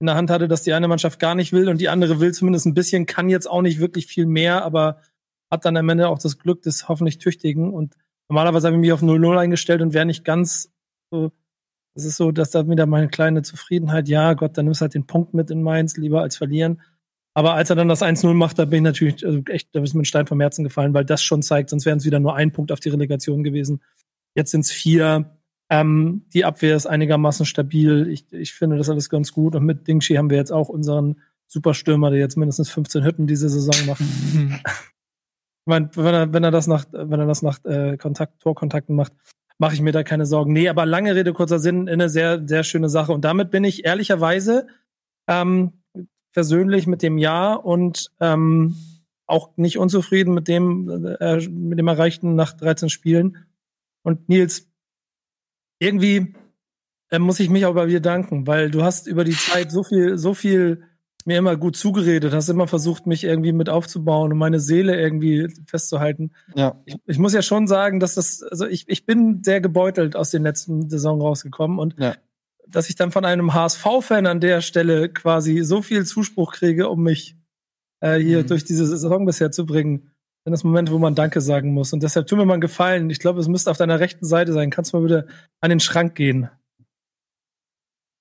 in der Hand hatte, dass die eine Mannschaft gar nicht will und die andere will zumindest ein bisschen, kann jetzt auch nicht wirklich viel mehr, aber hat dann am Ende auch das Glück des hoffentlich Tüchtigen. Und normalerweise habe ich mich auf 0-0 eingestellt und wäre nicht ganz so es ist so, dass da wieder meine kleine Zufriedenheit, ja Gott, dann nimmst du halt den Punkt mit in Mainz, lieber als verlieren. Aber als er dann das 1-0 macht, da bin ich natürlich also echt, da ist mir ein Stein vom Herzen gefallen, weil das schon zeigt, sonst wären es wieder nur ein Punkt auf die Relegation gewesen. Jetzt sind es vier. Ähm, die Abwehr ist einigermaßen stabil. Ich, ich finde das alles ganz gut. Und mit Dingshi haben wir jetzt auch unseren Superstürmer, der jetzt mindestens 15 Hütten diese Saison macht. ich meine, wenn er, wenn er das nach, wenn er das nach äh, Kontakt, Torkontakten macht, mache ich mir da keine Sorgen. Nee, aber lange Rede, kurzer Sinn, eine sehr, sehr schöne Sache. Und damit bin ich ehrlicherweise ähm, versöhnlich mit dem Jahr und ähm, auch nicht unzufrieden mit dem, äh, mit dem Erreichten nach 13 Spielen. Und Nils, irgendwie äh, muss ich mich auch bei dir danken, weil du hast über die Zeit so viel, so viel mir immer gut zugeredet, hast immer versucht, mich irgendwie mit aufzubauen und meine Seele irgendwie festzuhalten. Ja. Ich, ich muss ja schon sagen, dass das, also ich, ich bin sehr gebeutelt aus den letzten Saison rausgekommen und Ja. dass ich dann von einem HSV-Fan an der Stelle quasi so viel Zuspruch kriege, um mich äh, hier Mhm. durch diese Saison bisher zu bringen. Dann das Moment, wo man Danke sagen muss. Und deshalb tu mir mal einen Gefallen. Ich glaube, es müsste auf deiner rechten Seite sein. Kannst du mal bitte an den Schrank gehen?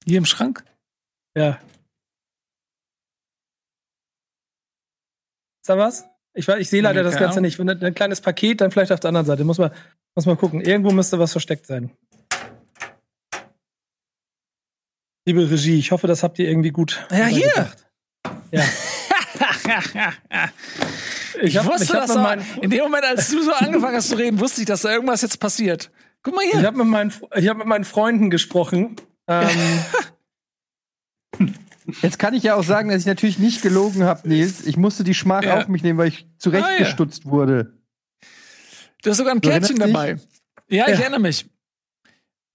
Hier im Schrank? Ja. Ist da was? Ich, weiß, ich sehe leider das Ganze nicht. Wenn ein, ein kleines Paket, dann vielleicht auf der anderen Seite. Muss man, muss man gucken. Irgendwo müsste was versteckt sein. Liebe Regie, ich hoffe, das habt ihr irgendwie gut. Ja, hier. Ja. Ich, hab- wusste, ich hab dass mit da, meinen- in dem Moment, als du so angefangen hast zu reden, wusste ich, dass da irgendwas jetzt passiert. Guck mal Ich hier. habe mit, meinen, ich hab mit meinen Freunden gesprochen. Ähm, Jetzt kann ich ja auch sagen, dass ich natürlich nicht gelogen habe, Nils. Ich musste die Schmach Ja. auf mich nehmen, weil ich zurechtgestutzt wurde. Du hast sogar ein Kärtchen dabei. Ja, ich Ja. erinnere mich.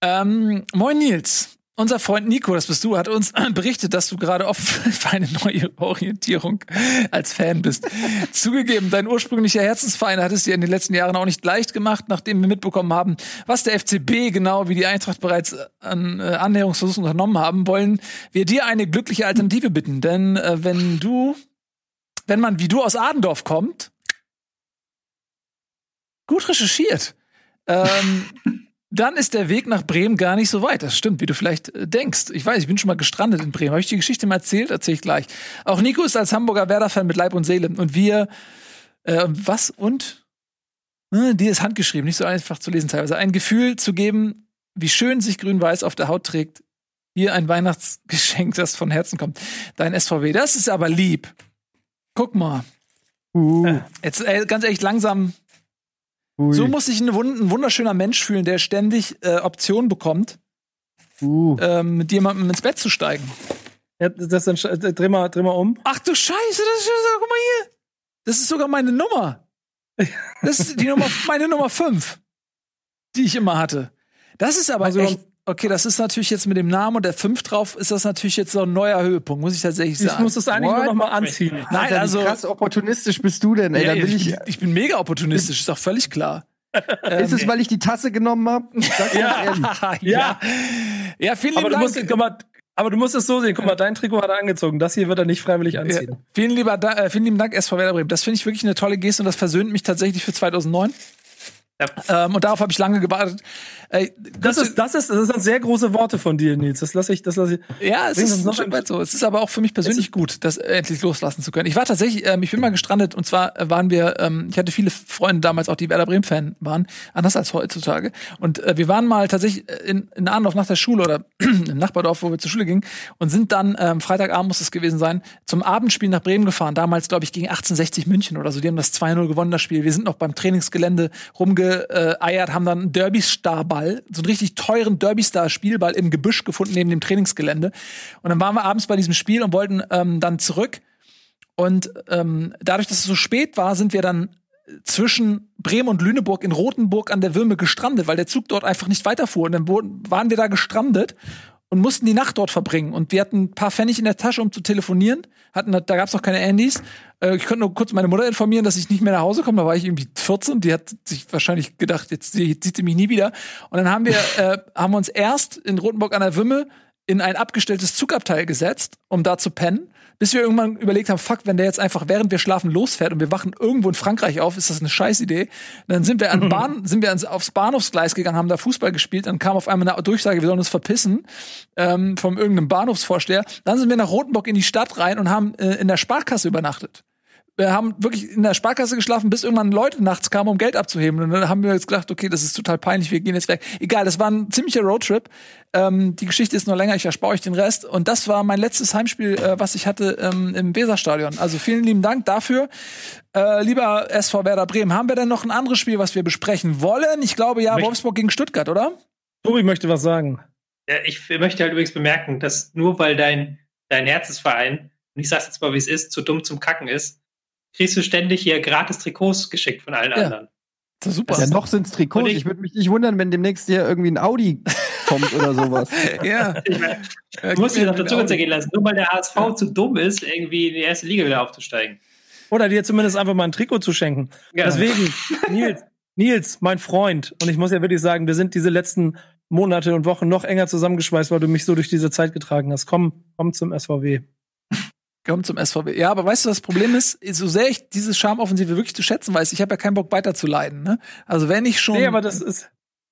Ähm, moin Nils. Unser Freund Nico, das bist du, hat uns berichtet, dass du gerade offen für eine neue Orientierung als Fan bist. Zugegeben, dein ursprünglicher Herzensverein hat es dir in den letzten Jahren auch nicht leicht gemacht, nachdem wir mitbekommen haben, was der FCB genau wie die Eintracht bereits an äh, Annäherungsversuchen unternommen haben, wollen wir dir eine glückliche Alternative bitten. Denn äh, wenn du, wenn man wie du aus Adendorf kommt, gut recherchiert. Ähm, dann ist der Weg nach Bremen gar nicht so weit. Das stimmt, wie du vielleicht äh, denkst. Ich weiß, ich bin schon mal gestrandet in Bremen. Habe ich die Geschichte mal erzählt? Erzähle ich gleich. Auch Nico ist als Hamburger Werder-Fan mit Leib und Seele. Und wir, äh, was und? Äh, die ist handgeschrieben, nicht so einfach zu lesen teilweise. Ein Gefühl zu geben, wie schön sich grün-weiß auf der Haut trägt. Hier ein Weihnachtsgeschenk, das von Herzen kommt. Dein SVW, das ist aber lieb. Guck mal. Uh, Jetzt äh, ganz ehrlich, langsam ui, so muss sich ein, wund ein wunderschöner Mensch fühlen, der ständig äh, Optionen bekommt, uh. ähm, mit jemandem ins Bett zu steigen. ja, das dann, äh, dreh, mal, dreh mal um. Ach du Scheiße, das ist, guck mal hier. Das ist sogar meine Nummer. Das ist die Nummer, meine Nummer 5, die ich immer hatte. Das ist aber Also- echt, okay, das ist natürlich jetzt mit dem Namen und der 5 drauf, ist das natürlich jetzt so ein neuer Höhepunkt, muss ich tatsächlich Ich sagen. muss es eigentlich What? nur noch mal anziehen. Nein, Alter, wie also, krass opportunistisch bist du denn, ey? ja, bin ich, ich, bin, ich bin mega opportunistisch, ist doch völlig klar. ist es, weil ich die Tasse genommen habe? ja, ja. ja, vielen Aber lieben du, Dank. musst, guck mal, aber du musst es so sehen. Guck mal, dein Trikot hat er angezogen. Das hier wird er nicht freiwillig anziehen. Ja, vielen, lieber, Da- äh, vielen lieben Dank, SV Werder Bremen. Das finde ich wirklich eine tolle Geste und das versöhnt mich tatsächlich für 2009. Ähm, und darauf habe ich lange gewartet. Äh, Das, ist, das, ist, das sind sehr große Worte von dir, Nils. Das lasse ich, das lasse ich. ja, es ist noch ein- weit so. Es ist aber auch für mich persönlich gut, das endlich loslassen zu können. Ich war tatsächlich, ähm, ich bin mal gestrandet und zwar waren wir, ähm, ich hatte viele Freunde damals auch, die Werder Bremen Fan waren, anders als heutzutage. Und äh, wir waren mal tatsächlich äh, in, in Arndorf nach der Schule oder im Nachbardorf, wo wir zur Schule gingen und sind dann ähm, Freitagabend muss es gewesen sein zum Abendspiel nach Bremen gefahren. Damals glaube ich gegen 1860 München oder so. Die haben das 2-0 gewonnen das Spiel. Wir sind noch beim Trainingsgelände rumgeeiert, haben dann einen Derby-Star-Ball, so einen richtig teuren Derby-Star-Spielball im Gebüsch gefunden neben dem Trainingsgelände. Und dann waren wir abends bei diesem Spiel und wollten ähm, dann zurück. Und ähm, dadurch, dass es so spät war, sind wir dann zwischen Bremen und Lüneburg in Rothenburg an der Würme gestrandet, weil der Zug dort einfach nicht weiterfuhr. Und dann waren wir da gestrandet und mussten die Nacht dort verbringen. Und wir hatten ein paar Pfennig in der Tasche, um zu telefonieren. Hatten, da gab es noch keine Handys. Äh, ich konnte nur kurz meine Mutter informieren, dass ich nicht mehr nach Hause komme. Da war ich irgendwie 14. Die hat sich wahrscheinlich gedacht, jetzt sie- sieht sie mich nie wieder. Und dann haben wir, äh, haben wir uns erst in Rothenburg an der Wümme in ein abgestelltes Zugabteil gesetzt, um da zu pennen, bis wir irgendwann überlegt haben, fuck, wenn der jetzt einfach während wir schlafen losfährt und wir wachen irgendwo in Frankreich auf, ist das eine Scheißidee. Dann sind wir an Bahn, sind wir ans, aufs Bahnhofsgleis gegangen, haben da Fußball gespielt, dann kam auf einmal eine Durchsage, wir sollen uns verpissen ähm, vom irgendeinem Bahnhofsvorsteher. Dann sind wir nach Rothenburg in die Stadt rein und haben äh, in der Sparkasse übernachtet wir haben wirklich in der Sparkasse geschlafen, bis irgendwann Leute nachts kamen, um Geld abzuheben. Und dann haben wir jetzt gedacht, okay, das ist total peinlich, wir gehen jetzt weg. Egal, das war ein ziemlicher Roadtrip. Ähm, die Geschichte ist noch länger, ich erspare euch den Rest. Und das war mein letztes Heimspiel, äh, was ich hatte ähm, im Weserstadion. Also vielen lieben Dank dafür. Äh, lieber SV Werder Bremen, haben wir denn noch ein anderes Spiel, was wir besprechen wollen? Ich glaube ja, Wolfsburg gegen Stuttgart, oder? Tobi möchte was sagen. Ja, ich möchte halt übrigens bemerken, dass nur weil dein, dein Herzensverein, und ich sag's jetzt mal, wie es ist, zu dumm zum Kacken ist, kriegst du ständig hier gratis Trikots geschickt von allen Ja. anderen. Das ist super. Ja, noch sind's Trikots. Und ich- Ich, würde mich nicht wundern, wenn demnächst hier irgendwie ein Audi kommt oder sowas. ja. Ich mein, du musst dich noch dazu gehen lassen, nur weil der HSV zu dumm ist, irgendwie in die erste Liga wieder aufzusteigen. Oder dir zumindest einfach mal ein Trikot zu schenken. Ja. Deswegen, Nils, Nils, mein Freund, und ich muss ja wirklich sagen, wir sind diese letzten Monate und Wochen noch enger zusammengeschweißt, weil du mich so durch diese Zeit getragen hast. Komm, komm zum SVW. Komm zum SVW. Ja, aber weißt du, das Problem ist, so sehr ich diese Charmoffensive wirklich zu schätzen weiß, ich habe ja keinen Bock weiter zu leiden. Ne? Also wenn ich schon, Nee, aber das ist.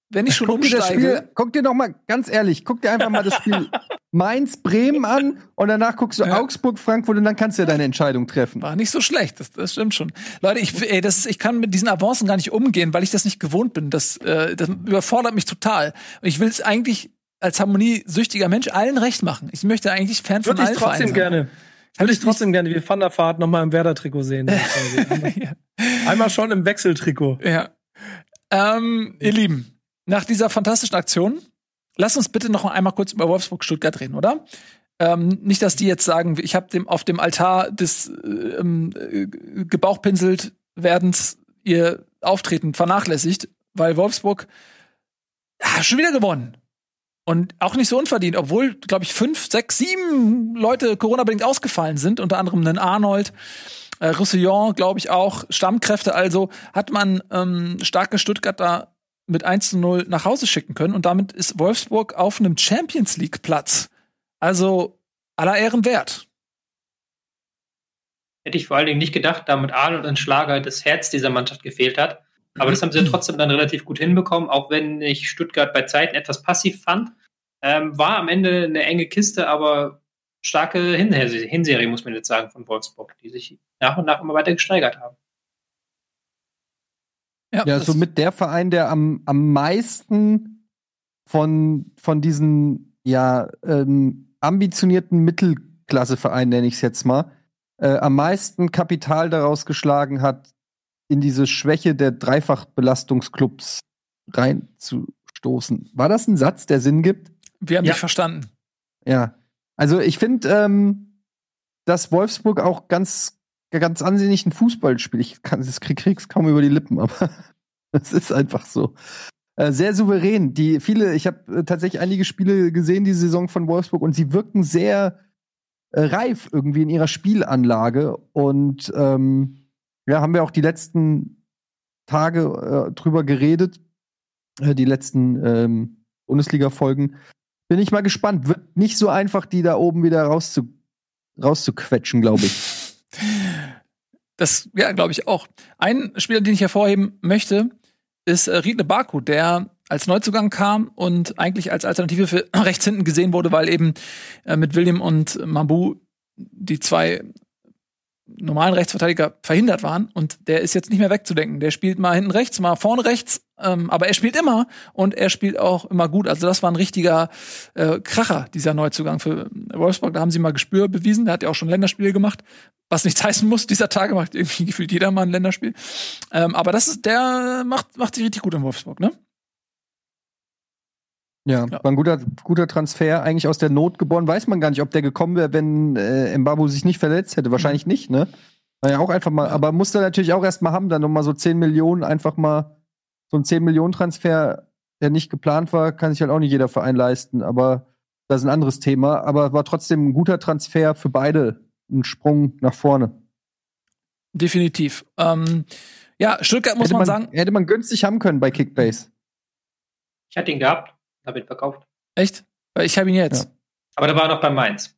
wenn ich schon Guck dir das umsteige, Spiel, guck dir noch mal ganz ehrlich, guck dir einfach mal das Spiel Mainz Bremen an und danach guckst du Ja. Augsburg Frankfurt und dann kannst du ja deine Entscheidung treffen. war nicht so schlecht. Das, das stimmt schon. Leute, ich, ey, das ist, ich kann mit diesen Avancen gar nicht umgehen, weil ich das nicht gewohnt bin. Das, äh, das überfordert mich total. Und ich will es eigentlich als harmoniesüchtiger Mensch allen recht machen. Ich möchte eigentlich Fan von Würde ich allen Vereinen trotzdem sein. gerne. Würde ich trotzdem gerne wie Van der Vaart nochmal im Werder-Trikot sehen. ja. Einmal schon im Wechseltrikot. Ja. Ähm, ihr Lieben, nach dieser fantastischen Aktion, lasst uns bitte noch einmal kurz über Wolfsburg-Stuttgart reden, oder? Ähm, nicht, dass die jetzt sagen, ich habe dem auf dem Altar des äh, ähm, äh, gebauchpinselt werdens ihr Auftreten vernachlässigt, weil Wolfsburg ja, schon wieder gewonnen. Und auch nicht so unverdient, obwohl, glaube ich, fünf, sechs, sieben Leute Corona-bedingt ausgefallen sind, unter anderem einen Arnold, äh, Roussillon, glaube ich, auch, Stammkräfte. Also hat man ähm, starke Stuttgarter mit 1 zu 0 nach Hause schicken können und damit ist Wolfsburg auf einem Champions League-Platz. Also aller Ehren wert. Hätte ich vor allen Dingen nicht gedacht, da mit Arnold und Schlager das Herz dieser Mannschaft gefehlt hat. Aber das haben sie ja trotzdem dann relativ gut hinbekommen, auch wenn ich Stuttgart bei Zeiten etwas passiv fand. Ähm, war am Ende eine enge Kiste, aber starke Hinserie, Hinserie, muss man jetzt sagen, von Wolfsburg, die sich nach und nach immer weiter gesteigert haben. Ja, das- somit der Verein, der am, am meisten von, von diesen ja, ähm, ambitionierten Mittelklassevereinen, nenne ich es jetzt mal, äh, am meisten Kapital daraus geschlagen hat, in diese Schwäche der Dreifachbelastungsclubs reinzustoßen. War das ein Satz, der Sinn gibt? Wir haben Ja. dich verstanden. Ja. Also ich finde, ähm, dass Wolfsburg auch ganz, ganz ansehnlichen Fußball spielt. Ich kann, das krieg, krieg's kaum über die Lippen, aber es ist einfach so. Äh, sehr souverän. Die viele, ich habe äh, tatsächlich einige Spiele gesehen diese Saison von Wolfsburg und sie wirken sehr äh, reif irgendwie in ihrer Spielanlage und ähm, ja, haben wir auch die letzten Tage äh, drüber geredet, äh, die letzten ähm, Bundesliga-Folgen. Bin ich mal gespannt. Wird nicht so einfach, die da oben wieder rauszu rauszuquetschen, glaube ich. Das, ja, glaube ich auch. Ein Spieler, den ich hervorheben möchte, ist äh, Riedle Baku, der als Neuzugang kam und eigentlich als Alternative für rechts hinten gesehen wurde, weil eben äh, mit William und Mambu die zwei normalen Rechtsverteidiger verhindert waren und der ist jetzt nicht mehr wegzudenken. Der spielt mal hinten rechts, mal vorne rechts, ähm, aber er spielt immer und er spielt auch immer gut. Also das war ein richtiger äh, Kracher, dieser Neuzugang für Wolfsburg. Da haben sie mal Gespür bewiesen. Der hat ja auch schon Länderspiele gemacht, was nichts heißen muss. Dieser Tage macht irgendwie gefühlt jeder mal ein Länderspiel. Ähm, aber das ist, der macht, macht sich richtig gut in Wolfsburg, ne? Ja, Ja. war ein guter, guter Transfer, eigentlich aus der Not geboren. Weiß man gar nicht, ob der gekommen wäre, wenn äh, Mbabu sich nicht verletzt hätte. Wahrscheinlich nicht, ne? War ja auch einfach mal, aber musste natürlich auch erst mal haben, dann nochmal so 10 Millionen, einfach mal so ein 10 Millionen Transfer, der nicht geplant war, kann sich halt auch nicht jeder Verein leisten. Aber das ist ein anderes Thema. Aber war trotzdem ein guter Transfer für beide. Ein Sprung nach vorne. Definitiv. Ähm, ja, Stuttgart muss man, man, sagen, hätte man günstig haben können bei Kickbase. Ich hatte ihn gehabt, habe ihn verkauft. echt? Weil ich habe ihn jetzt. Aber da war er noch bei Mainz.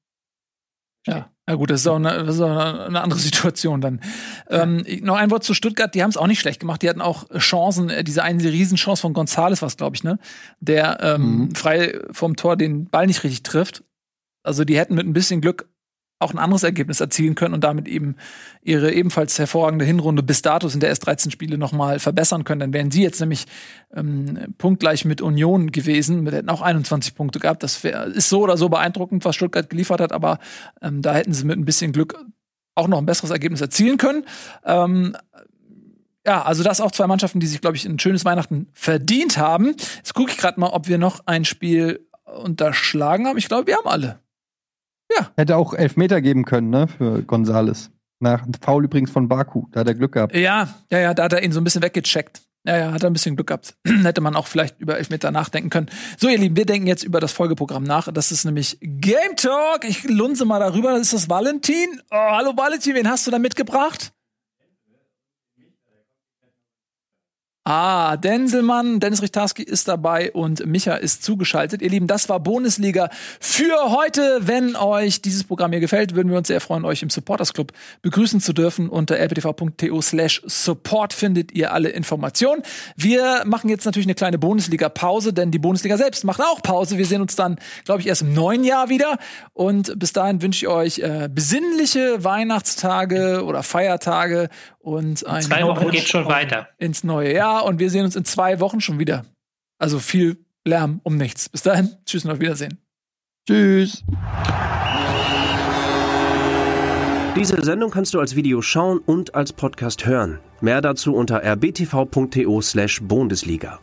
Ja. ja, gut, das ist auch eine, ist auch eine andere Situation dann. Ähm, noch ein Wort zu Stuttgart, die haben es auch nicht schlecht gemacht. Die hatten auch Chancen, äh, diese eine Riesenchance von Gonzales, was glaube ich, ne? Der ähm, Mhm. frei vom Tor den Ball nicht richtig trifft. Also die hätten mit ein bisschen Glück auch ein anderes Ergebnis erzielen können und damit eben ihre ebenfalls hervorragende Hinrunde bis dato in der erst 13 Spiele noch mal verbessern können. Dann wären sie jetzt nämlich ähm, punktgleich mit Union gewesen, mit hätten auch 21 Punkte gehabt. Das wär, ist so oder so beeindruckend, was Stuttgart geliefert hat, aber ähm, da hätten sie mit ein bisschen Glück auch noch ein besseres Ergebnis erzielen können. Ähm, ja, also das auch zwei Mannschaften, die sich, glaube ich, ein schönes Weihnachten verdient haben. Jetzt gucke ich gerade mal, ob wir noch ein Spiel unterschlagen haben. Ich glaube, wir haben alle. Hätte auch Elfmeter geben können, ne, für Gonzales. Nach einem Foul übrigens von Baku. Da hat er Glück gehabt. Ja, ja, ja, da hat er ihn so ein bisschen weggecheckt. Naja, hat er ein bisschen Glück gehabt. Hätte man auch vielleicht über Elfmeter nachdenken können. So, ihr Lieben, wir denken jetzt über das Folgeprogramm nach. Das ist nämlich Game Talk. Ich lunse mal darüber. Das ist das Valentin. Oh, hallo Valentin, wen hast du da mitgebracht? Ah, Denselmann, Dennis Richtarski ist dabei und Micha ist zugeschaltet. Ihr Lieben, das war Bundesliga für heute. Wenn euch dieses Programm hier gefällt, würden wir uns sehr freuen, euch im Supporters Club begrüßen zu dürfen. Unter rptv.to slash support findet ihr alle Informationen. Wir machen jetzt natürlich eine kleine Bundesliga-Pause, denn die Bundesliga selbst macht auch Pause. Wir sehen uns dann, glaube ich, erst im neuen Jahr wieder. Und bis dahin wünsche ich euch äh, besinnliche Weihnachtstage oder Feiertage und ein zwei Wochen geht schon weiter ins neue Jahr und wir sehen uns in zwei Wochen schon wieder. Also viel Lärm um nichts. Bis dahin, tschüss und auf Wiedersehen. Tschüss. Diese Sendung kannst du als Video schauen und als Podcast hören. Mehr dazu unter rbtv.to/bundesliga.